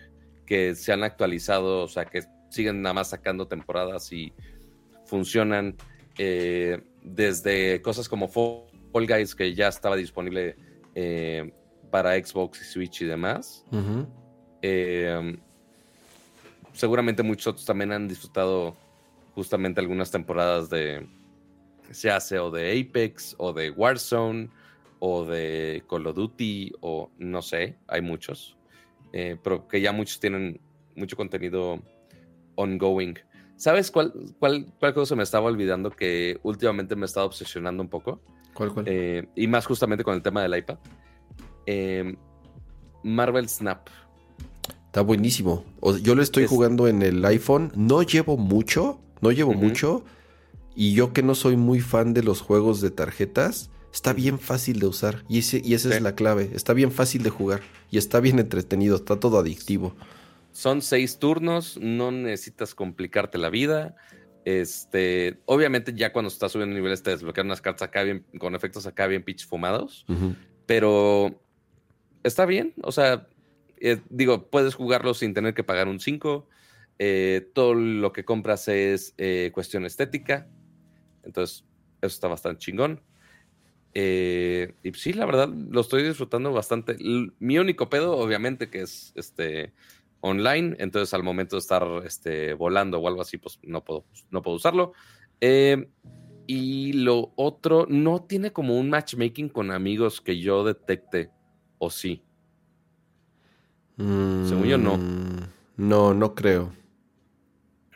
que se han actualizado, o sea, que siguen nada más sacando temporadas y funcionan eh, desde cosas como Fall Guys, que ya estaba disponible eh, para Xbox y Switch y demás. Eh, seguramente muchos otros también han disfrutado justamente algunas temporadas de, se hace o de Apex o de Warzone o de Call of Duty o no sé, hay muchos, eh, pero que ya muchos tienen mucho contenido ongoing. ¿Sabes cuál, cuál, cuál cosa me estaba olvidando que últimamente me estaba obsesionando un poco? ¿Cuál, cuál? Eh, y más justamente con el tema del iPad. Marvel Snap. Está buenísimo. yo lo estoy jugando en el iPhone. No llevo mucho, no llevo mucho. Y yo que no soy muy fan de los juegos de tarjetas, está bien fácil de usar. Y, ese, y esa es la clave. Está bien fácil de jugar. Y está bien entretenido. Está todo adictivo. Son seis turnos. No necesitas complicarte la vida. Este, obviamente, ya cuando estás subiendo niveles, te desbloquean unas cartas acá bien, con efectos acá bien pitch fumados. Pero está bien. O sea, eh, digo, puedes jugarlo sin tener que pagar un 5. Eh, todo lo que compras es eh, cuestión estética. Entonces, eso está bastante chingón. y sí, la verdad, lo estoy disfrutando bastante. mi único pedo, obviamente, que es este online. Entonces, al momento de estar este, volando o algo así, pues no puedo, no puedo usarlo. y lo otro, no tiene como un matchmaking con amigos que yo detecte, o sí. Según yo, no. Mm, no, no creo.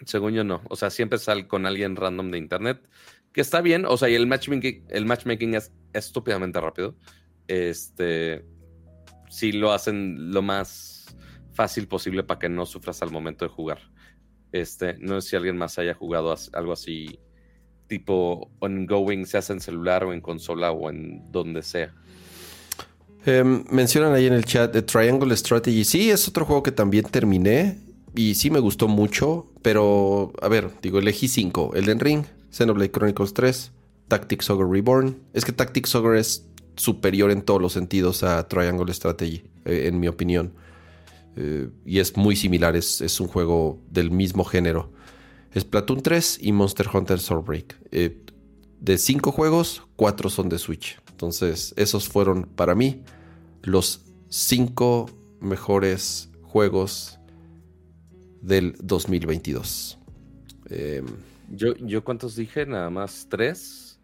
Según yo, no. O sea, siempre sale con alguien random de internet. Que está bien. O sea, y el matchmaking, el matchmaking es estúpidamente rápido. Este. Si lo hacen lo más fácil posible para que no sufras al momento de jugar. Este, no sé si alguien más haya jugado algo así, tipo ongoing, se hace en celular o en consola o en donde sea. Em, mencionan ahí en el chat de Triangle Strategy. Sí, es otro juego que también terminé. y sí me gustó mucho, pero a ver, digo, elegí cinco. Elden Ring, Xenoblade Chronicles 3, Tactics Ogre Reborn. Es que Tactics Ogre es superior en todos los sentidos a Triangle Strategy, eh, en mi opinión. Eh, y es muy similar, es, un juego del mismo género. Es Platoon 3 y Monster Hunter Soulbreak. Eh, de cinco juegos, cuatro son de Switch. Entonces, esos fueron para mí los cinco mejores juegos del 2022. Em, yo, yo cuántos dije, nada más tres.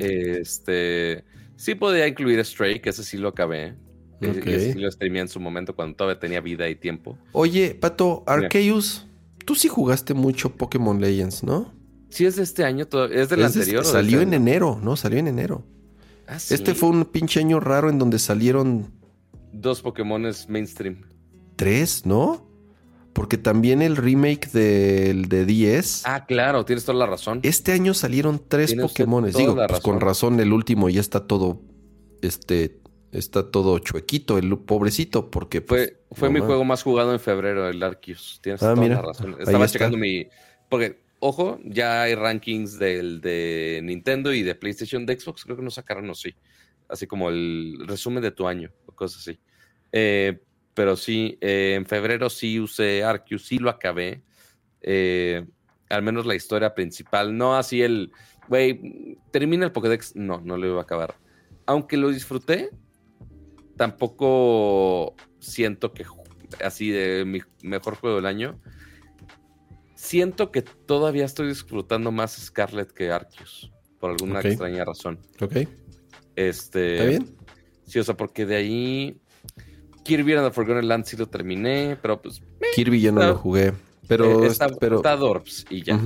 Este sí podía incluir Stray, que ese sí lo acabé. Okay. sí lo streamé en su momento cuando todavía tenía vida y tiempo. Oye, Pato, Arceus, tú sí jugaste mucho Pokémon Legends, ¿no? Sí, es de este año, es del anterior. salió en enero, ¿no? Salió en enero. Ah, este fue un pinche año raro en donde salieron. Dos Pokémones mainstream. Tres, ¿no? Porque también el remake del de 10. Ah, claro, tienes toda la razón. Este año salieron tres Pokémones. Digo, pues con razón, el último ya está todo. Este. Está todo chuequito, el pobrecito, porque. Pues, fue, fue mi juego más jugado en febrero, el Arceus. Tienes ah, toda la razón. Estaba checando mi. Porque ojo, ya hay rankings del, de Nintendo y de PlayStation, de Xbox, creo que no sacaron así, así como el resumen de tu año o cosas así. Eh, pero sí, eh, en febrero sí usé Arceus, sí lo acabé. Eh, al menos la historia principal, no así el, güey, termina el Pokédex, no, no lo iba a acabar. Aunque lo disfruté, tampoco siento que así de mi mejor juego del año siento que todavía estoy disfrutando más Scarlet que Arceus, por alguna extraña razón. Ok. Este, ¿Está bien? Sí, o sea, porque de ahí Kirby and the Forgotten Land sí lo terminé, pero pues... Kirby ya no lo jugué, pero... Eh, está, pero... Dorps y ya.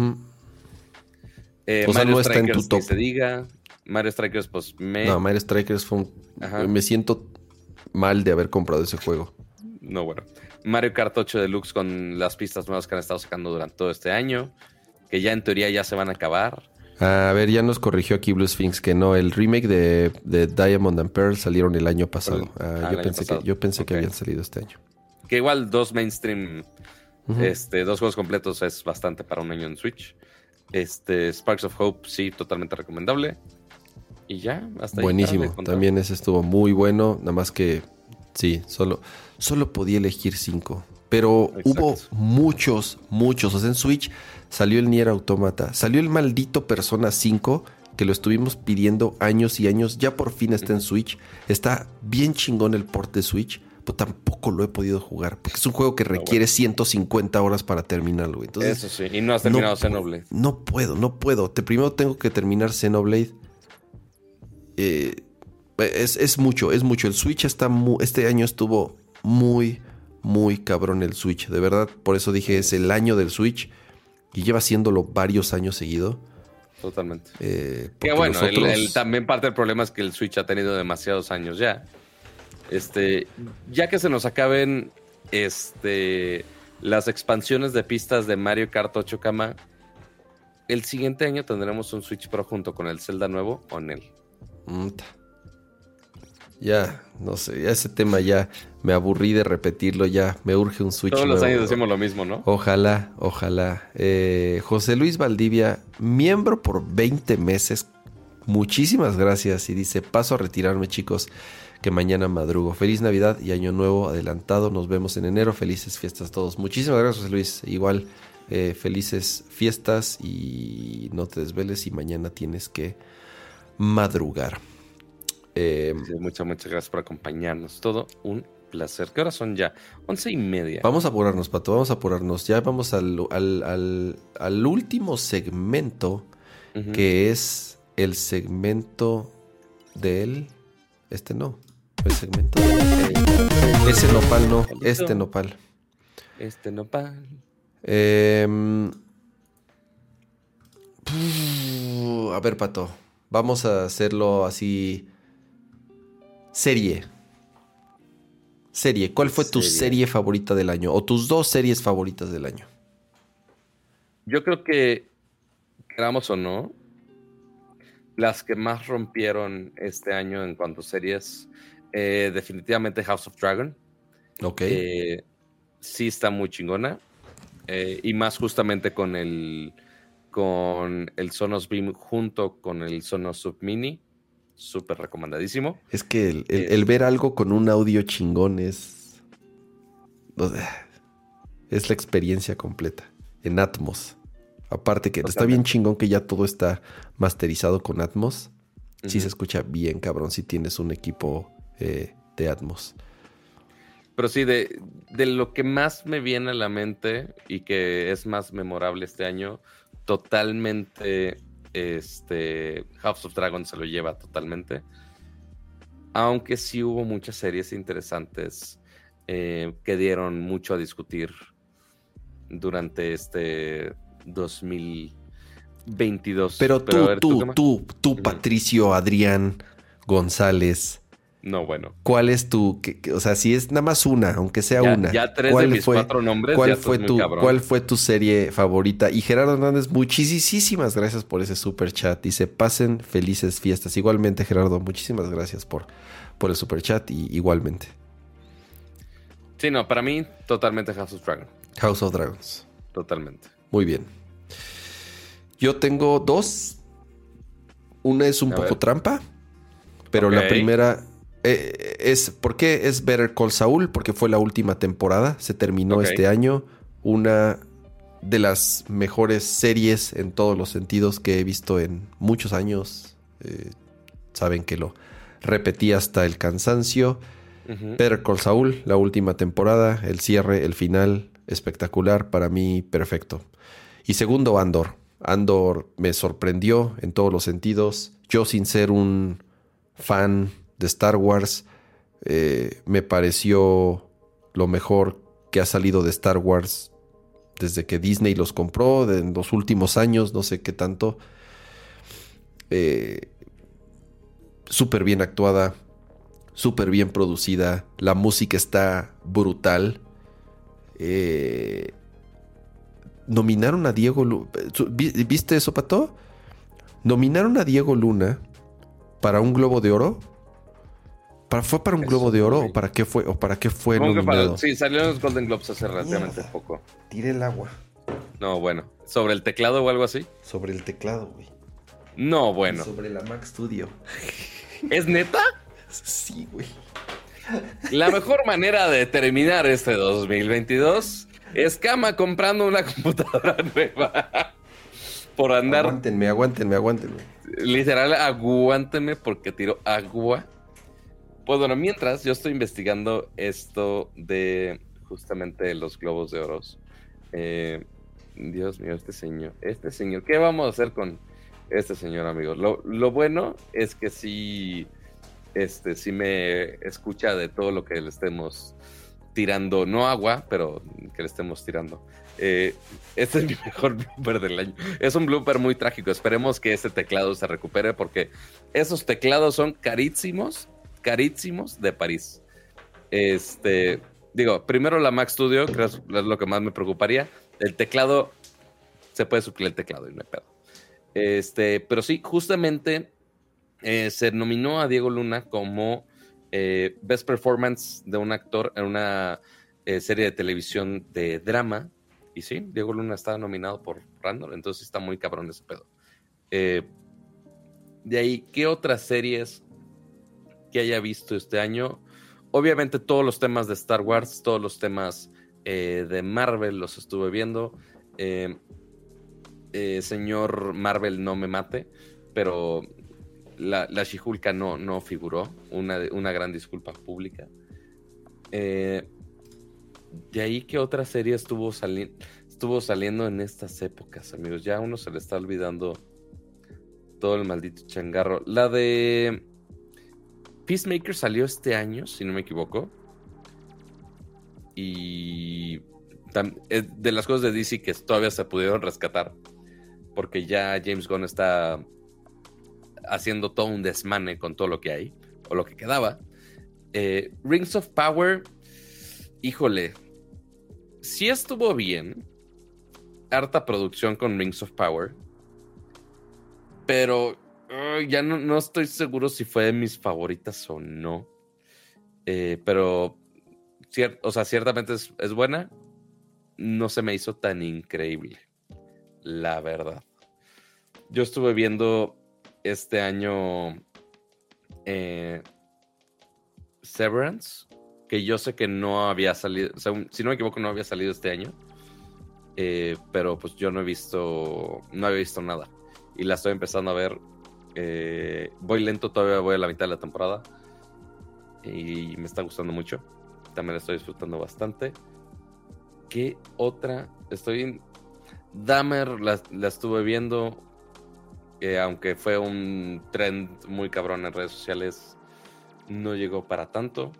Eh, o sea, no está en tu top. se diga. Mario Strikers, pues me... No, Mario Strikers fue un... Me siento mal de haber comprado ese juego. No, bueno. Mario Kart 8 Deluxe con las pistas nuevas que han estado sacando durante todo este año, que ya en teoría ya se van a acabar. A ver, ya nos corrigió aquí Blue Sphinx que no, el remake de, Diamond and Pearl salieron el año pasado. Ah, yo, pensé Que, yo, pensé que, habían salido este año. Que igual dos mainstream, este, dos juegos completos es bastante para un año en Switch. Este, Sparks of Hope, sí, totalmente recomendable. Y ya, hasta Buenísimo, también ese estuvo muy bueno, nada más que sí, solo solo podía elegir cinco. Pero hubo muchos, muchos. O sea, en Switch salió el Nier Automata, salió el maldito Persona 5, que lo estuvimos pidiendo años y años. Ya por fin está en Switch. Está bien chingón el port de Switch, pero tampoco lo he podido jugar. Porque es un juego que requiere 150 horas para terminarlo. Entonces, Eso sí, y no has terminado Xenoblade. No puedo, no puedo. Te, primero tengo que terminar Xenoblade. Eh, es, es, mucho, es mucho. El Switch está este año estuvo muy, muy cabrón el Switch. De verdad, por eso dije, es el año del Switch. Y lleva haciéndolo varios años seguido. Totalmente. Eh, que bueno, también parte del problema es que el Switch ha tenido demasiados años ya. Este, ya que se nos acaben este, las expansiones de pistas de Mario Kart 8 Kama, el siguiente año tendremos un Switch Pro junto con el Zelda nuevo o en él. Ya, no sé, ya ese tema ya me aburrí de repetirlo, ya me urge un Switch. Todos los años decimos lo mismo, ¿no? Ojalá, ojalá. Eh, José Luis Valdivia, miembro por 20 meses. Muchísimas gracias y dice, paso a retirarme chicos, que mañana madrugo. Feliz Navidad y Año Nuevo adelantado. Nos vemos en enero. Felices fiestas a todos. Muchísimas gracias José Luis. Igual, eh, felices fiestas y no te desveles y mañana tienes que madrugar. Eh, muchas, muchas gracias por acompañarnos. Todo un placer. ¿Qué horas son ya? Once y media. Vamos a apurarnos, Pato, vamos a apurarnos. Ya vamos al, al, último segmento, que es el segmento del... Este no, el segmento del... Ese nopal no, este nopal. Este nopal. Em, a ver, Pato, vamos a hacerlo así Serie. Serie. ¿Cuál fue tu serie favorita del año? O tus dos series favoritas del año. Yo creo que, queramos o no, las que más rompieron este año en cuanto a series, eh, definitivamente House of Dragon. Ok. Eh, sí está muy chingona. Eh, y más justamente con el con el Sonos Beam junto con el Sonos Sub Mini. Súper recomendadísimo. Es que el, el, ver algo con un audio chingón es. Es la experiencia completa. En Atmos. Aparte que está bien chingón que ya todo está masterizado con Atmos. Sí se escucha bien, cabrón, si tienes un equipo eh, de Atmos. Pero sí, de, de, lo que más me viene a la mente y que es más memorable este año, totalmente este House of Dragons se lo lleva totalmente. Aunque sí hubo muchas series interesantes eh, que dieron mucho a discutir durante este 2022. Pero tú, tú, tú, tú, Patricio Adrián González. No, bueno. ¿Cuál es tu, o sea, si es nada más una, aunque sea una. Ya tres de mis cuatro nombres. ¿cuál fue tu, ¿Cuál fue tu serie favorita? Y Gerardo Hernández, muchísimas gracias por ese super chat. Dice, pasen felices fiestas. Igualmente, Gerardo, muchísimas gracias por, por el super chat y igualmente. Sí, no, para mí, totalmente House of Dragons. House of Dragons. Totalmente. Muy bien. Yo tengo dos. Una es un poco trampa, pero la primera eh, es. ¿Por qué es Better Call Saul? Porque fue la última temporada, se terminó este año. Una de las mejores series en todos los sentidos que he visto en muchos años. Eh, saben que lo repetí hasta el cansancio. Better Call Saul, la última temporada, el cierre, el final, espectacular, para mí perfecto. Y segundo, Andor. Andor me sorprendió en todos los sentidos. Yo sin ser un fan de Star Wars, eh, me pareció lo mejor que ha salido de Star Wars desde que Disney los compró, en los últimos años, no sé qué tanto. Eh, súper bien actuada, súper bien producida, la música está brutal. Eh, nominaron a Diego Luna. ¿Viste eso, Pato? Nominaron a Diego Luna para un Globo de Oro. ¿Para, ¿Fue para un Globo de Oro o para qué fue, o para qué fue nominado? sí, salieron los Golden Globes hace relativamente poco. Tire el agua. No, bueno. ¿Sobre el teclado o algo así? Sobre el teclado, güey. No, bueno. Sobre la Mac Studio. ¿Es neta? Sí, güey. La mejor manera de terminar este 2022 es Cama comprando una computadora nueva. Por andar. Aguántenme, aguántenme, aguántenme. Literal, aguántenme porque tiro agua. Pues bueno, mientras yo estoy investigando esto de justamente los globos de oros. Eh, Dios mío, este señor. Este señor. ¿Qué vamos a hacer con este señor, amigos? Lo, bueno es que sí este sí me escucha de todo lo que le estemos tirando, no agua, pero que le estemos tirando. Eh, este es mi mejor blooper del año. Es un blooper muy trágico. Esperemos que ese teclado se recupere porque esos teclados son carísimos, carísimos de París. Este, digo, primero la Mac Studio, que es lo que más me preocuparía. El teclado, se puede suplir el teclado y no hay pedo. Este, pero sí, justamente eh, se nominó a Diego Luna como eh, Best Performance de un actor en una eh, serie de televisión de drama. Y sí, Diego Luna estaba nominado por Randall, entonces está muy cabrón ese pedo. de ahí, ¿qué otras series que haya visto este año? Obviamente todos los temas de Star Wars, todos los temas de Marvel los estuve viendo. señor Marvel, no me mate, pero la, la Shihulka no, no figuró, una, una gran disculpa pública. Eh, de ahí que otra serie estuvo, estuvo saliendo en estas épocas, amigos. Ya a uno se le está olvidando todo el maldito changarro. La de Peacemaker salió este año, si no me equivoco. Y de las cosas de DC que todavía se pudieron rescatar. Porque ya James Gunn está haciendo todo un desmane con todo lo que hay, o lo que quedaba. Eh, Rings of Power, híjole, sí estuvo bien. Harta producción con Rings of Power. Pero ya no, estoy seguro si fue de mis favoritas o no. Eh, pero, o sea, ciertamente es, buena. no se me hizo tan increíble, la verdad. Yo estuve viendo este año eh, Severance, que yo sé que no había salido, si no me equivoco, no había salido este año. Eh, pero pues yo no he visto, no había visto nada. Y la estoy empezando a ver. Eh, voy lento, todavía voy a la mitad de la temporada. Y me está gustando mucho. También la estoy disfrutando bastante. ¿Qué otra? Estoy Dahmer la, estuve viendo. Eh, aunque fue un trend muy cabrón en redes sociales, no llegó para tanto.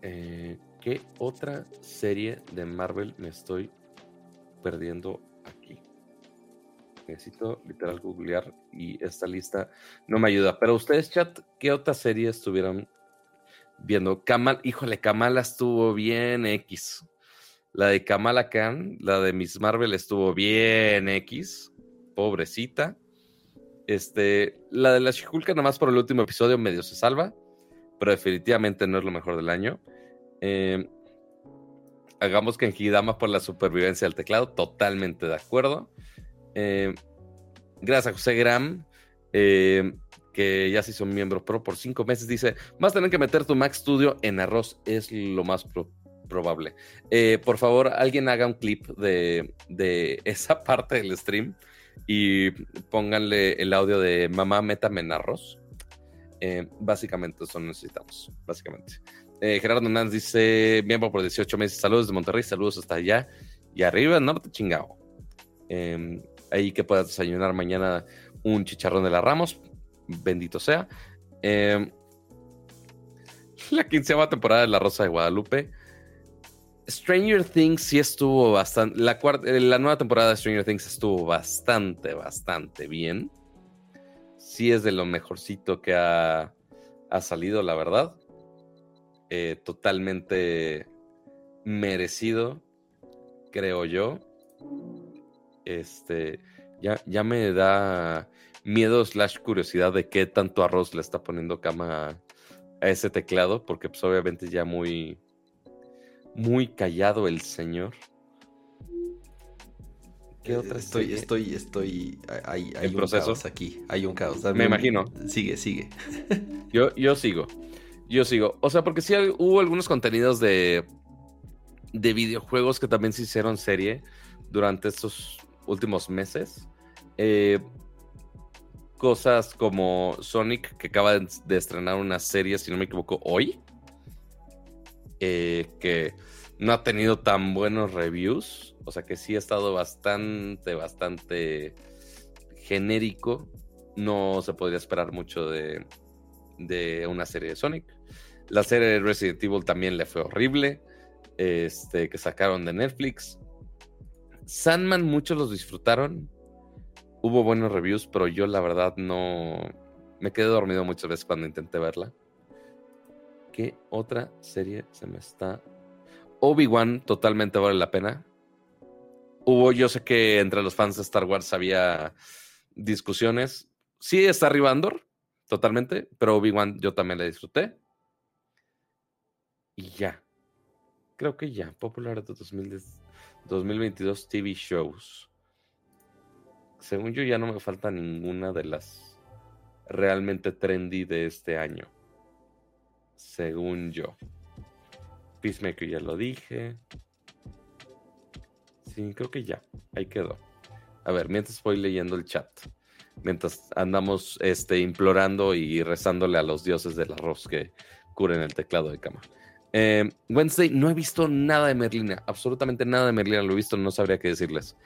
Eh, ¿Qué otra serie de Marvel me estoy perdiendo? Necesito literal googlear y esta lista no me ayuda. Pero ustedes, chat, ¿qué otra serie estuvieron viendo? Kamal, híjole, Kamala estuvo bien X. La de Kamala Khan, la de Miss Marvel estuvo bien X. Pobrecita. Este, la de la Shihulka, nada más por el último episodio, medio se salva. Pero definitivamente no es lo mejor del año. Eh, hagamos que en Hidama por la supervivencia del teclado, totalmente de acuerdo. Eh, gracias a José Gram, eh, que ya se hizo miembro pro por cinco meses, dice, vas a tener que meter tu Mac Studio en arroz, es lo más probable. por favor, alguien haga un clip de, de, esa parte del stream y pónganle el audio de mamá, métame en arroz. básicamente eso necesitamos, básicamente. Eh, Gerardo Hernández dice, miembro por 18 meses, saludos de Monterrey, saludos hasta allá y arriba, norte chingado. Em, ahí que puedas desayunar mañana un chicharrón de la Ramos, bendito sea. Em, la quinceava temporada de La Rosa de Guadalupe. Stranger Things sí estuvo bastante. La, eh, la nueva temporada de Stranger Things estuvo bastante, bastante bien. Sí es de lo mejorcito que ha, ha salido, la verdad. Eh, totalmente merecido, creo yo. Este, ya, ya me da miedo slash curiosidad de qué tanto arroz le está poniendo cama a, ese teclado, porque pues obviamente ya muy, muy callado el señor. ¿Qué otra estoy, estoy, estoy, hay, hay un proceso? caos aquí, hay un caos. Me imagino. Sigue, sigue. yo, yo sigo. Yo sigo. O sea, porque sí hubo algunos contenidos de, de videojuegos que también se hicieron serie durante estos últimos meses. Eh, cosas como Sonic, que acaba de, estrenar una serie, si no me equivoco, hoy. Eh, que no ha tenido tan buenos reviews. O sea que sí ha estado bastante, bastante genérico. No se podría esperar mucho de, de una serie de Sonic. La serie de Resident Evil también le fue horrible. Este, que sacaron de Netflix. Sandman, muchos los disfrutaron. Hubo buenos reviews, pero yo la verdad no. Me quedé dormido muchas veces cuando intenté verla. ¿Qué otra serie se me está. Obi-Wan totalmente vale la pena. Hubo, yo sé que entre los fans de Star Wars había discusiones. Sí está arriba Andor, totalmente, pero Obi-Wan yo también la disfruté. Y ya. Creo que ya. Popular de 2022 TV shows. Según yo, ya no me falta ninguna de las realmente trendy de este año. Según yo. Peacemaker ya lo dije. Sí, creo que ya. Ahí quedó. A ver, mientras voy leyendo el chat. Mientras andamos este, implorando y rezándole a los dioses del arroz que curen el teclado de cama. Eh, Wednesday, no he visto nada de Merlina, absolutamente nada de Merlina, lo he visto, no sabría qué decirles.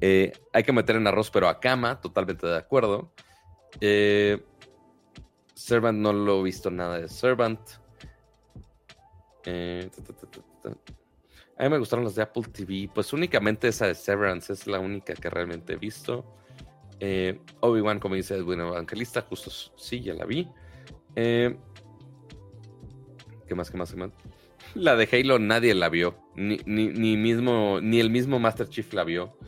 Eh, hay que meter en arroz, pero a cama, totalmente de acuerdo. Eh, Servant, no lo he visto nada de Servant. a mí me gustaron los de Apple TV, pues únicamente esa de Severance es la única que realmente he visto. Obi-Wan, como dice Edwin Evangelista, justo sí, ya la vi. ¿Qué más, qué más, qué más? La de Halo nadie la vio. Ni, ni, mismo, ni el mismo Master Chief la vio.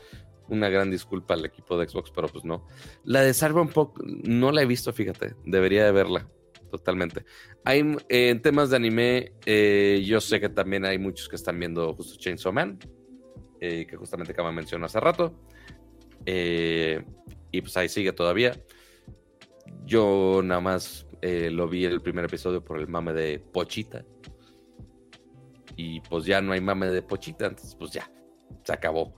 Una gran disculpa al equipo de Xbox, pero pues no. La de Cyberpunk no la he visto, fíjate. Debería de verla. totalmente. Hay en temas de anime, eh, yo sé que también hay muchos que están viendo justo Chainsaw Man, eh, que justamente Kama mencionó hace rato. Eh, y pues ahí sigue todavía. Yo nada más lo vi el primer episodio por el mame de Pochita. Y pues ya no hay mame de Pochita, entonces pues ya, se acabó.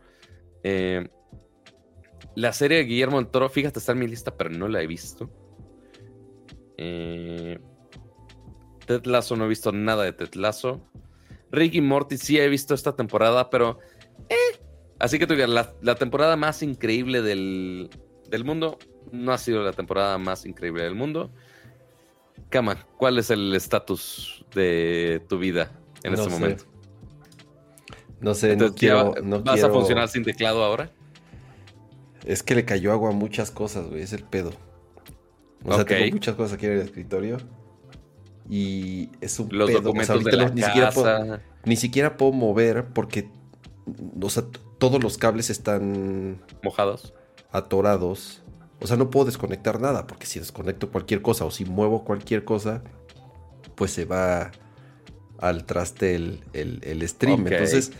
la serie de Guillermo del Toro, fíjate, está en mi lista, pero no la he visto. Eh, Ted Lasso no he visto nada de Ted Lasso. Ricky Morty sí he visto esta temporada, pero... Eh. Así que la, la temporada más increíble del, mundo no ha sido la temporada más increíble del mundo. Kama, ¿cuál es el estatus de tu vida en este momento? No sé, no quiero, ¿Vas a funcionar sin teclado ahora? Es que le cayó agua a muchas cosas, güey, es el pedo. O sea, tengo muchas cosas aquí en el escritorio. Y es un Los documentos de la ni, Siquiera puedo, ni siquiera puedo mover porque. O sea, todos los cables están. Mojados. Atorados. O sea, no puedo desconectar nada. Porque si desconecto cualquier cosa o si muevo cualquier cosa, pues se va al traste el, el, stream. Entonces,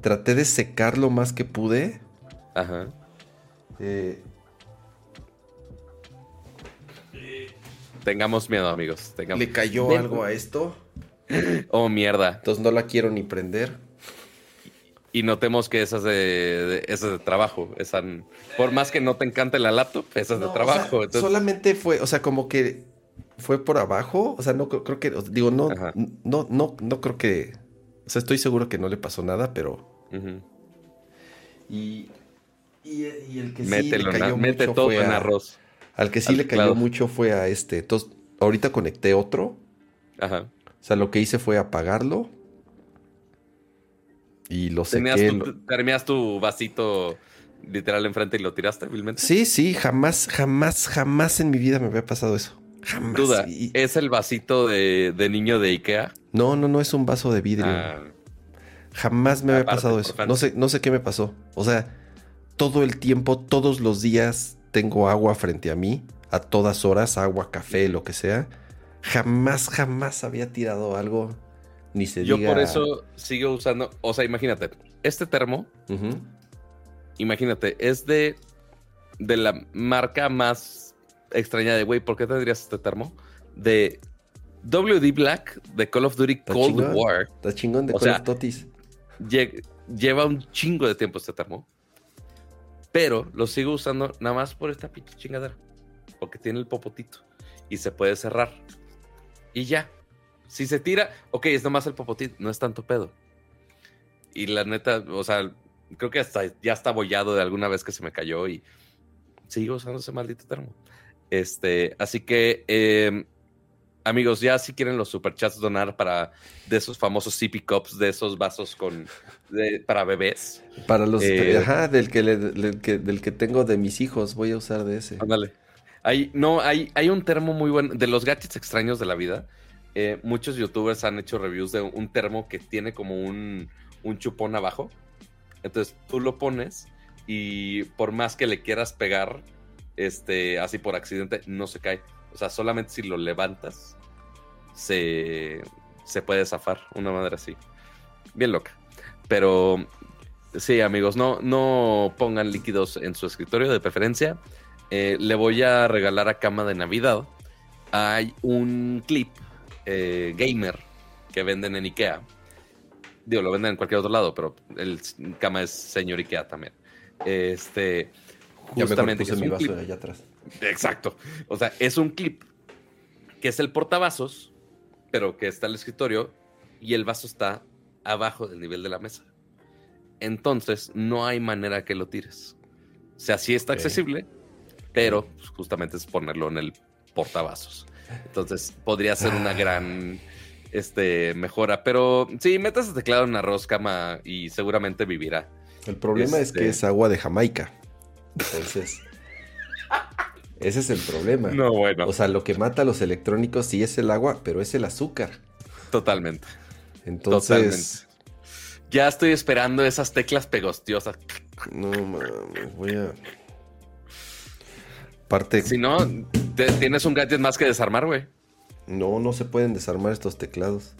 traté de secar lo más que pude. Ajá. Eh, Tengamos miedo, amigos. ¿Le cayó algo a esto? oh, mierda. Entonces no la quiero ni prender. Y notemos que esas de, esas de trabajo. por más que no te encante la laptop, esas de trabajo. Solamente fue, o sea, como que fue por abajo. O sea, no creo que, digo, no, no, no, no creo que. O sea, estoy seguro que no le pasó nada, pero. y, y, el que sí le cayó mete todo en arroz. Al que sí le cayó mucho fue a este. Entonces, ahorita conecté otro. Ajá. O sea, lo que hice fue apagarlo. Y lo sequé. ¿Terminas tu vasito literal enfrente y lo tiraste, vilmente? Sí, sí, jamás, jamás, jamás en mi vida me había pasado eso. Jamás. Duda, ¿es el vasito de, niño de Ikea? No, no, no es un vaso de vidrio. Ah. Jamás me había pasado eso. No sé, no sé qué me pasó. O sea, todo el tiempo, todos los días, tengo agua frente a mí, a todas horas, agua, café, lo que sea. Jamás, jamás había tirado algo, ni se Yo por eso sigo usando, o sea, imagínate, este termo, imagínate, es de, de la marca más extraña de, güey, ¿por qué tendrías este termo? De WD Black de Call of Duty Cold War. Está chingón de Call of Totis. Lleva un chingo de tiempo este termo. Pero lo sigo usando nada más por esta pinche chingadera. Porque tiene el popotito. Y se puede cerrar. Y ya. Si se tira, ok, es nomás el popotito, no es tanto pedo. Y la neta, o sea, creo que hasta ya está bollado de alguna vez que se me cayó y sigo usando ese maldito termo. Este, así que em, Amigos, ya si quieren los superchats donar para de esos famosos sippy cups, de esos vasos con para bebés. Para los eh, ajá, del que, del que tengo de mis hijos, voy a usar de ese. Ándale. Hay, no, hay, hay un termo muy bueno de los gadgets extraños de la vida. Eh, muchos youtubers han hecho reviews de un termo que tiene como un, un chupón abajo. Entonces tú lo pones y por más que le quieras pegar, este, así por accidente, no se cae. O sea, solamente si lo levantas, se, puede zafar. Una madre así. Bien loca. Pero sí, amigos, no, no pongan líquidos en su escritorio de preferencia. Eh, le voy a regalar a Cama de Navidad. Hay un clip eh, gamer que venden en Ikea. Digo, lo venden en cualquier otro lado, pero el Cama es señor Ikea también. Este, justamente. Ya me mi vaso de allá atrás. Exacto. O sea, es un clip que es el portavasos, pero que está el escritorio y el vaso está abajo del nivel de la mesa. Entonces, no hay manera que lo tires. O sea, sí está accesible, pero pues, justamente es ponerlo en el portavasos. Entonces, podría ser una ah. gran este, mejora. Pero sí, metas el teclado en arroz, cama y seguramente vivirá. El problema es que este es agua de Jamaica. Entonces. Ese es el problema. No, bueno. O sea, lo que mata a los electrónicos sí es el agua, pero es el azúcar. Totalmente. Entonces. Ya estoy esperando esas teclas pegostiosas. No mames, voy a. Parte. Si no, tienes un gadget más que desarmar, güey. No, no se pueden desarmar estos teclados.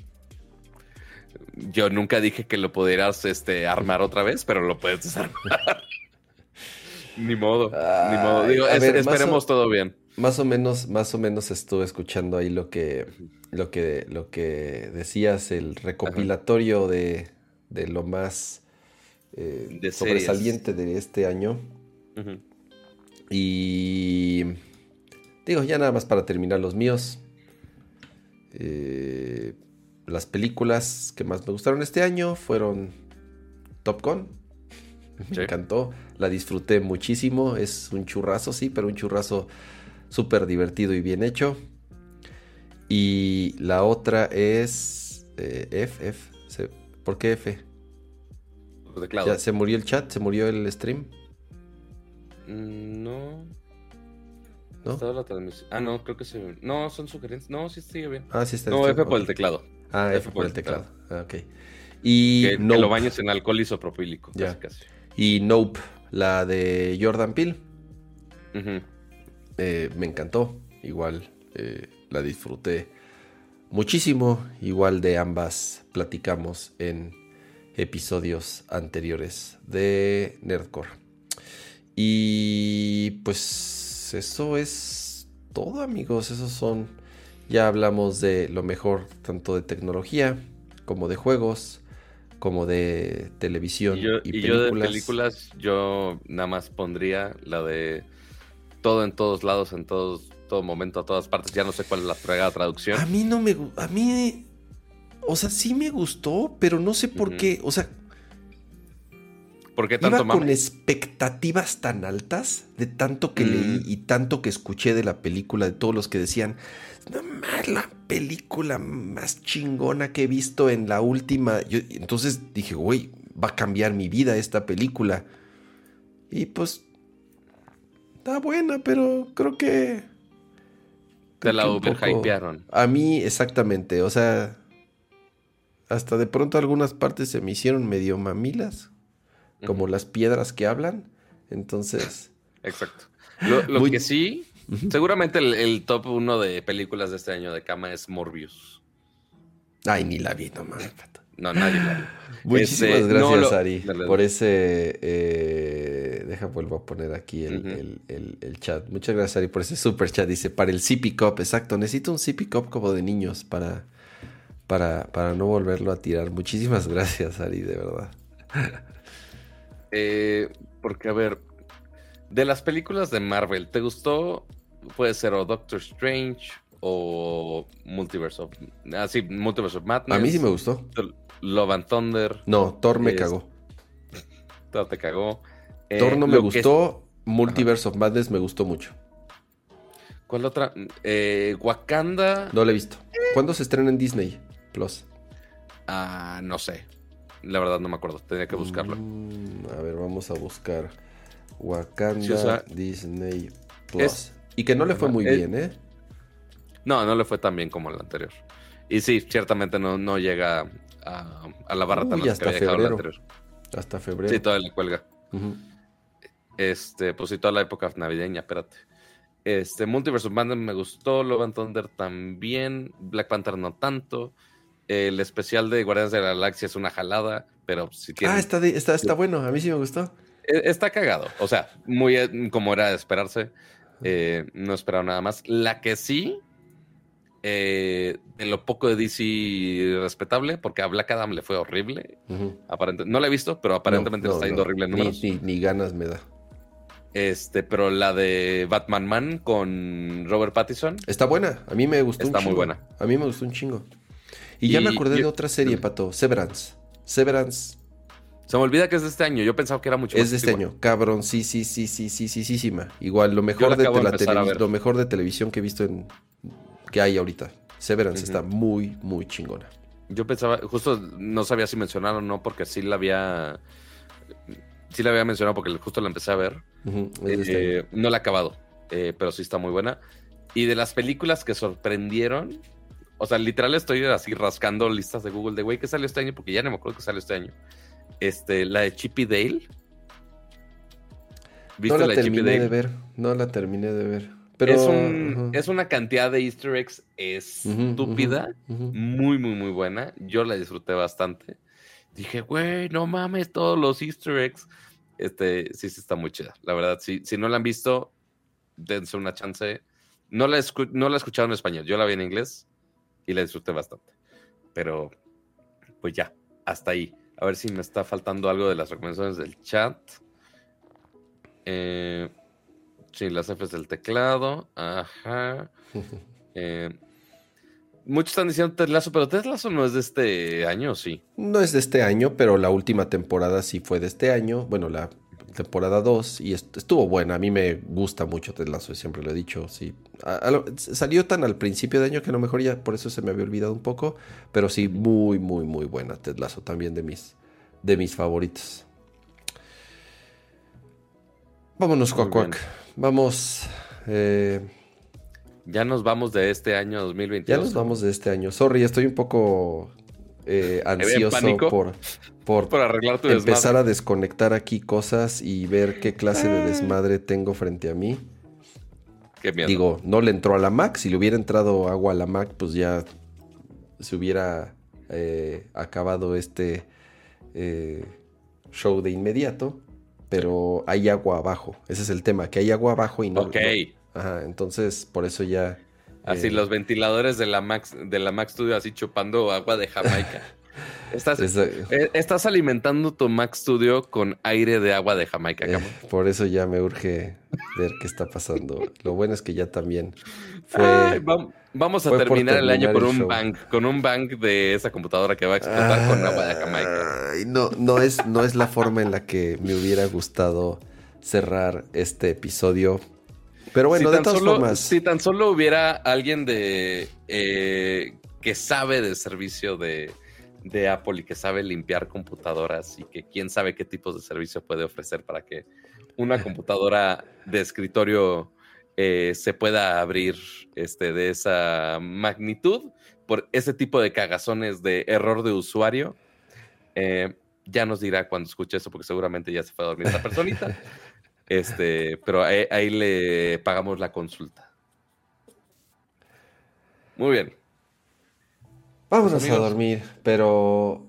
Yo nunca dije que lo pudieras este, armar otra vez, pero lo puedes desarmar. ni modo, ni modo. Digo, esperemos todo bien. Más o menos, más o menos estuve escuchando ahí lo que, lo que, lo que decías, el recopilatorio de, de, lo más eh, sobresaliente de este año. Y digo, ya nada más para terminar los míos. Eh, las películas que más me gustaron este año fueron Top Gun. Me encantó, la disfruté muchísimo. Es un churrazo, sí, pero un churrazo súper divertido y bien hecho. Y la otra es eh, F, F. ¿Por qué F? ¿Ya se murió el chat? ¿Se murió el stream? Mm, no. ¿No? La transmisión. Ah, no, creo que se. No, son sugerencias. No, sí sigue bien. Ah, sí está. No, F por el teclado. Ah, F, por, el teclado. Ah, ok. Y que, lo bañes en alcohol isopropílico. Ya. Casi, Y Nope, la de Jordan Peele. Eh, me encantó. Igual eh, la disfruté muchísimo. Igual de ambas platicamos en episodios anteriores de Nerdcore. Y pues eso es todo amigos. Esos son... Ya hablamos de lo mejor tanto de tecnología como de juegos como de televisión y, películas. y yo de películas yo nada más pondría la de todo en todos lados, en todos, todo momento, a todas partes. Ya no sé cuál es la fregada traducción. A mí no me... A mí... O sea, sí me gustó, pero no sé por qué. O sea... ¿Por qué tanto Iba con expectativas tan altas de tanto que leí mm. y tanto que escuché de la película, de todos los que decían, no más la película más chingona que he visto en la última. entonces dije, güey, va a cambiar mi vida esta película. Y pues está buena, pero creo que. Te la overhypearon. A mí, exactamente. O sea, hasta de pronto algunas partes se me hicieron medio mamilas, como las piedras que hablan. Entonces. Exacto. Lo, que sí, seguramente el, top uno de películas de este año de cama es Morbius. Ay, ni la vi, no No, nadie la vi. Muchísimas este, gracias, Ari, por ese. Eh, deja, vuelvo a poner aquí el, chat. Muchas gracias, Ari, por ese super chat. Dice: Para el Sippy Cup, exacto. Necesito un Sippy Cup como de niños para, para, para no volverlo a tirar. Muchísimas gracias, Ari, de verdad. Eh, porque, a ver, de las películas de Marvel, ¿te gustó? Puede ser o Doctor Strange o Multiverse of... Ah, sí, Multiverse of Madness. A mí sí me gustó. Love and Thunder. No, Thor me cagó. Thor te cagó. Eh, Thor no me gustó. Multiverse of Madness me gustó mucho. ¿Cuál otra? Eh, Wakanda. No la he visto. ¿Cuándo se estrena en Disney Plus? Ah, no sé. La verdad no me acuerdo. Tenía que buscarlo. Mm, a ver, vamos a buscar. Wakanda Disney Plus. y que no le fue muy bien, ¿eh? No, no le fue tan bien como el anterior. Y sí, ciertamente no, no llega a, la barra tan hasta febrero. Hasta febrero. Sí, toda la cuelga. Este, pues sí, toda la época navideña, espérate. Este, Multiverse of me gustó, Love and Thunder también, Black Panther no tanto. El especial de Guardianes de la Galaxia es una jalada, pero si tiene... Ah, está, está, está bueno, a mí sí me gustó. E, está cagado, o sea, muy eh, como era de esperarse. Eh, no esperaba nada más. La que sí, eh, en lo poco de DC respetable, porque a Black Adam le fue horrible. no la he visto, pero aparentemente está yendo horrible en números. Ni, ganas me da. Este, pero la de Batman Man con Robert Pattinson. Está buena, a mí me gustó está muy buena. A mí me gustó un chingo. Y, ya me acordé de otra serie, Pato, Severance. Severance. Se me olvida que es de este año. Yo pensaba que era mucho Es de este año. Cabrón, sí, sí, sí, sí, sí, sí, sí, sí. Igual, lo mejor, de, la lo mejor de televisión que he visto en que hay ahorita. Severance está muy, muy chingona. Yo pensaba, justo no sabía si mencionar o no, porque sí la había. Sí la había mencionado porque justo la empecé a ver. Este eh, no la he acabado, eh, pero sí está muy buena. Y de las películas que sorprendieron, o sea, literal estoy así rascando listas de Google de, güey, ¿qué salió este año? Porque ya no me acuerdo que salió este año. Este, la de Chippy Dale. ¿Viste no la, terminé de ver, no la terminé de ver. Pero, es, un, es una cantidad de easter eggs estúpida, muy, muy, muy buena. Yo la disfruté bastante. Dije, güey, no mames, todos los easter eggs. Este, sí, sí está muy chida. La verdad, si, si no la han visto, dense una chance. No la, no la he escuchado en español, yo la vi en inglés y la disfruté bastante. Pero, pues ya, hasta ahí. A ver si me está faltando algo de las recomendaciones del chat. Eh, sí, las Fs del teclado. Ajá. Eh, muchos están diciendo Ted pero Ted no es de este año, sí. No es de este año, pero la última temporada sí fue de este año. Bueno, la temporada 2 y estuvo buena. A mí me gusta mucho Ted Lasso, siempre lo he dicho. Sí. salió tan al principio de año que a lo mejor ya por eso se me había olvidado un poco. Pero sí, muy, muy, muy buena Ted Lasso. También de mis, de mis favoritos. Vámonos, Cuac, Vamos. Eh, ya nos vamos de este año 2022. Ya nos vamos de este año. Sorry, estoy un poco eh, ansioso por, por, arreglar tu empezar a desconectar aquí cosas y ver qué clase de ah. desmadre tengo frente a mí. Qué miedo. Digo, no le entró a la Mac. Si le hubiera entrado agua a la Mac, pues ya se hubiera eh, acabado este eh, show de inmediato. Pero hay agua abajo. Ese es el tema, que hay agua abajo y no. Ok. ajá, entonces por eso ya. Así los ventiladores de la Mac, de la Mac Studio así chupando agua de Jamaica. Eh, estás, alimentando tu Mac Studio con aire de agua de Jamaica. Eh, por eso ya me urge ver qué está pasando. Lo bueno es que ya también fue. vamos a terminar el año con un bank, con un bank de esa computadora que va a explotar con agua de Jamaica. No, no es, no es la forma en la que me hubiera gustado cerrar este episodio. Pero bueno, de todas formas. Si tan solo hubiera alguien de eh, que sabe de servicio de de Apple y que sabe limpiar computadoras y que quién sabe qué tipos de servicio puede ofrecer para que una computadora de escritorio eh, se pueda abrir este, de esa magnitud por ese tipo de cagazones de error de usuario. Eh, ya nos dirá cuando escuche eso, porque seguramente ya se fue a dormir esa personita. este, pero ahí le pagamos la consulta. Muy bien. Vámonos a dormir, pero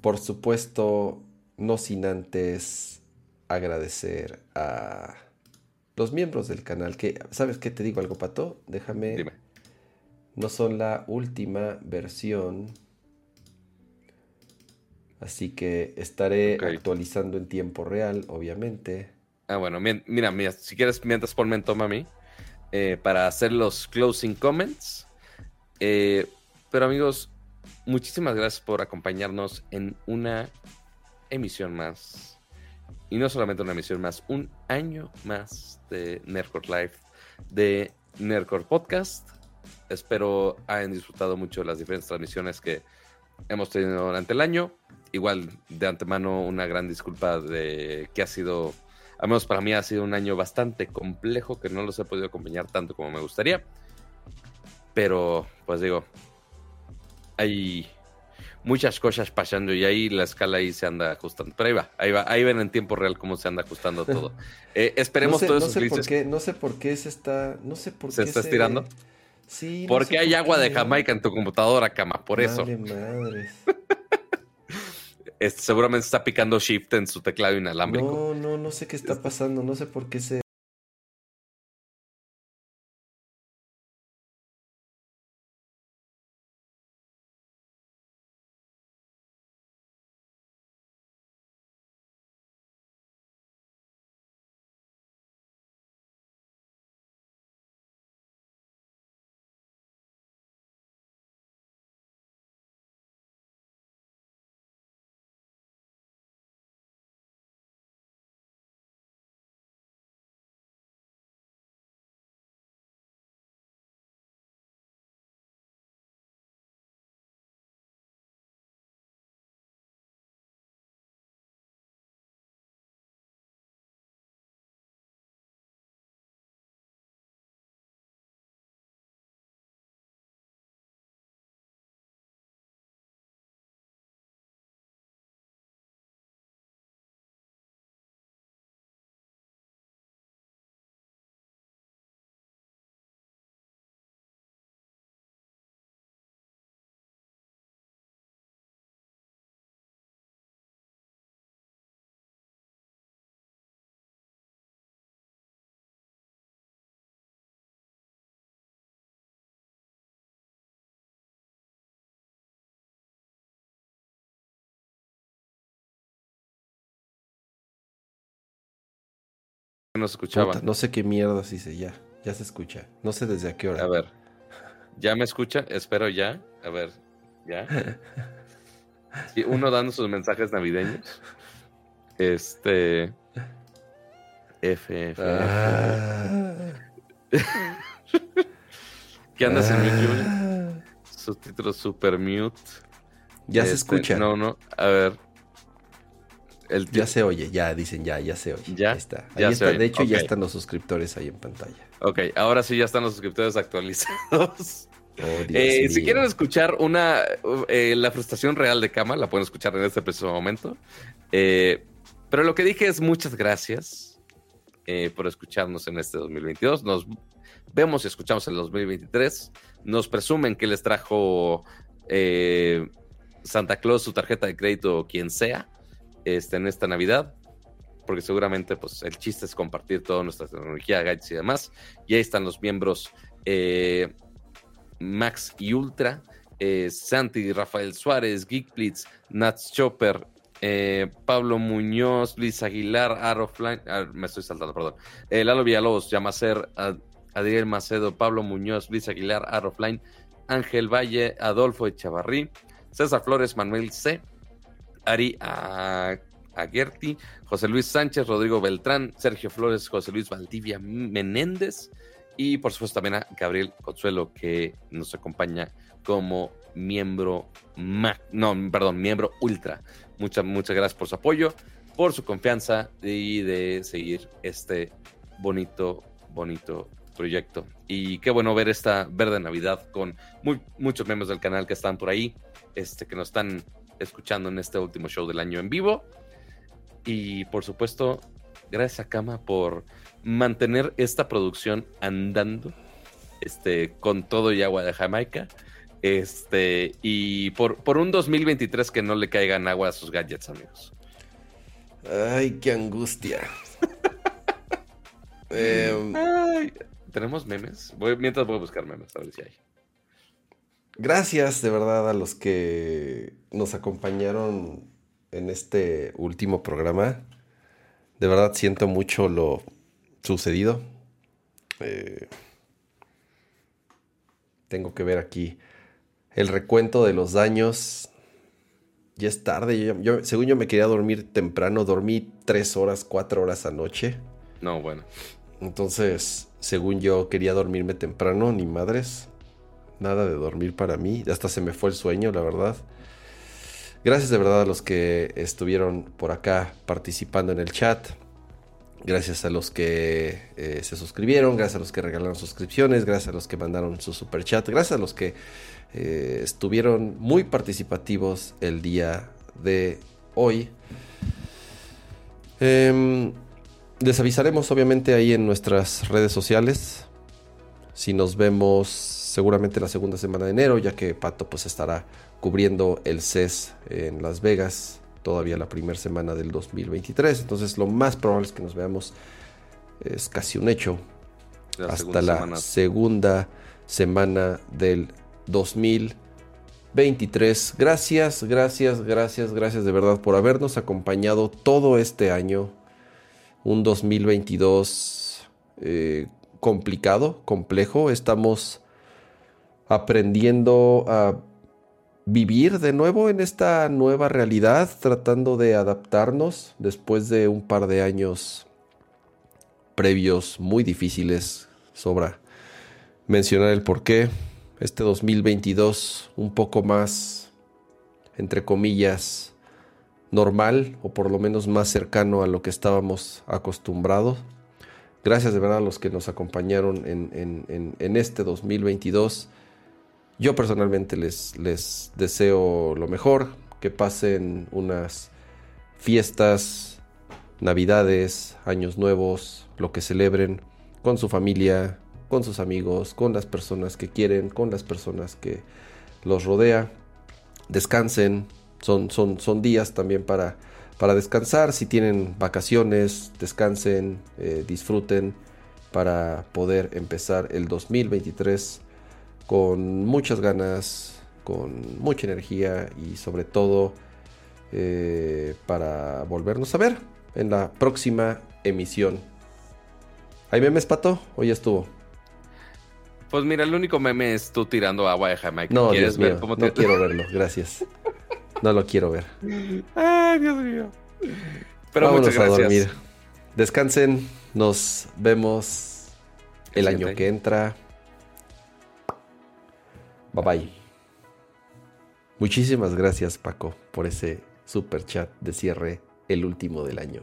por supuesto, no sin antes agradecer a los miembros del canal. Que, ¿Sabes qué te digo algo, Pato? Déjame. Dime. No son la última versión. Así que estaré actualizando en tiempo real, obviamente. Ah, bueno, mira, mira, si quieres, mientras ponme en toma a mí, eh, para hacer los closing comments. Eh, pero amigos, muchísimas gracias por acompañarnos en una emisión más. Y no solamente una emisión más, un año más de Nerdcore Live, de Nerdcore Podcast. Espero hayan disfrutado mucho de las diferentes transmisiones que hemos tenido durante el año. Igual de antemano una gran disculpa de que ha sido, al menos para mí ha sido un año bastante complejo que no los he podido acompañar tanto como me gustaría. Pero pues digo, hay muchas cosas pasando y ahí la escala ahí se anda ajustando. Pero ahí va, ahí va, ahí ven en tiempo real cómo se anda ajustando todo. Eh, esperemos no sé, no sé por qué, no sé por qué se está, no sé por ¿Se está estirando? Sí. Porque hay agua de Jamaica en tu computadora, cama, por eso. Madres. seguramente está picando shift en su teclado inalámbrico. No, no, no sé qué está pasando, no sé por qué se no se escuchaba. no sé qué mierda dice ya. Ya se escucha. No sé desde a qué hora. A ver. ¿Ya me escucha? Espero ya. A ver. ¿Ya? uno dando sus mensajes navideños. Este. F, F, ah. ¿Qué andas en mute? Ah. Subtítulos super mute. Ya se este, escucha. No, no. A ver. El ya se oye, ya dicen ya, ya se oye. Ya está. Ahí está. De hecho, ya están los suscriptores ahí en pantalla. Ok, ahora sí ya están los suscriptores actualizados. Oh, eh, si quieren escuchar una eh, la frustración real de Kama, la pueden escuchar en este preciso momento. Eh, pero lo que dije es muchas gracias por escucharnos en este 2022. Nos vemos y escuchamos en el 2023. Nos presumen que les trajo Santa Claus su tarjeta de crédito o quien sea este, en esta Navidad. Porque seguramente pues, el chiste es compartir toda nuestra tecnología, gadgets y demás. Y ahí están los miembros Max y Ultra, eh, Santi, Rafael Suárez, Geekblitz, Nats Chopper, eh, Pablo Muñoz, Luis Aguilar, Arrowfline, ah, me estoy saltando, perdón, eh, Lalo Villalobos, Yamacer, Adriel Macedo, Pablo Muñoz, Luis Aguilar, Arrowfline, Ángel Valle, Adolfo Echavarrí, César Flores, Manuel C., Ari Aguerti, José Luis Sánchez, Rodrigo Beltrán, Sergio Flores, José Luis Valdivia Menéndez, y por supuesto también a Gabriel Consuelo, que nos acompaña como miembro, no, perdón, miembro ultra. Muchas, muchas gracias por su apoyo, por su confianza y de seguir este bonito, bonito proyecto. Y qué bueno ver esta verde Navidad con muy, muchos miembros del canal que están por ahí, este, que nos están escuchando en este último show del año en vivo. Y por supuesto, gracias a Kama por mantener esta producción andando este, con todo y agua de Jamaica. Este, y por, por un 2023 que no le caigan agua a sus gadgets, amigos. Ay, qué angustia. Em, ¿Tenemos memes? mientras voy a buscar memes, a ver si hay. Gracias de verdad a los que nos acompañaron en este último programa. De verdad siento mucho lo, sucedido. Eh, tengo que ver aquí el recuento de los daños. Ya es tarde. Yo, según yo me quería dormir temprano, dormí tres horas, cuatro horas anoche. No, bueno. Entonces, según yo quería dormirme temprano, ni madres. Nada de dormir para mí. Hasta se me fue el sueño, la verdad. Gracias de verdad a los que estuvieron por acá participando en el chat. Gracias a los que eh, se suscribieron, gracias a los que regalaron suscripciones, gracias a los que mandaron su super chat, gracias a los que eh, estuvieron muy participativos el día de hoy. Em, les avisaremos obviamente ahí en nuestras redes sociales. Si nos vemos seguramente la segunda semana de enero, ya que Pato pues estará cubriendo el CES en Las Vegas todavía la primera semana del 2023. Entonces lo más probable es que nos veamos, es casi un hecho, hasta la segunda semana del 2023. Gracias, gracias, gracias, gracias de verdad por habernos acompañado todo este año. Un 2022 eh, complicado, complejo. Estamos aprendiendo a vivir de nuevo en esta nueva realidad, tratando de adaptarnos después de un par de años previos muy difíciles. Sobra mencionar el por qué. Este 2022 un poco más, entre comillas, normal o por lo menos más cercano a lo que estábamos acostumbrados. Gracias de verdad a los que nos acompañaron en, en, en este 2022 yo personalmente les, les deseo lo mejor, que pasen unas fiestas, navidades, años nuevos, lo que celebren con su familia, con sus amigos, con las personas que quieren, con las personas que los rodea. Descansen, son, son, son días también para, para descansar. Si tienen vacaciones, descansen, eh, disfruten para poder empezar el 2023 con muchas ganas, con mucha energía y sobre todo eh, para volvernos a ver en la próxima emisión ¿Hay memes, Pato? ¿O ya estuvo? Pues mira, el único meme es tú tirando agua de Jamaica. No, Dios mío, no quiero verlo, gracias. No lo quiero ver. Ay, Dios mío. Pero muchas gracias. a dormir. Descansen, nos vemos el año que entra. Bye bye. Muchísimas gracias, Paco, por ese super chat de cierre, el último del año.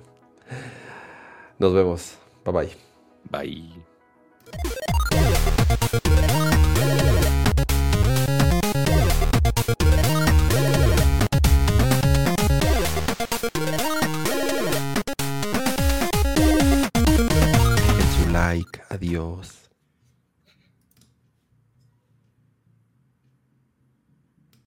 Nos vemos. Bye bye. Bye. su like. Adiós.